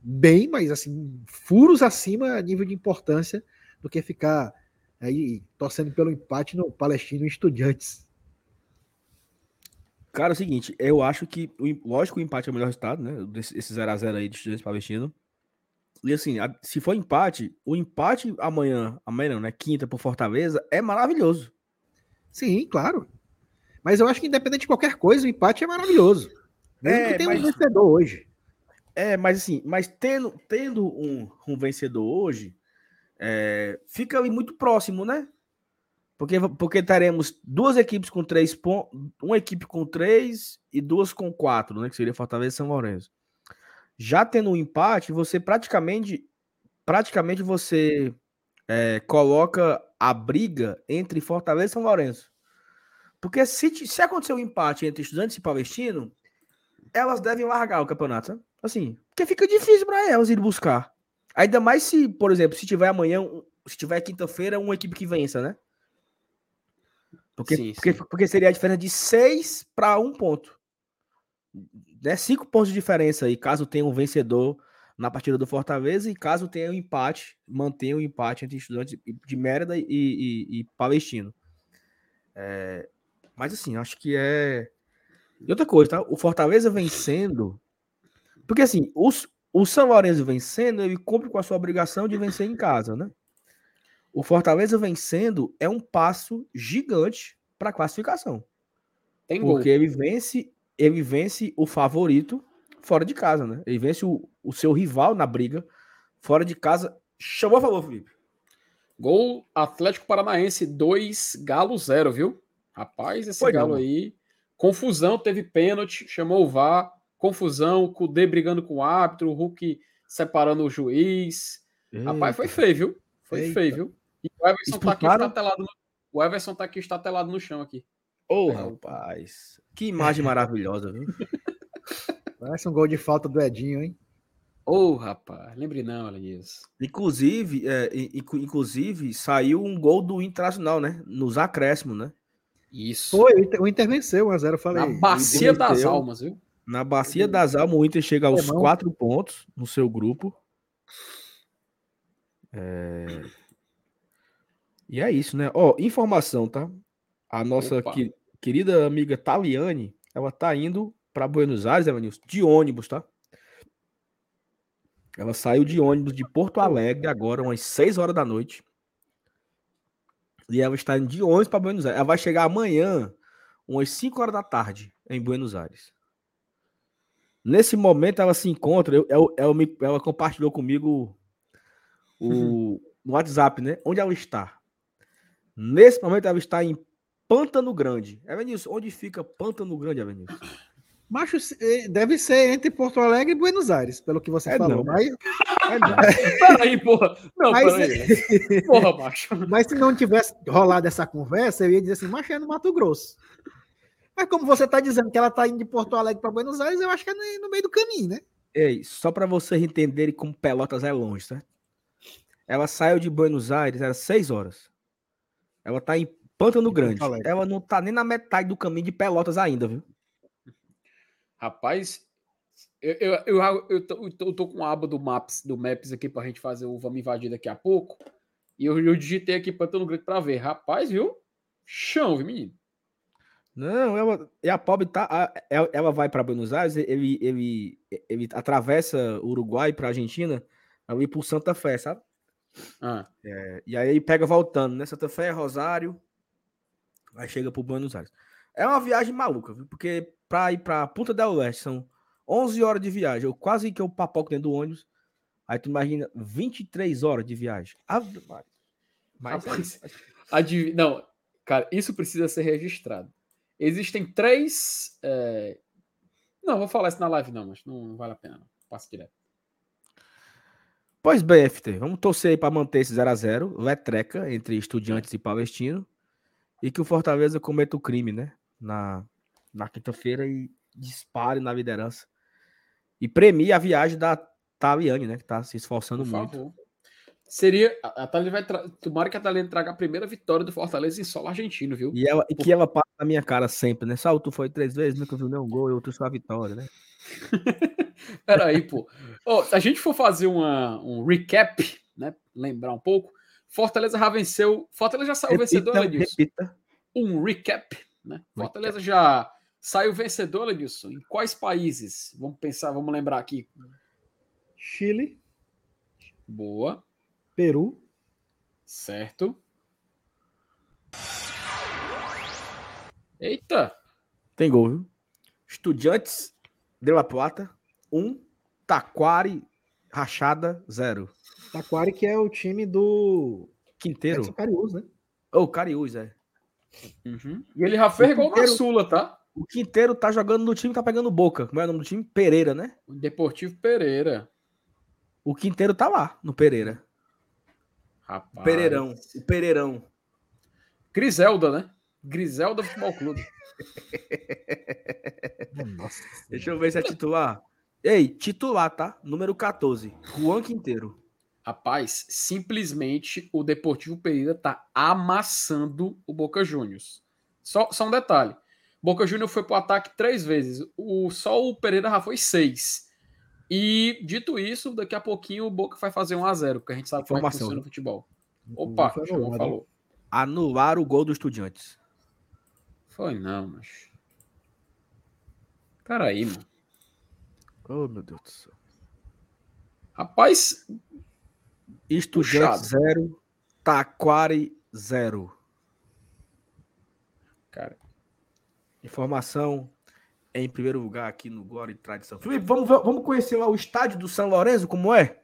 bem, mas assim, furos acima a nível de importância do que ficar aí torcendo pelo empate no Palestino Estudiantes. Cara, é o seguinte, eu acho que, lógico, o empate é o melhor resultado, né? Esse 0x0 aí de Estudiantes Palestino. E assim, se for empate, o empate amanhã, amanhã não, né? Quinta por Fortaleza, é maravilhoso. Sim, claro. Mas eu acho que independente de qualquer coisa, o empate é maravilhoso. Mesmo é, que tenha mas... um vencedor hoje. É, mas assim, mas tendo, tendo um, um vencedor hoje, é, fica ali muito próximo, né? Porque, porque teremos duas equipes com três pontos, uma equipe com três e duas com quatro, né? Que seria Fortaleza e São Lourenço. Já tendo um empate, você praticamente, praticamente você é, coloca a briga entre Fortaleza e São Lourenço. Porque se, se acontecer um empate entre estudantes e palestino, elas devem largar o campeonato, sabe? Assim, porque fica difícil para elas ir buscar. Ainda mais se, por exemplo, se tiver amanhã, se tiver quinta-feira, uma equipe que vença, né? Porque, sim, porque, sim. porque seria a diferença de seis para um ponto. Né? Cinco pontos de diferença aí, caso tenha um vencedor na partida do Fortaleza e caso tenha um empate, mantenha o um empate entre estudantes de Mérida e, e, e Palestino. É, mas assim, acho que é. E outra coisa, tá? O Fortaleza vencendo. Porque assim, os, o São Lourenço vencendo, ele cumpre com a sua obrigação de vencer em casa, né? O Fortaleza vencendo é um passo gigante para a classificação. Tem porque gol. ele vence, ele vence o favorito fora de casa, né? Ele vence o, o seu rival na briga fora de casa. Chamou a favor, Felipe. Gol Atlético Paranaense 2, Galo 0, viu? Rapaz, esse Foi Galo não. aí. Confusão, teve pênalti, chamou o VAR. Confusão, o Kudê brigando com o árbitro, o Hulk separando o juiz. Eita. Rapaz, foi feio, viu? Foi Eita. feio, viu? E o Everson tá aqui estatelado no... O Everson tá aqui estatelado no chão aqui. Ô, oh, rapaz. Que imagem maravilhosa, viu? Parece um gol de falta do Edinho, hein? Ô, oh, rapaz, lembre não, Alanis. Inclusive, é, inclusive, saiu um gol do Internacional, né? Nos acréscimos, né? Isso. Foi, o Inter venceu 1x0, eu falei. Na Bacia das Almas, viu? Na Bacia das Almas, o Inter chega aos quatro pontos no seu grupo. É... E é isso, né? Ó, informação, tá? A nossa que, querida amiga Taliane, ela tá indo para Buenos Aires, Evanilson, de ônibus, tá? Ela saiu de ônibus de Porto Alegre agora, umas 6 horas da noite. E ela está indo de ônibus para Buenos Aires. Ela vai chegar amanhã, umas 5 horas da tarde, em Buenos Aires. Nesse momento, ela se encontra. Eu, eu, ela, me, ela compartilhou comigo o, no WhatsApp, né? Onde ela está. Nesse momento, ela está em Pântano Grande. Evanilson, onde fica Pântano Grande, Evanilson? Macho, eh, deve ser entre Porto Alegre e Buenos Aires, pelo que você É falou. não. Mas, Peraí, porra. Não, Mas- peraí. Porra, macho. mas se não tivesse rolado essa conversa, eu ia dizer assim, macho, é no Mato Grosso. Mas como você está dizendo que ela está indo de Porto Alegre para Buenos Aires, eu acho que é no, meio do caminho, né? Ei, só para vocês entenderem como Pelotas é longe, certo? Ela saiu de Buenos Aires, era 6 horas. Ela tá em Pântano Grande. Ela não tá nem na metade do caminho de Pelotas ainda, viu? Rapaz, eu, eu, eu, eu, tô, eu tô- com a aba do Maps, do Maps aqui pra gente fazer o Vamos Invadir daqui a pouco. E eu, eu digitei aqui todo grande pra ver. Rapaz, viu? Chão, viu, menino? Não, ela, e a pobre tá, ela, ela vai para Buenos Aires, ele, ele, ele atravessa o Uruguai para Argentina, ali por Santa Fé, sabe? Ah, É, e aí ele pega voltando, né? Santa Fé, Rosário, aí chega pro Buenos Aires. É uma viagem maluca, viu? Porque pra ir pra Punta del Este são 11 horas de viagem. Eu quase que eu papoco dentro do ônibus. Aí tu imagina 23 horas de viagem. Ave Maria. Mas adiv- Não, cara, isso precisa ser registrado. Existem três. é, Não, vou falar isso na live, não, mas não, vale a pena. Não. Passa direto. Pois bem, FT, vamos torcer aí pra manter esse 0x0, letreca entre estudiantes e palestino. E que o Fortaleza cometa o crime, né? Na, na quinta-feira e dispare na liderança. E premie a viagem da Taliane, né? Que tá se esforçando Por muito. favor. Seria. A Thalia vai. Tra... Tomara que a Thalia traga a primeira vitória do Fortaleza em solo argentino, viu? E, ela, e que ela passa na minha cara sempre, né? Saulo, tu foi três vezes, nunca viu nenhum gol, eu tu só a vitória, né? Peraí, pô. Ó, se a gente for fazer uma, um recap, né? Lembrar um pouco. Fortaleza já venceu. Fortaleza já saiu vencedor, Repita, Edilson. repita. Um recap, né? Fortaleza já saiu vencedor, Edilson. Em quais países? Vamos pensar, vamos lembrar aqui. Chile, Boa, Peru, certo. Eita! Tem gol, viu? Estudiantes de La Plata, um. Taquari, Rachada, zero. Taquari, que é o time do Quinteiro. Edson Cariús, né? Ô, Cariús, é. Uhum. E ele já fez gol na Sula, tá? O Quinteiro tá jogando no time, tá pegando boca. Como é o nome do time? Pereira, né? O Deportivo Pereira. O Quinteiro tá lá, no Pereira. Rapaz. Pereirão. O Pereirão. Griselda, né? Griselda Futebol Clube. Nossa. Deixa eu ver se é titular. Ei, titular, tá? Número 14. Juan Quinteiro. Rapaz, simplesmente o Deportivo Pereira tá amassando o Boca Juniors. Só, só um detalhe. Boca Juniors foi pro ataque três vezes. O, só o Pereira já foi seis. E, dito isso, daqui a pouquinho o Boca vai fazer 1 a 0 porque a gente sabe como é que Informação, funciona né? o futebol. Opa, João anulado. falou. Anular o gol do Estudiantes. Foi não, mas... Peraí, mano. Oh, meu Deus do céu. Rapaz, Estudiantes, zero. Taquari, zero. cara, Informação em primeiro lugar aqui no Glória e Tradição. Felipe, vamos, vamos conhecer lá o estádio do São Lourenço, como é?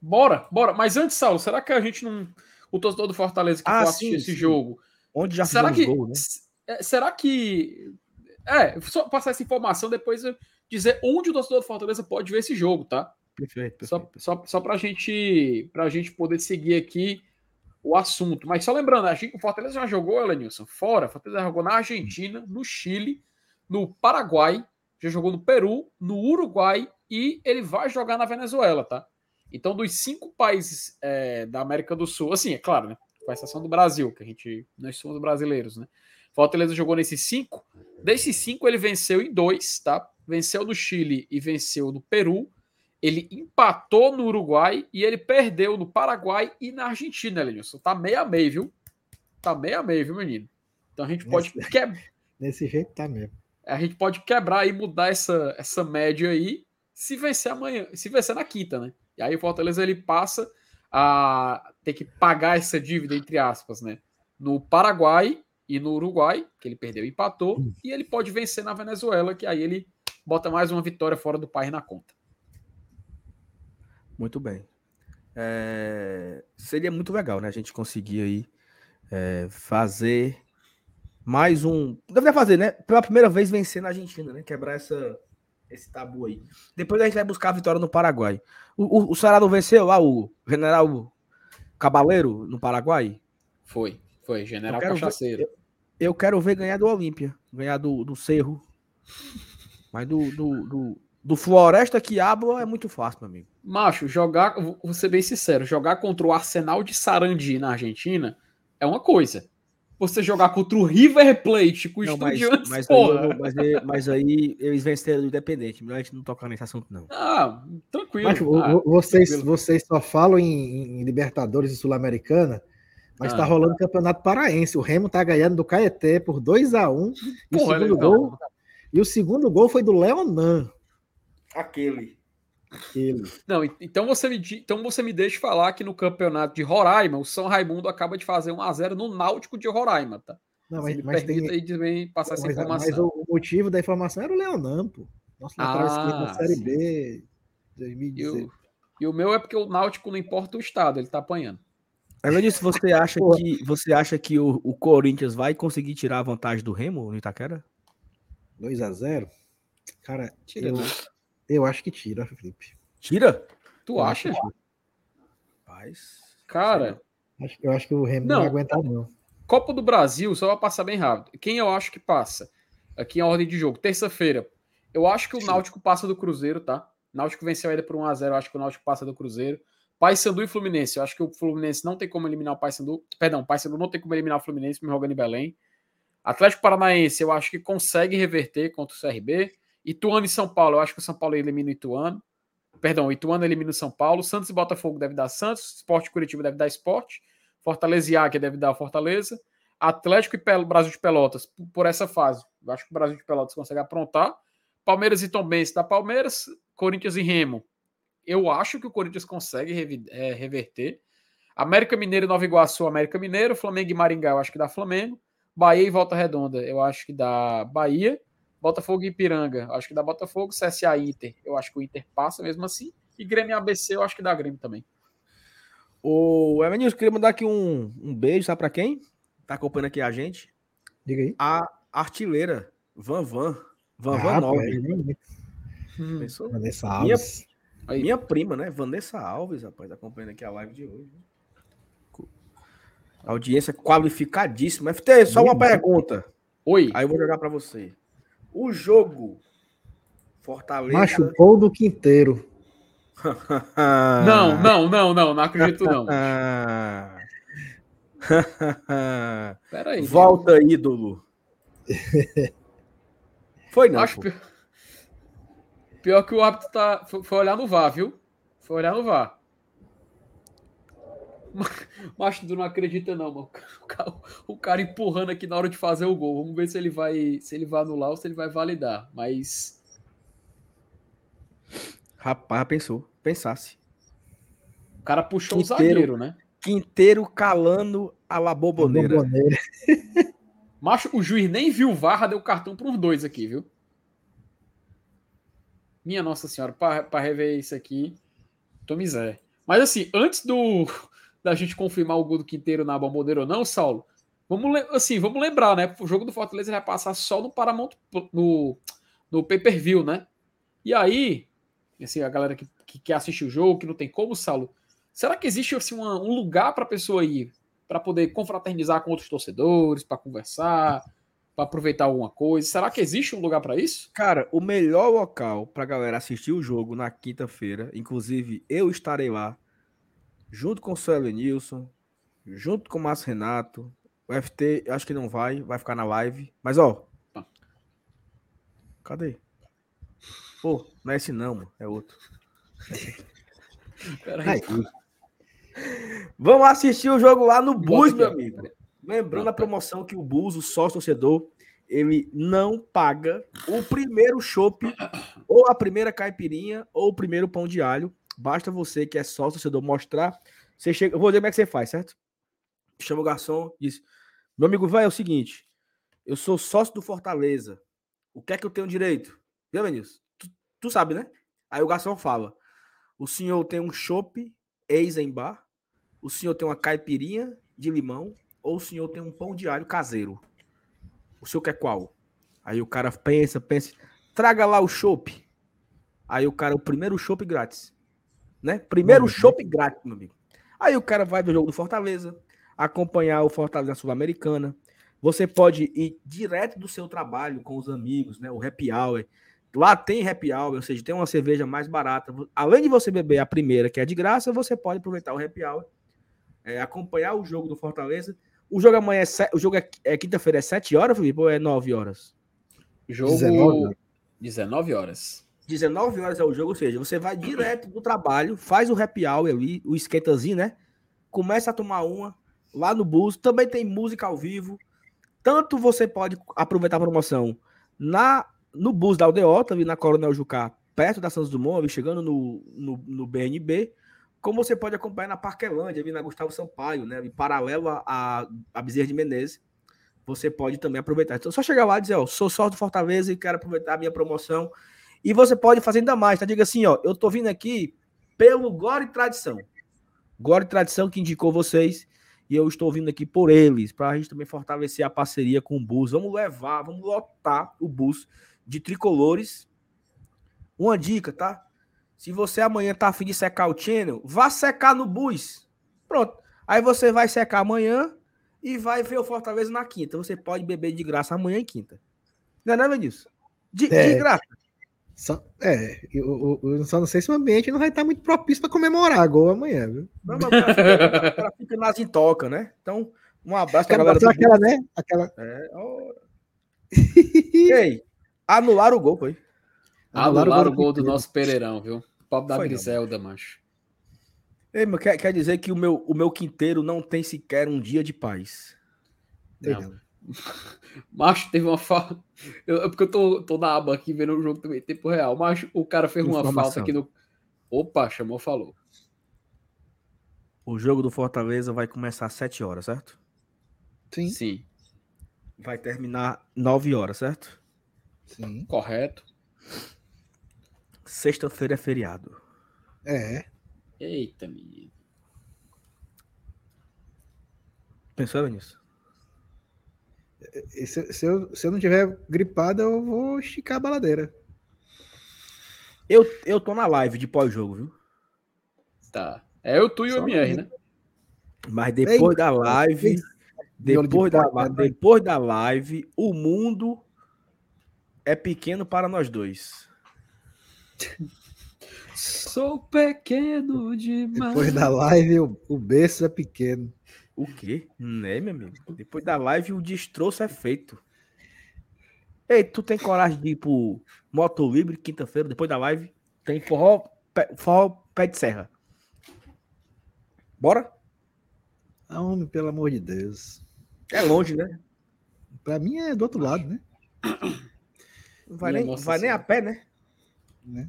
bora, bora. Mas antes, Saulo, será que a gente não... O torcedor do Fortaleza que Ah, for assistir sim, esse sim. jogo Onde já será que, gol, né? é, será que é só passar essa informação depois dizer onde o torcedor do Fortaleza pode ver esse jogo, tá? Perfeito, perfeito. Só, só, só para gente para gente poder seguir aqui o assunto. Mas só lembrando, a gente, o Fortaleza já jogou, Elenilson, fora. Fortaleza jogou na Argentina, no Chile, no Paraguai, já jogou no Peru, no Uruguai e ele vai jogar na Venezuela, tá? Então, dos cinco países é, da América do Sul, assim, é claro, né? Com exceção do Brasil, que a gente. Nós somos brasileiros, né? Fortaleza jogou nesses cinco. Desses cinco, ele venceu em dois, tá? Venceu no Chile e venceu no Peru. Ele empatou no Uruguai e ele perdeu no Paraguai e na Argentina, Elenilson. Tá meio a meio, viu? tá meio a meio, viu, menino? Então a gente pode Nesse- quebrar. Desse jeito tá mesmo. A gente pode quebrar e mudar essa, essa média aí se vencer amanhã, se vencer na quinta, né? E aí o Fortaleza ele passa a ter que pagar essa dívida, entre aspas, né? No Paraguai e no Uruguai, que ele perdeu e empatou, e ele pode vencer na Venezuela, que aí ele bota mais uma vitória fora do país na conta. Muito bem. É, seria muito legal, né? A gente conseguir aí é, fazer mais um. Deveria fazer, né? Pela primeira vez vencer na Argentina, né? Quebrar essa, esse tabu aí. Depois a gente vai buscar a vitória no Paraguai. O, o, o Ceará não venceu lá o General Cabaleiro no Paraguai? Foi, foi, General Eu quero ver- Cachaceiro. Eu quero ver ganhar do Olímpia, ganhar do, do Cerro. Mas do, do, do, do Floresta que habla é muito fácil, meu amigo. Macho, jogar, vou ser bem sincero, jogar contra o Arsenal de Sarandi na Argentina é uma coisa. Você jogar contra o River Plate com o Não, mas, Estudiantes, mas, porra. mas, aí, mas aí eles venceram o Independente. Melhor a gente não tocar nesse assunto, não. Ah, tranquilo. Mas, vo- Ah, vo- vocês, tranquilo. vocês só falam em, em Libertadores e Sul-Americana, mas Ah. tá rolando Campeonato Paraense. O Remo tá ganhando do Caeté por 2 a 1 e o segundo gol E o segundo gol foi do Leonan. Aquele. Ele. Não, en- então você me então você me deixa falar que no campeonato de Roraima, o São Raimundo acaba de fazer 1 a 0 no Náutico de Roraima, tá? Não, mas, mas permita tem, aí também passar essa informação. mas o, o motivo da informação era o Leonan, pô. Nosso lateral Ah, esquerdo da Série sim. B E 2016. o, e o meu é porque o Náutico não importa o estado, ele tá apanhando. Além disso, você acha Porra. que, você acha que o, o Corinthians vai conseguir tirar a vantagem do Remo no Itaquera? 2 a 0 Cara, Tira, eu, né? Eu acho que tira, Felipe. Tira? Tu Eu acha? acho. Rapaz. Cara, Acho- Eu acho que o Remo não, Não. vai aguentar, não. Copa do Brasil, só vai passar bem rápido. Quem eu acho que passa? Aqui em ordem de jogo. Terça-feira. Eu acho que o Náutico passa do Cruzeiro, tá? Náutico venceu ainda por 1x0. Eu acho que o Náutico passa do Cruzeiro. Paysandu e Fluminense. Eu acho que o Fluminense não tem como eliminar o Paysandu. Perdão, o Paysandu não tem como eliminar o Fluminense, me jogando em Belém. Atlético Paranaense, eu acho que consegue reverter contra o CRB. Ituano e São Paulo, eu acho que o São Paulo elimina o Ituano. Perdão, o Ituano elimina o São Paulo. Santos e Botafogo deve dar Santos. Esporte Curitiba deve dar Esporte. Fortaleza e Águia deve dar Fortaleza. Atlético e Pel- Brasil de Pelotas por essa fase. Eu acho que o Brasil de Pelotas consegue aprontar. Palmeiras e Tombense da Palmeiras. Corinthians e Remo. Eu acho que o Corinthians consegue é, reverter. América Mineiro e Nova Iguaçu, América Mineiro. Flamengo e Maringá, eu acho que dá Flamengo. Bahia e Volta Redonda, eu acho que dá Bahia. Botafogo e Ipiranga, acho que dá Botafogo. CSA e Inter, eu acho que o Inter passa mesmo assim. E Grêmio e ABC, eu acho que dá Grêmio também. O Evanilson, queria mandar aqui um, um beijo, sabe pra quem? Tá acompanhando aqui a gente? Diga aí. A artilheira, Van Van. Van Van Ah, pô, 9. ele nem- Pensou? Vanessa Minha- Alves. Aí. Minha prima, né? Vanessa Alves, rapaz, acompanhando aqui a live de hoje. Audiência qualificadíssima. FT, só uma Muito. pergunta. Oi. Aí eu vou jogar pra você. O jogo Fortaleza. Machucou do Quinteiro. Não, não, não, não, não acredito não. Ah. Pera aí. Volta, ídolo. Foi não. Acho pior... pior que o árbitro tá... foi foi olhar no VAR, viu? Foi olhar no VAR. Mas tu não acredita não, mano. O cara, o cara empurrando aqui na hora de fazer o gol. Vamos ver se ele vai, se ele vai anular ou se ele vai validar. Mas Rapaz, pensou. Pensasse. o cara puxou o Quinteiro. zagueiro, né? Quinteiro calando a la boboneira. Macho, o juiz nem viu o VAR, já deu cartão para uns dois aqui, viu? Minha Nossa Senhora, para rever isso aqui, tô miséria. Mas assim, antes do da gente confirmar o gol do Quinteiro na bomboneira ou não, Saulo, vamos, assim, vamos lembrar, né? O jogo do Fortaleza vai passar só no Paramount, no, no pay-per-view, né? E aí, assim, a galera que, que quer assistir o jogo, que não tem como, Saulo, será que existe assim, uma- um lugar para a pessoa ir para poder confraternizar com outros torcedores, para conversar, para aproveitar alguma coisa? Será que existe um lugar para isso? Cara, o melhor local pra galera assistir o jogo na quinta-feira, inclusive eu estarei lá, junto com o Célio Nilson, junto com o Márcio Renato. O FT, acho que não vai, vai ficar na live. Mas, ó. Tá. Cadê? Pô, não é esse não, mano. É outro. Peraí. Aí, Vamos assistir o jogo lá no Bus, meu amigo. Lembrando a promoção que o Bus, o sócio torcedor, ele não paga o primeiro chopp, ou a primeira caipirinha, ou o primeiro pão de alho. Basta você, que é sócio torcedor, mostrar. Você chega, eu vou dizer como é que você faz, certo? Chama o garçom, diz: Meu amigo, vai, é o seguinte. Eu sou sócio do Fortaleza. O que é que eu tenho direito? Viu, Vinícius? Tu, tu sabe, né? Aí o garçom fala: O senhor tem um chopp ex em bar, o senhor tem uma caipirinha de limão, ou o senhor tem um pão de alho caseiro? O senhor quer qual? Aí o cara pensa, pensa, traga lá o chopp. Aí o cara, o primeiro chopp grátis. Né? Primeiro uhum. chopp grátis, meu amigo. Aí o cara vai ver o jogo do Fortaleza, acompanhar o Fortaleza Sul-Americana. Você pode ir direto do seu trabalho com os amigos, né? O happy hour. Lá tem happy hour, ou seja, tem uma cerveja mais barata. Além de você beber a primeira, que é de graça, você pode aproveitar o happy hour, é, acompanhar o jogo do Fortaleza o jogo amanhã é, o jogo é, é quinta-feira, é 7 horas, Felipe, ou é 9 horas? Jogo 19, 19 horas. 19 horas é o jogo, ou seja, você vai direto do trabalho, faz o happy hour ali, o esquentazinho, né? Começa a tomar uma lá no bus, também tem música ao vivo. Tanto você pode aproveitar a promoção na no bus da Aldeota, ali na Coronel Jucá, perto da Santos Dumont, chegando no, no, no BNB, como você pode acompanhar na Parquelândia, ali na Gustavo Sampaio, né? Em paralelo a, a Bezerra de Menezes, você pode também aproveitar. Então, só chegar lá e dizer, ó, sou sócio do Fortaleza e quero aproveitar a minha promoção. E você pode fazer ainda mais, tá? Diga assim, ó, eu tô vindo aqui pelo Glória e Tradição. Glória e Tradição que indicou vocês e eu estou vindo aqui por eles, para a gente também fortalecer a parceria com o bus. Vamos levar, vamos lotar o bus de tricolores. Uma dica, tá? Se você amanhã tá afim de secar o channel, vá secar no bus. Pronto. Aí você vai secar amanhã e vai ver o Fortaleza na quinta. Você pode beber de graça amanhã e quinta. Não é nada disso. De, é, de graça. Só, é, eu, eu, eu, só não sei se o ambiente não vai estar muito propício para comemorar gol amanhã, viu? Não, mas o cara fica, o cara fica nas intoca, né? Então, um abraço pra galera. Aquela, né? Aquela... É, oh... Ei, anular o gol, foi. Anularam o gol do nosso Pereirão, viu? Pobre da Griselda, macho. Ei, mas quer, quer dizer que o meu, o meu quinteiro não tem sequer um dia de paz. Não. Macho, teve uma falta. Eu, é porque eu tô, tô na aba aqui vendo o jogo também, tempo real. Macho, o cara fez uma falta aqui no. Opa, chamou, falou. O jogo do Fortaleza vai começar às 7 horas, certo? Sim. Sim. Vai terminar 9 horas, certo? Sim. Correto. Sexta-feira é feriado. É. Eita, menino. Pensou nisso? Se, se, eu, se eu não tiver gripado, eu vou esticar a baladeira. Eu, eu tô na live de pós-jogo, viu? Tá. É eu, tu e o MR, né? Mas depois Ei, da live, depois da, depois da live, o mundo é pequeno para nós dois. Sou pequeno demais. Depois da live, o, o berço é pequeno. O quê? Né, meu amigo? Depois da live, o destroço é feito. Ei, tu tem coragem de ir pro Moto Libre quinta-feira, depois da live? Tem forró, pé, forró pé de serra. Bora? Ah, homem, pelo amor de Deus. É longe, né? Pra mim é do outro lado, né? Vai, nem, vai nem a pé, né? né?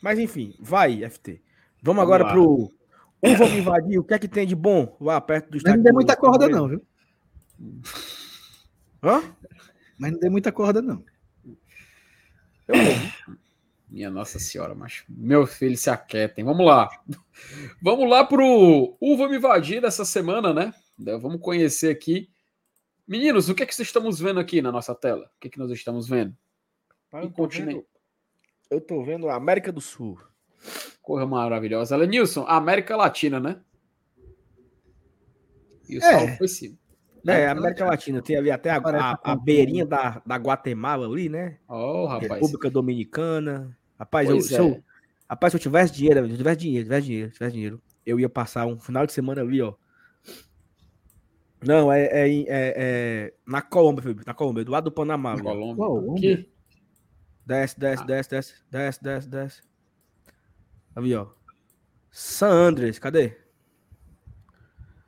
Mas enfim, vai, FT. Vamos, Vamos agora lá. pro um vamos invadir. O que é que tem de bom lá perto do estádio? Não dê muita corda, não, viu? Hã? Mas não dê muita corda, não. Eu Minha Nossa Senhora, mas meu filho se aquietem. Vamos lá. Vamos lá pro O Vamos Invadir dessa semana, né? Vamos conhecer aqui. Meninos, o que é que vocês estamos vendo aqui na nossa tela? O que é que nós estamos vendo? Pai, continente. Eu tô vendo a América do Sul. Corra maravilhosa. Lenilson, América Latina, né? E o é. foi sim. É, América Latina. Tem ali até a, a, a beirinha da, da Guatemala ali, né? Oh, rapaz. República Dominicana. Rapaz, eu, é. se eu, rapaz, se eu tivesse dinheiro, se eu tivesse dinheiro, tivesse dinheiro, tivesse dinheiro, eu ia passar um final de semana ali, ó. Não, é, é, é, é na Colômbia, Felipe, na Colômbia, do lado do Panamá. Na Colômbia. Colômbia. Desce, desce, ah. desce, desce, desce, desce, desce. Ali, ó. San Andres, cadê?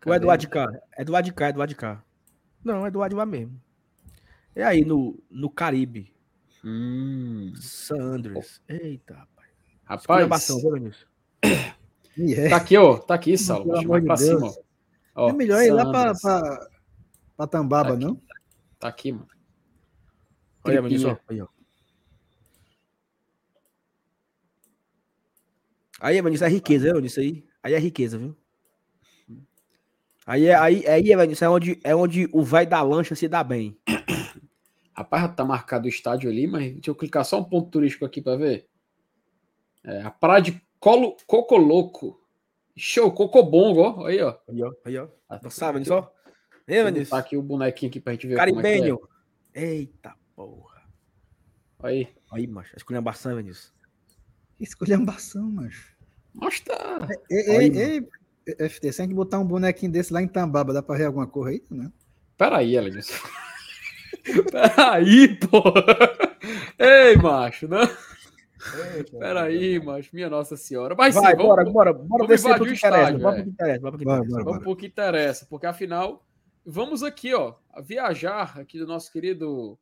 Ou é do Cadê? lado de cá? É do lado de cá, é do lado de cá. Não, é do de lá mesmo. É aí no, no Caribe. Hum, San Andres. Eita, rapaz. rapaz, é. tá aqui, ó. Tá aqui, Saulo. Pelo amor de pra cima, ó. É melhor ir lá pra, pra, pra Tambaba, Tá não? Tá aqui, mano. Olha, Tripinha. Vinícius, ó. Aí. Aí, Vinícius, é riqueza, viu, Vinícius? Aí, aí é riqueza, viu? Aí, é, aí, aí Vinícius, é onde, é onde o vai da lancha se dá bem. Rapaz, tá marcado o estádio ali, mas deixa eu clicar só um ponto turístico aqui pra ver. É, a praia de Colo, Cocoloco. Show, Cocobongo, ó. Aí, ó. Aí, ó. Aí, ó. Ah, Não sabe, deixa eu- Vinícius, ó. Ei, Vinícius. botar aqui o bonequinho aqui pra gente ver como é que Caribenho. Eita, porra. é. Aí. Aí, macho. Esculhambação, Vinícius. Esculhambação, macho. Mas tá. Ei, Aí, ei, ei, FT, se a gente botar um bonequinho desse lá em Tambaba, dá pra ver alguma cor aí? Né? Peraí, Elenilson. Peraí, pô. Ei, macho, né? Peraí, macho. Minha Nossa Senhora. Mas sim, Vai, vamos, bora, bora, bora vamos descer pro o que interessa. é. pro que interessa, bora pro que Bora, interessa. bora, Vamos pro que interessa, porque afinal, vamos aqui, ó, viajar aqui do nosso querido,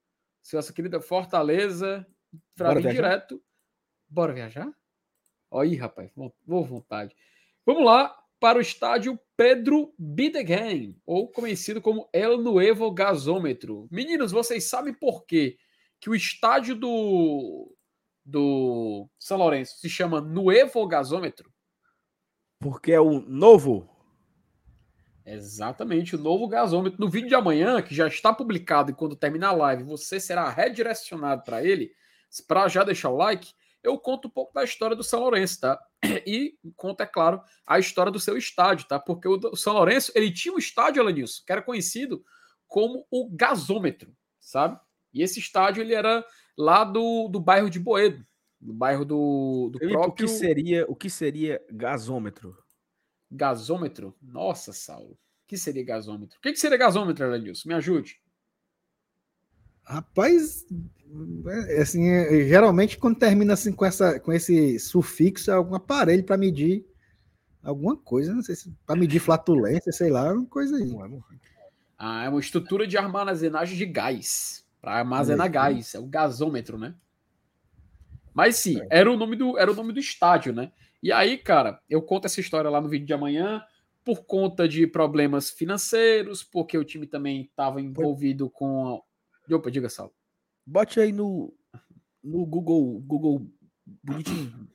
nossa querida Fortaleza, para Bora vir viajar? direto. Bora viajar? Ó aí, rapaz, vou vou vontade. Vamos lá para o estádio Pedro Bidegain, ou conhecido como El Nuevo Gasômetro. Meninos, vocês sabem por quê que o estádio do do São Lourenço se chama Nuevo Gasômetro? Porque é o novo. Exatamente, o novo gasômetro. No vídeo de amanhã, que já está publicado e quando terminar a live, você será redirecionado para ele, para já deixar o like, eu conto um pouco da história do São Lourenço, tá? E conto, é claro, a história do seu estádio, tá? Porque o São Lourenço, ele tinha um estádio, Alanilson, que era conhecido como o gasômetro, sabe? E esse estádio, ele era lá do, do bairro de Boedo, do bairro do, do Felipe, o próprio que seria, o que seria gasômetro? gasômetro. Nossa, Saulo. O que seria gasômetro? O que que seria gasômetro, Alanilson? Me ajude. Rapaz, é, assim, é, geralmente quando termina assim com, essa, com esse sufixo, é algum aparelho para medir alguma coisa, não sei se para medir flatulência, sei lá, alguma coisa aí. Ah, é uma estrutura de armazenagem de gás. Para armazenar aí. gás. É o gasômetro, né? Mas sim, era o, nome do, era o nome do estádio, né? E aí, cara, eu conto essa história lá no vídeo de amanhã por conta de problemas financeiros, porque o time também estava envolvido com. Opa, diga, Saulo. Bote aí no, no Google, Google bonitinho.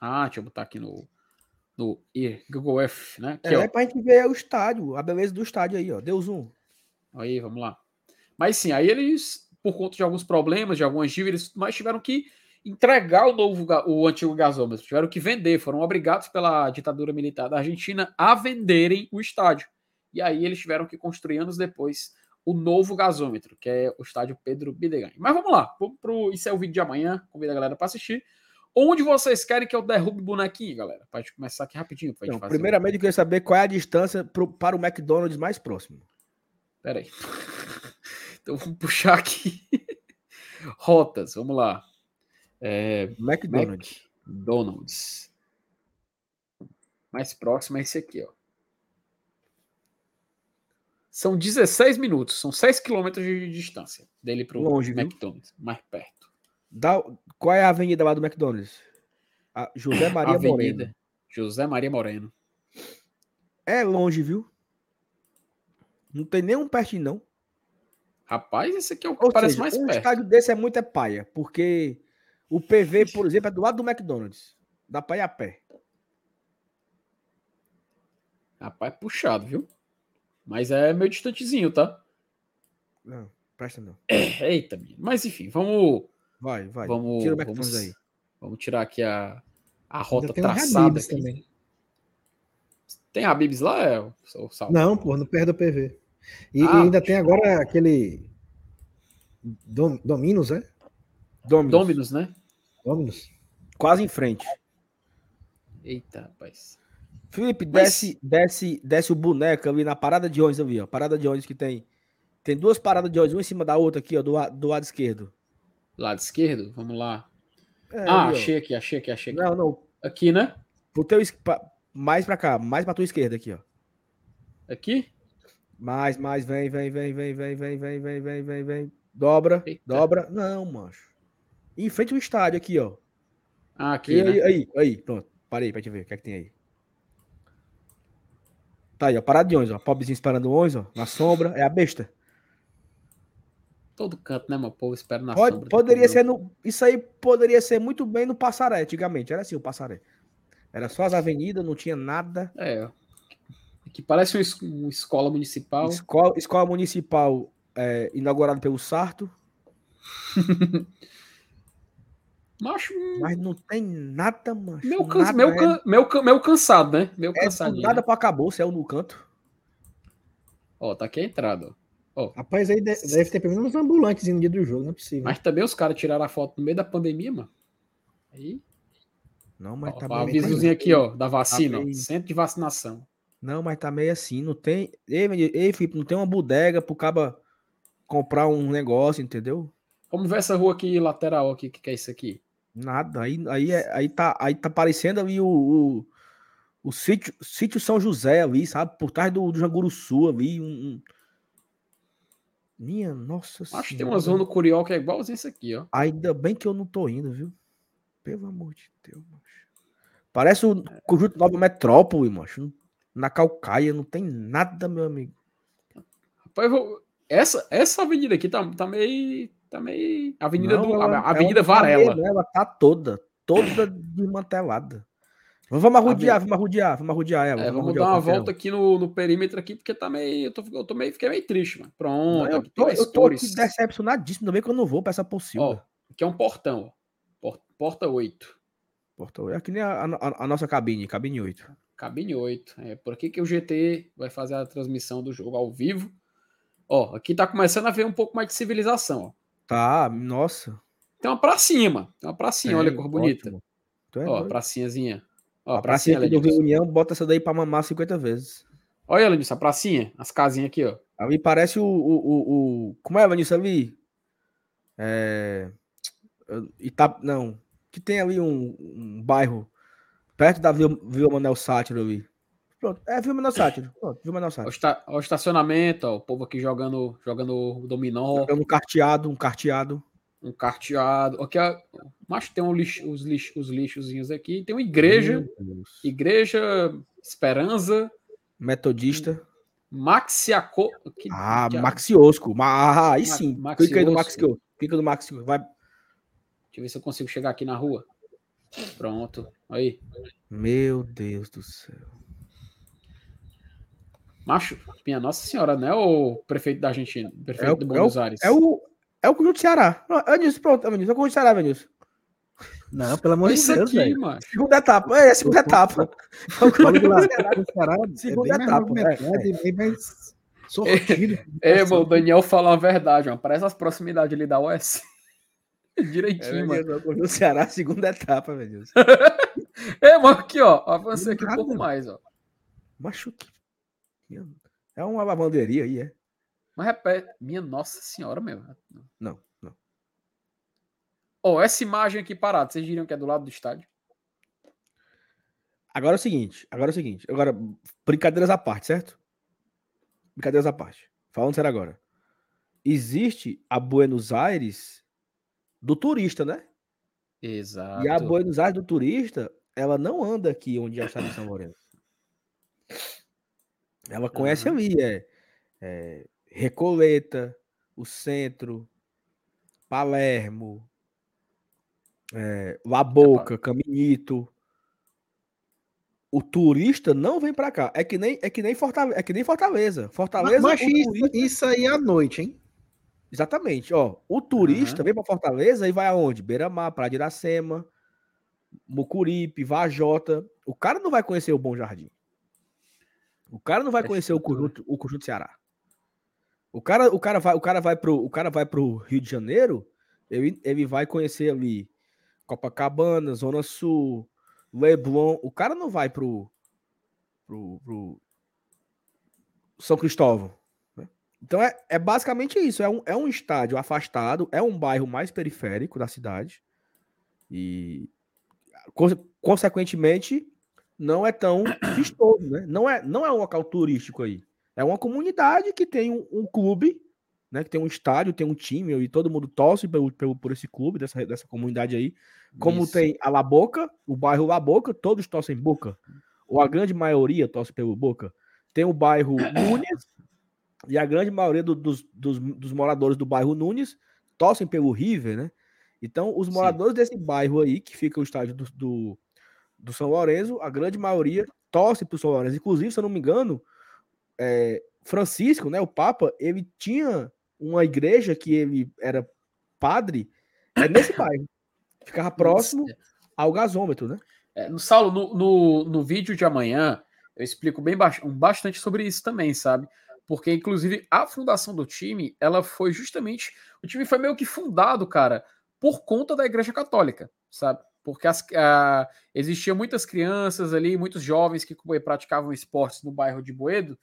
Ah, deixa eu botar aqui no, no e, Google F, né? Aqui, É, ó. é pra gente ver o estádio, a beleza do estádio aí, ó. Deu zoom. Aí, vamos lá. Mas sim, aí eles, por conta de alguns problemas, de algumas dívidas, mas tiveram que entregar o novo, o antigo gasômetro, tiveram que vender, foram obrigados pela ditadura militar da Argentina a venderem o estádio. E aí eles tiveram que construir anos depois o novo gasômetro, que é o estádio Pedro Bidegain. Mas vamos lá, vamos pro, isso é o vídeo de amanhã, convido a galera para assistir. Onde vocês querem que eu derrube o bonequinho, galera? Gente começar aqui rapidinho. Pra gente Então, fazer o- primeiramente, eu queria saber qual é a distância pro, para o McDonald's mais próximo. Pera aí. Então vamos puxar aqui. Rotas, vamos lá. É, McDonald's. McDonald's. Mais próximo é esse aqui, ó. São 16 minutos, são 6 quilômetros de distância dele pro Longe, viu? McDonald's, mais perto. Dá- qual é a avenida lá do McDonald's? A José Maria Avenida Moreno. José Maria Moreno. É longe, viu? Não tem nenhum pertinho, não. Rapaz, esse aqui é o que Ou parece seja, mais um perto. estádio desse é muito é paia, porque o PV, por exemplo, é do lado do McDonald's. Dá pra ir a pé. Rapaz, puxado, viu? Mas é meio distantezinho, tá? Não, presta não. Eita, menino. Mas enfim, vamos Vai, vai. Vamos, Tira o vamos, aí. vamos tirar aqui a, a rota Ainda tem traçada. Também. Tem Habibs lá, é, o? Não, pô, não perde o PV. E, Ah, e ainda tem agora aquele Dom, Dominos, é? Domino's. Dominus, né? Dominos. Quase em frente. Eita, rapaz. Felipe, Mas- desce, desce, desce o boneco ali na parada de ônibus ali, ó. Parada de ônibus que tem. Tem duas paradas de ônibus, uma em cima da outra aqui, ó, do, do lado esquerdo. Lado esquerdo, vamos lá. É, ah, ali, achei aqui, achei aqui, achei aqui. Não, não. Aqui, né? Pro teu, mais pra cá, mais pra tua esquerda aqui, ó. Aqui? Mais, mais, vem, vem, vem, vem, vem, vem, vem, vem, vem, vem, vem. Dobra, Eita. dobra. Não, mancho. Em frente ao estádio aqui, ó. Ah, aqui, E né? aí, aí, aí, pronto. Parei pra te ver o que é que tem aí. Tá aí, ó. Parado de ônibus, ó. Pobrezinho esperando o ônibus, ó. Na sombra. É a besta. Todo canto, né, meu povo espera na Pode, sombra. poderia ser no. Isso aí poderia ser muito bem no Passaré, antigamente. Era assim o Passaré. Era só as avenidas, não tinha nada. É, ó. Que parece uma escola municipal. Escola, escola municipal é, inaugurada pelo Sarto, Macho, mas não tem nada, mano. meu, nada, cansa, meu, é- can- meu, can- meu cansado, né? Meu é, cansadinho. nada né? pra acabou, céu no canto. Ó, tá aqui a entrada, ó. Rapaz, aí de- deve ter pelo menos uns ambulantes no dia do jogo, não é possível. Mas também os caras tiraram a foto no meio da pandemia, mano. Aí, Não, mas ó, tá o meio- avisozinho aqui, ó, da vacina, ó, meio- centro de vacinação. Não, mas tá meio assim, não tem. Ei, ei, Felipe, não tem uma bodega pro caba comprar um negócio, entendeu? Vamos ver essa rua aqui lateral aqui, o que, que é isso aqui? Nada. Aí, aí, é- aí, tá, aí tá parecendo ali o, o, o sítio, sítio São José ali, sabe? Por trás do, do Janguruçu ali. Um, um- Minha nossa Acho que tem uma zona no Curió que é igualzinho isso aqui, ó. Ainda bem que eu não tô indo, viu? Pelo amor de Deus, macho. Parece o conjunto Nova Metrópole, macho. Na Calcaia não tem nada, meu amigo. Rapaz, vou- Essa, essa avenida aqui tá, tá meio. Tá meio. Avenida Não, do. ela- a Avenida ela tá Varela. meio, Ela tá toda, toda desmantelada. Vamos arrodear, vamos arrodear, vamos arrodear ela. É, vamos dar uma volta aqui no, no perímetro aqui, porque tá meio. Eu, tô, eu tô meio, fiquei meio triste, mano. Pronto, Não, eu tô, eu tô aqui decepcionadíssimo, bem que eu não vou pra essa Ó, possível. aqui é um portão, ó. Por- Porta 8. Porto, é que nem a, a- a nossa cabine, cabine 8. Cabine 8. É por aqui que o GT vai fazer a transmissão do jogo ao vivo. Ó, aqui tá começando a ver um pouco mais de civilização, ó. Tá, nossa. Tem uma pracinha, mano. Tem uma pracinha, olha que cor bonita. ótimo. É Ó, a doido. pracinhazinha. Ó, a a pracinha pracinha, do Lenilson. Reunião, bota essa daí pra mamar 50 vezes. Olha, Lenilson, a pracinha. As casinhas aqui, ó. Ali parece o. o, o, o- como é, Vanessa, ali? É. Ita, não. Que tem ali um, um bairro perto da Vila, Vila Manuel Sátiro ali. Pronto. É Vila Manuel Sátiro. Pronto, o Sátiro. esta- ó, o estacionamento, ó. O povo aqui jogando, jogando dominó. É um carteado, um carteado. um carteado. Aqui, ó, mas tem um lixo, os, lixo, os lixozinhos aqui. Tem uma igreja, igreja Esperança, Metodista. Maxiaco. Que, Ah, que- Maxiosco. Ma- Ah, aí Ma- sim. Maxiosco. Clica aí no Maxiosco. Clica no Maxiosco. Vai. Deixa eu ver se eu consigo chegar aqui na rua. Pronto. Aí. Meu Deus do céu. Macho, minha Nossa Senhora, não é o prefeito da Argentina, o prefeito É o- de é Buenos Aires. É o, é o conjunto Ceará. É Vinícius, pronto, é Vinícius. É o conjunto Ceará, Vinícius. Não, pelo amor É de isso Deus, aqui, mano. Segunda etapa. É, segunda etapa. É o conjunto lá, Ceará. Ceará é Segunda etapa, é, bem mais sortido. É, mano, o Daniel falou a verdade, mano. Parece as proximidades ali da US. Direitinho, É, mano. É o conjunto Ceará, segunda etapa, Vinícius. É, mano, aqui, ó. Avancei aqui um pouco mais, ó. Macho, que... É uma lavanderia aí, é? Mas repete. Minha Nossa Senhora, meu. Não, não. Ó, essa imagem aqui parada, vocês diriam que é do lado do estádio? Agora é o seguinte, agora é o seguinte. Agora, brincadeiras à parte, certo? Brincadeiras à parte. Falando sério agora. Existe a Buenos Aires do turista, né? Exato. E a Buenos Aires do turista, ela não anda aqui onde é o de São Lourenço. Ela conhece Aham. ali, é, é Recoleta, o centro, Palermo, é, La Boca, Caminito. O turista não vem pra cá. É que nem é que nem Fortaleza, é que nem Fortaleza. Fortaleza, Mas o isso, turista- isso aí à noite, hein? Exatamente, ó. O turista vem para Fortaleza e vai aonde? Beira-Mar, Praia de Iracema, Mucuripe, Vajota. O cara não vai conhecer o Bom Jardim. O cara não vai É conhecer o conjunto, o conjunto Ceará. O cara, o cara vai, o cara vai pro, o cara vai pro Rio de Janeiro, ele, ele vai conhecer ali Copacabana, Zona Sul, Leblon. O cara não vai pro, pro, pro São Cristóvão. né? Então é, é basicamente isso. É um, é um estádio afastado, é um bairro mais periférico da cidade. E, conse- consequentemente, não é tão vistoso, né? Não é, não é um local turístico aí. É uma comunidade que tem um, um clube, né? Que tem um estádio, tem um time, e todo mundo torce pelo, pelo, por esse clube, dessa, dessa comunidade aí. Como Isso. tem a La Boca, o bairro La Boca, todos torcem Boca. Ou a grande maioria torce pelo Boca. Tem o bairro Núñez, e a grande maioria do- dos, dos, dos moradores do bairro Núñez torcem pelo River, né? Então, os Sim. moradores desse bairro aí, que fica o estádio do, do, do São Lourenço, a grande maioria torce pro São Lourenço. Inclusive, se eu não me engano, é, Francisco, né, o Papa, ele tinha uma igreja que ele era padre é nesse bairro. Ficava próximo ao gasômetro, né? É, no Saulo, no, no, no vídeo de amanhã, eu explico bem ba- bastante sobre isso também, sabe? Porque, inclusive, a fundação do time, ela foi justamente. O time foi meio que fundado, cara, por conta da Igreja Católica, sabe? Porque as, ah, existiam muitas crianças ali, muitos jovens que praticavam esportes no bairro de Boedo,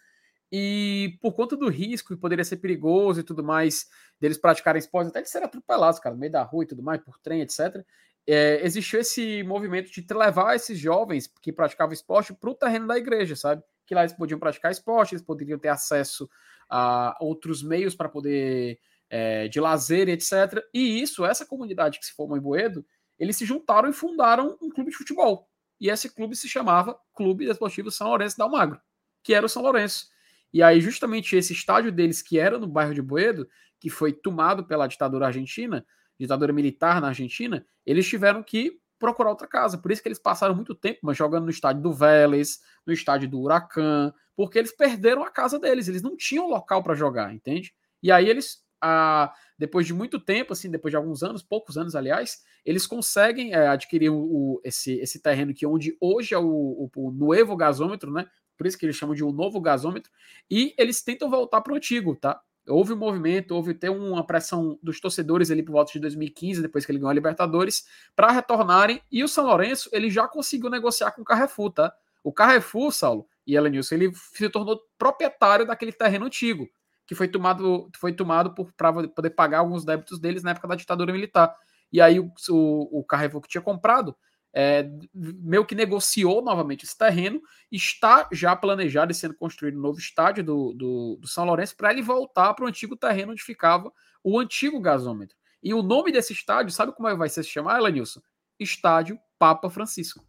e por conta do risco, que poderia ser perigoso e tudo mais, deles praticarem esportes, até de serem atropelados, cara, no meio da rua e tudo mais, por trem, etc é, existiu esse movimento de levar esses jovens que praticavam esporte para o terreno da igreja, sabe? Que lá eles podiam praticar esporte, eles poderiam ter acesso a outros meios para poder é, de lazer, etc. E isso, essa comunidade que se formou em Boedo, eles se juntaram e fundaram um clube de futebol. E esse clube se chamava Clube Desportivo São Lourenço da Almagro, que era o São Lourenço. E aí, justamente esse estádio deles, que era no bairro de Boedo, que foi tomado pela ditadura argentina, ditadura militar na Argentina, eles tiveram que procurar outra casa. Por isso que eles passaram muito tempo mas jogando no estádio do Vélez, no estádio do Huracan, porque eles perderam a casa deles, eles não tinham local para jogar, entende? E aí eles, ah, depois de muito tempo, assim, depois de alguns anos, poucos anos, aliás, eles conseguem é, adquirir o, o, esse, esse terreno que onde hoje é o, o, o novo gasômetro, né? Por isso que eles chamam de o novo gasômetro, e eles tentam voltar para o antigo, tá? houve um movimento, houve até uma pressão dos torcedores ali por volta de 2015, depois que ele ganhou a Libertadores, para retornarem. E o São Lourenço, ele já conseguiu negociar com o Carrefour, tá? O Carrefour, Saulo e Elenilson, ele se tornou proprietário daquele terreno antigo, que foi tomado, foi tomado para poder pagar alguns débitos deles na época da ditadura militar. E aí o, o, o Carrefour que tinha comprado é, meio que negociou novamente esse terreno, está já planejado e sendo construído um novo estádio do, do, do São Lourenço para ele voltar para o antigo terreno onde ficava o antigo gasômetro. E o nome desse estádio, sabe como vai ser se chamar, Elenilson? Estádio Papa Francisco.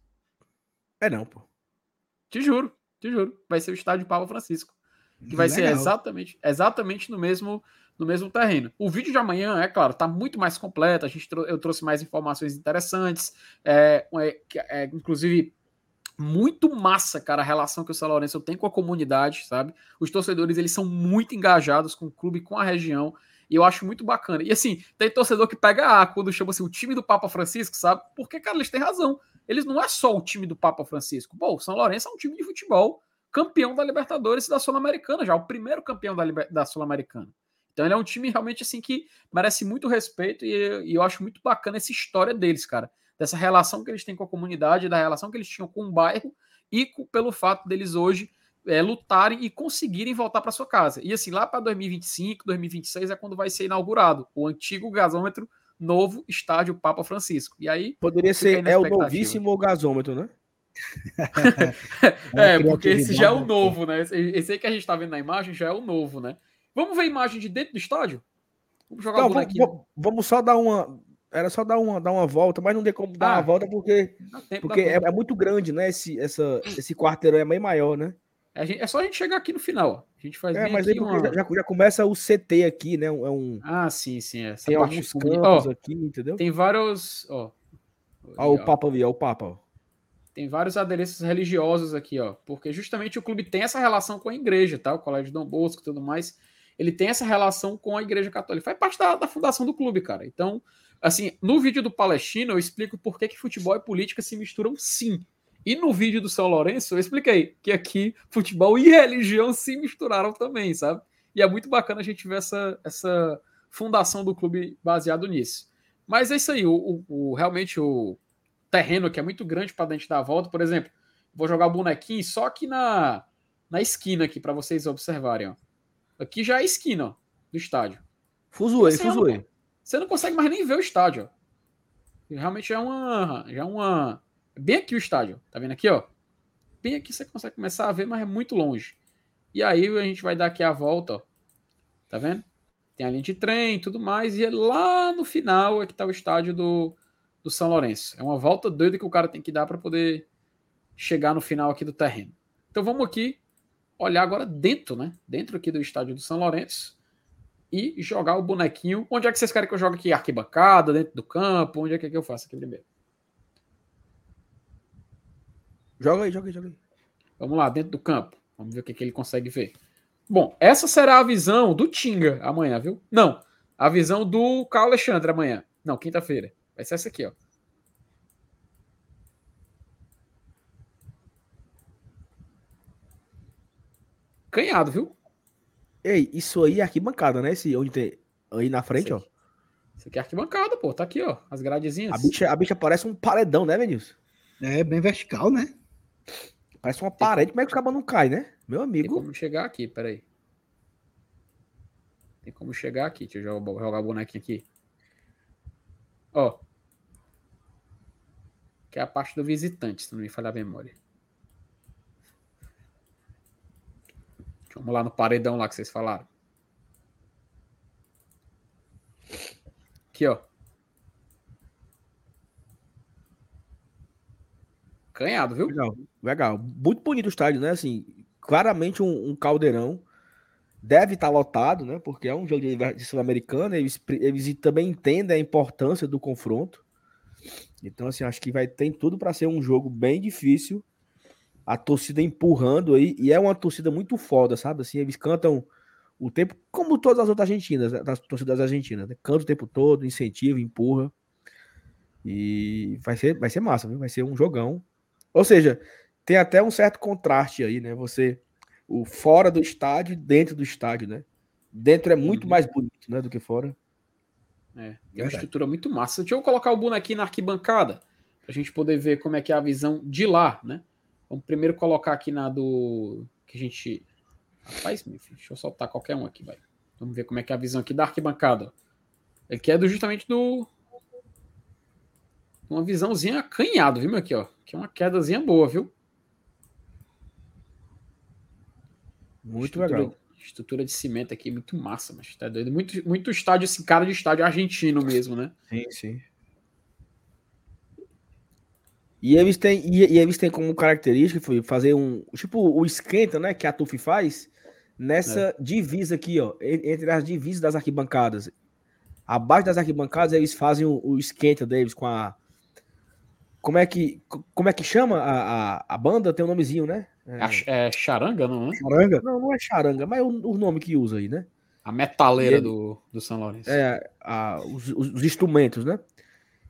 É não, pô. Te juro, te juro. Vai ser o estádio Papa Francisco. Que vai Legal. ser exatamente, exatamente no mesmo no mesmo terreno. O vídeo de amanhã, é claro, está muito mais completo. A gente eu trouxe mais informações interessantes, é, é, é, inclusive muito massa, cara, a relação que o São Lourenço tem com a comunidade, sabe? Os torcedores eles são muito engajados com o clube, com a região. E eu acho muito bacana. E assim, tem torcedor que pega A quando chama assim, o time do Papa Francisco, sabe? Porque, cara, eles têm razão. Eles não é só o time do Papa Francisco. Pô, o São Lourenço é um time de futebol campeão da Libertadores e da Sul-Americana, já o primeiro campeão da, da Sul-Americana. Então ele é um time realmente assim que merece muito respeito e, e, eu acho muito bacana essa história deles, cara. Dessa relação que eles têm com a comunidade, da relação que eles tinham com o bairro e com, pelo fato deles hoje é, lutarem e conseguirem voltar para sua casa. E assim, lá para 2025, 2026 é quando vai ser inaugurado o antigo gasômetro novo estádio Papa Francisco. E aí poderia ser é o novíssimo gasômetro, né? é, porque esse já é o novo, né? Esse aí que a gente tá vendo na imagem já é o novo, né? Vamos ver a imagem de dentro do estádio? Vamos jogar Não, vamos, vamos só dar uma. Era só dar uma, dar uma volta, mas não tem como dar ah, uma volta porque, porque é, é, muito grande, né? Esse, essa, esse quarteirão é meio maior, né? É, é, só a gente chegar aqui no final. A gente faz é, mas aí uma... já, já, começa o CT aqui, né? É um, ah, sim, sim. Essa tem alguns campos ó, aqui, entendeu? Tem vários. Ó, ó o Papa ali, ó, o Papa. Tem vários adereços religiosos aqui, ó. Porque justamente o clube tem essa relação com a igreja, tá? O Colégio Dom Bosco e tudo mais ele tem essa relação com a Igreja Católica. Faz parte da, da, fundação do clube, cara. Então, assim, no vídeo do Palestino, eu explico por que, que futebol e política se misturam sim. E no vídeo do São Lourenço, eu expliquei que aqui futebol e religião se misturaram também, sabe? E é muito bacana a gente ver essa, essa fundação do clube baseado nisso. Mas é isso aí, o, o realmente o terreno que é muito grande para dentro da volta, por exemplo, vou jogar o bonequinho só aqui na, na esquina aqui para vocês observarem, ó. Aqui já é a esquina ó, do estádio. Fuzuei, fuzuei. Você não consegue mais nem ver o estádio. Ó. Realmente já é uma. Já é uma. Bem aqui o estádio. Tá vendo aqui, ó? Bem aqui você consegue começar a ver, mas é muito longe. E aí a gente vai dar aqui a volta, ó. Tá vendo? Tem a linha de trem e tudo mais. E é lá no final é que tá o estádio do, do São Lourenço. É uma volta doida que o cara tem que dar para poder chegar no final aqui do terreno. Então vamos aqui olhar agora dentro, né? Dentro aqui do estádio do São Lourenço e jogar o bonequinho. Onde é que vocês querem que eu jogue aqui? Arquibancada, dentro do campo? Onde é que, é que eu faço aqui primeiro? Joga aí, joga aí, joga aí. Vamos lá, dentro do campo. Vamos ver o que, que ele consegue ver. Bom, essa será a visão do Tinga amanhã, viu? Não, a visão do Carl Alexandre amanhã. Não, quinta-feira. Vai ser essa aqui, ó. Canhado, viu? Ei, isso aí é arquibancada, né? Esse onde tem aí na frente, ó. Isso aqui é arquibancada, pô. Tá aqui, ó. As gradezinhas. A bicha, a bicha parece um paredão, né, Vinícius? É bem vertical, né? Parece uma parede. Como é que o cabo não cai, né? Meu Tem amigo. como chegar aqui, peraí. Tem como chegar aqui. Deixa eu jogar, jogar o bonequinho aqui. Ó. Que é a parte do visitante, se não me falhar a memória. Vamos lá no paredão lá que vocês falaram. Aqui, ó. Canhado, viu? Legal, legal. Muito bonito o estádio, né? Assim, claramente um, um caldeirão. Deve estar lotado, né? Porque é um jogo de, de Sul-Americana. Eles, eles também entendem a importância do confronto. Então, assim, acho que vai ter tudo para ser um jogo bem difícil. A torcida empurrando aí. E é uma torcida muito foda, sabe? Assim, eles cantam o tempo, como todas as outras argentinas, né? das torcidas argentinas. Né? Canta o tempo todo, incentiva, empurra. E vai ser, vai ser massa, viu? Vai ser um jogão. Ou seja, tem até um certo contraste aí, né? Você, o fora do estádio e dentro do estádio, né? Dentro é muito Uhum. mais bonito, né, do que fora. É, é uma estrutura muito massa. Deixa eu colocar o bonequinho na arquibancada pra gente poder ver como é que é a visão de lá, né? Vamos primeiro colocar aqui na do que a gente Rapaz, meu filho, deixa eu soltar qualquer um aqui, vai. Vamos ver como é que é a visão aqui da arquibancada. Ele quer do justamente do uma visãozinha acanhado, viu, meu aqui, ó. Que é uma quedazinha boa, viu? Muito legal. Estrutura de cimento aqui, muito massa, mas tá doido. Muito, muito estádio, assim, cara de estádio argentino mesmo, né? Sim, sim. E eles têm, e, e eles têm como característica foi fazer um. Tipo, o esquenta, né? Que a TUF faz nessa divisa aqui, ó. en- Entre as divisas das arquibancadas. Abaixo das arquibancadas, eles fazem o, o esquenta deles com a. Como é que, como é que chama a, a, a banda? Tem um nomezinho, né? É, A ch- É, charanga, não, né? Charanga. não, não é charanga, mas é o, o nome que usa aí, né? A metaleira Ele- do, do São Lourenço. É, a- os, os- os instrumentos, né?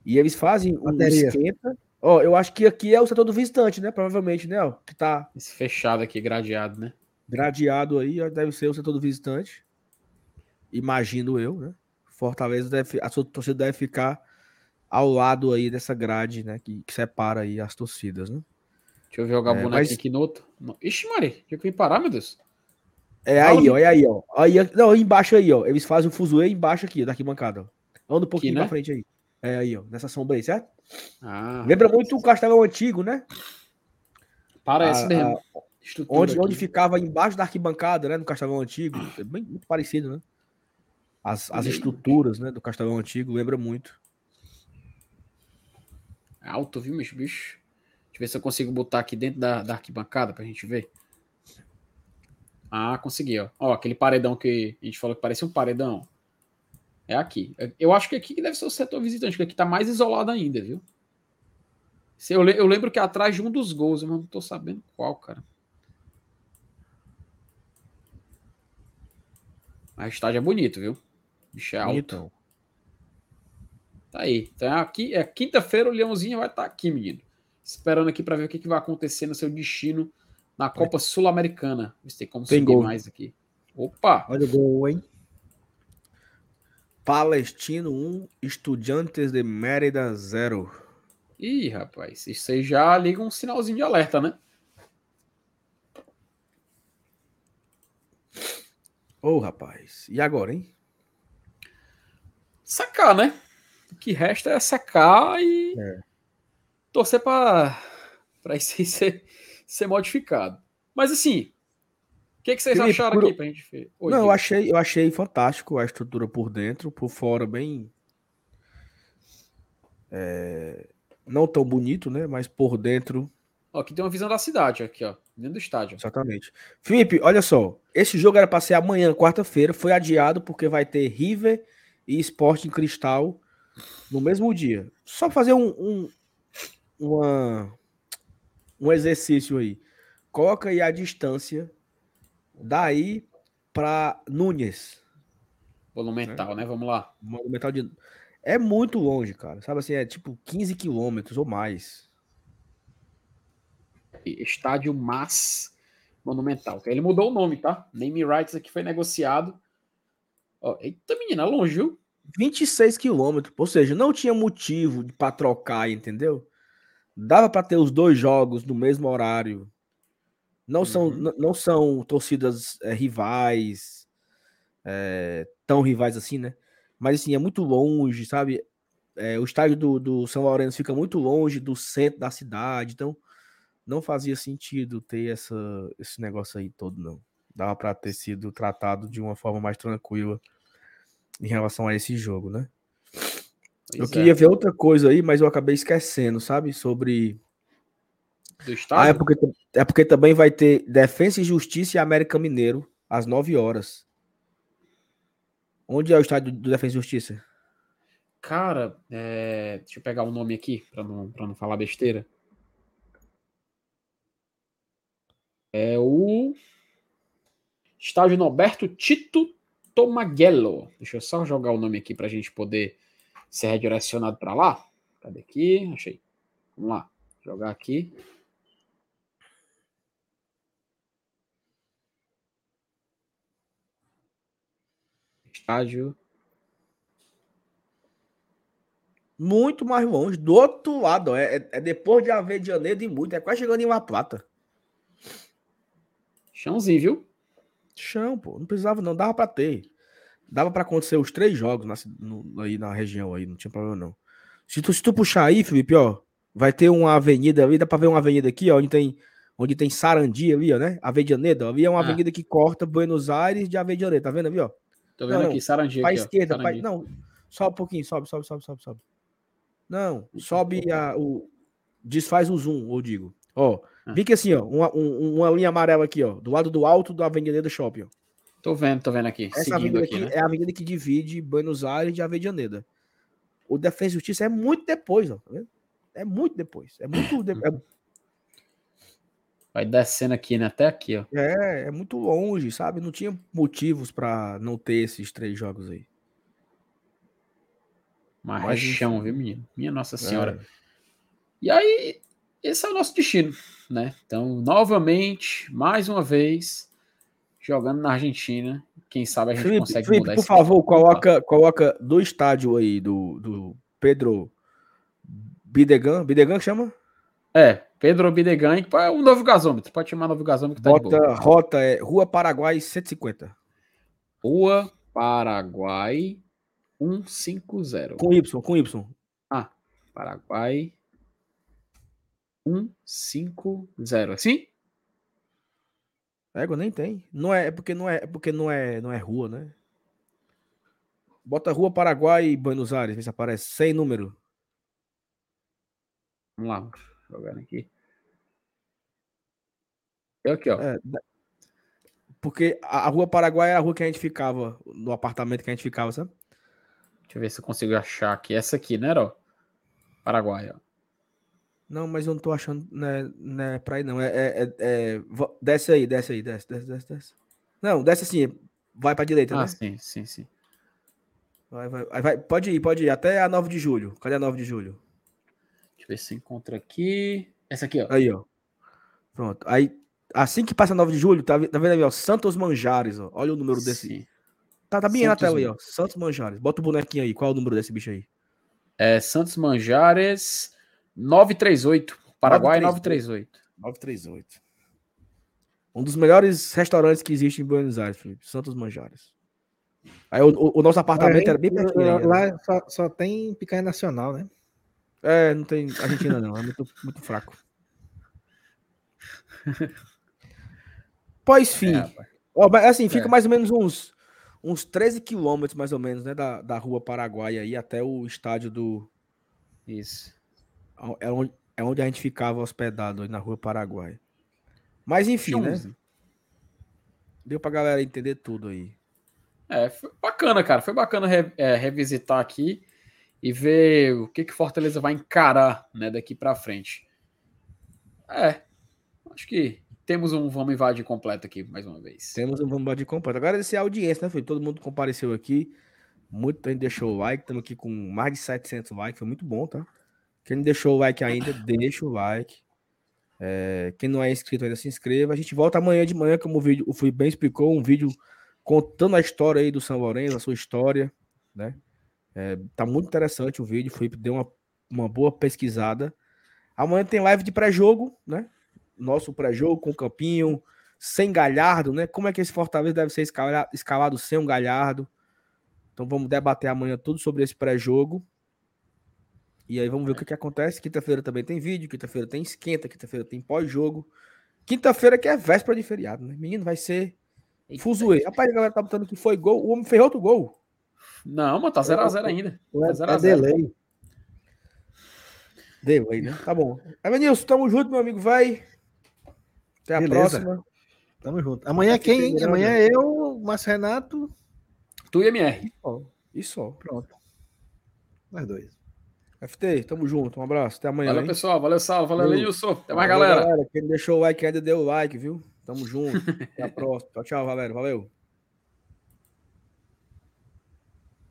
E eles fazem um Bateria. esquenta. Ó, eu acho que aqui é o setor do visitante, né? Provavelmente, né? Ó, que tá Esse fechado aqui, gradeado, né? gradeado aí, ó, deve ser o setor do visitante. Imagino eu, né? Fortaleza deve, a sua torcida deve ficar ao lado aí dessa grade, né? Que, que separa aí as torcidas, né? Deixa eu jogar o É, bonequinho mas- aqui. Não. Ixi, Maria, tinha que vir parar, meu Deus. É aí, ó, é aí, ó. Aí, não, embaixo aí, ó. Eles fazem o fuzuê embaixo aqui, da arquibancada, ó. Anda um pouquinho né? pra frente aí. É aí, ó. Nessa sombra aí, certo? Ah, Lembra muito o Castelão antigo, né? parece a- mesmo. Estrutura Onde, onde aqui. ficava embaixo da arquibancada, né? No Castelão Antigo. É bem, muito parecido, né? As, as Olha estruturas, né? Do Castelão Antigo, lembra muito. Alto, viu, meus bicho? Ver se eu consigo botar aqui dentro da, da arquibancada pra gente ver. Ah, consegui, ó. Ó, aquele paredão que a gente falou que parecia um paredão. É aqui. Eu acho que aqui deve ser o setor visitante, que aqui tá mais isolado ainda, viu? Eu, eu lembro que é atrás de um dos gols, mas não tô sabendo qual, cara. O estádio é bonito, viu? Bicho é alto. Então. Tá aí. Então aqui é quinta-feira o Leãozinho vai estar aqui, menino. Esperando aqui para ver o que, que vai acontecer no seu destino na Copa Sul-Americana. Vê se tem como Tem subir gol. mais aqui. Opa! Olha o gol, hein? Palestino 1, Estudiantes de Mérida 0. Ih, rapaz, isso aí já liga um sinalzinho de alerta, né? Ô, rapaz. E agora, hein? Sacar, né? O que resta é sacar e torcer para isso aí ser, ser modificado. Mas assim, O que, que vocês Felipe, acharam por- aqui pra gente ver? Oi, não, eu achei, eu achei fantástico a estrutura por dentro, por fora bem. é, não tão bonito, né? Mas por dentro, Ó, aqui tem uma visão da cidade, aqui, ó. Dentro do estádio. exatamente. Felipe, olha só. Esse jogo era para ser amanhã, quarta-feira, foi adiado porque vai ter River e Sporting Cristal no mesmo dia. Só fazer um, um, uma- um exercício aí. Coloca aí a distância daí para Núñez. Monumental, né? Vamos lá. Monumental de. É muito longe, cara. Sabe assim, é tipo 15 quilômetros ou mais. Estádio Mas Monumental. Ele mudou o nome, tá? Name rights aqui foi negociado. Ó, eita, menina, é longe, viu? 26 quilômetros. Ou seja, não tinha motivo para trocar, entendeu? Dava para ter os dois jogos no mesmo horário. Não são, Uhum. n- não são torcidas é, rivais, é, tão rivais assim, né? Mas assim, é muito longe, sabe? É, o estádio do, do São Lourenço fica muito longe do centro da cidade, então não fazia sentido ter essa, esse negócio aí todo, não. Dava para ter sido tratado de uma forma mais tranquila em relação a esse jogo, né? Eu Pois é. queria ver outra coisa aí, mas eu acabei esquecendo, sabe? Sobre. Do Ah, é porque, é porque também vai ter Defensa e Justiça e América Mineiro às 9 horas. Onde é o estádio do Defensa e Justiça? Cara, é, deixa eu pegar o nome aqui para não, pra não falar besteira. É o Estádio Norberto Tito Tomagello. Deixa eu só jogar o nome aqui para a gente poder ser redirecionado para lá. Cadê aqui? Achei. Vamos lá. Jogar aqui. Estádio. Muito mais longe, do outro lado. É, é- é depois de Avedianeira e muito. É quase chegando em La Plata. Chãozinho, viu? Chão, pô. Não precisava, não. Dava pra ter. Dava pra acontecer os três jogos na, no- aí na região aí. Não tinha problema, não. Se tu, se tu puxar aí, Felipe, ó. Vai ter uma avenida ali. Dá pra ver uma avenida aqui, ó. Onde tem, onde tem Sarandi ali, ó, né? Avedianeda. Ali é uma Ah. avenida que corta Buenos Aires de Avedianeda. Tá vendo ali, ó? Tô vendo Não, aqui, Sarandi. Pra aqui, esquerda. pra-. Não. Sobe um pouquinho. Sobe, sobe, sobe, sobe, sobe. Não. Sobe a, o. Desfaz o zoom, eu digo. Ó. Ah. Vi que assim, ó. Uma, um- uma linha amarela aqui, ó. Do lado do alto da Avenida Shopping, ó. Tô vendo, tô vendo aqui. Essa avenida aqui, aqui né? é a avenida que divide Buenos Aires de Avedianeda. O Defesa e Justiça é muito depois, ó. Tá vendo? É muito depois. É muito. de- Vai descendo aqui, né? Até aqui, ó. É, é muito longe, sabe? Não tinha motivos pra não ter esses três jogos aí. Mas Mas, é chão, viu, menino? Minha Nossa Senhora. É. E aí, esse é o nosso destino, né? Então, novamente, mais uma vez, jogando na Argentina. Quem sabe a gente Felipe, consegue Felipe, mudar por favor, coloca, coloca do estádio aí do, do Pedro Bidegan. Bidegan que chama? É, Pedro Bidegan, é um novo gasômetro. Pode chamar novo gasômetro que tá de boa. Bota rota é Rua Paraguai 150. Rua Paraguai 150. Com Y, com Y. Paraguai 150. Assim? Égua, nem tem. Não é, é porque não é, é porque não é, não é rua, né? Bota Rua Paraguai e Buenos Aires, vê se aparece. Sem número. Vamos lá, jogando aqui. E aqui, ó. É, porque a, a Rua Paraguai é a rua que a gente ficava, no apartamento que a gente ficava, sabe? Deixa eu ver se eu consigo achar aqui. Essa aqui, né, ó? Paraguai, ó. Não, mas eu não tô achando, né, né pra ir não. É, é, é- é- desce aí, desce aí, desce, desce, desce, desce. Não, desce assim, vai pra direita, Ah, né? sim, sim, sim. Vai, vai, vai, pode ir, pode ir, até a 9 de julho. Cadê a 9 de julho? Deixa eu ver se encontra aqui. Essa aqui, ó. Aí, ó. Pronto. Aí, assim que passa a 9 de julho, tá, tá vendo aí, ó? Santos Manjares, ó. Olha o número desse. Sim. Tá, tá bem aí na Santos tela aí, ó. Santos Manjares. Bota o bonequinho aí. Qual é o número desse bicho aí? É Santos Manjares 938. Paraguai 938. 938. Um dos melhores restaurantes que existe em Buenos Aires, Felipe. Santos Manjares. Aí o, o- o nosso apartamento era bem pertinho. ainda, né? Lá só, só tem picanha nacional, né? É, não tem Argentina não. É muito, muito fraco. Pois fim. É, assim, fica É. mais ou menos uns, uns 13 quilômetros, mais ou menos, né? Da, da rua Paraguai aí até o estádio do. Isso. É onde, é onde a gente ficava hospedado, na rua Paraguai. Mas enfim, né? Deu pra galera entender tudo aí. É, foi bacana, cara. Foi bacana re- é, revisitar aqui e ver o que que Fortaleza vai encarar, né, daqui pra frente. É, acho que temos um vamos invadir completo aqui mais uma vez. Temos um vamos de completo. É a audiência, né, filho? Todo mundo compareceu aqui. Muita gente deixou o like. Estamos aqui com mais de 700 likes. Foi muito bom, tá? Quem não deixou o like ainda, deixa o like. É, quem não é inscrito ainda, se inscreva. A gente volta amanhã de manhã, como o vídeo, o Fui bem explicou, um vídeo contando a história aí do São Lourenço, a sua história, né? É, tá muito interessante o vídeo. Felipe deu uma, uma boa pesquisada. Amanhã tem live de pré-jogo, né? Nosso pré-jogo com o Campinho, sem Galhardo, né? Como é que esse Fortaleza deve ser escala- escalado sem um Galhardo? Então vamos debater amanhã tudo sobre esse pré-jogo. E aí vamos ver o que, que acontece. Quinta-feira também tem vídeo, quinta-feira tem esquenta, quinta-feira tem pós-jogo. Quinta-feira que é véspera de feriado, né? Menino, vai ser fuzuê. Rapaz, a galera tá botando que foi gol. O homem fez outro gol. Não, mas tá 0x0 ainda. É, Tá 0 a é 0. delay. Deu aí, né? Tá bom. Evanilson, tamo junto, meu amigo. Vai. Até a Beleza. próxima. Tamo junto. Amanhã Aqui quem, hein? Amanhã é eu, Márcio Renato. Tu e MR. Ó, E só. Pronto. Nós dois. FT, tamo junto. Um abraço. Até amanhã. Valeu, hein? pessoal. Valeu, Salve. Valeu. Lenilson. Até mais, Valeu, galera. Quem não deixou o like ainda deu o like, viu? Tamo junto. Até a próxima. Tchau, tchau, galera. Valeu.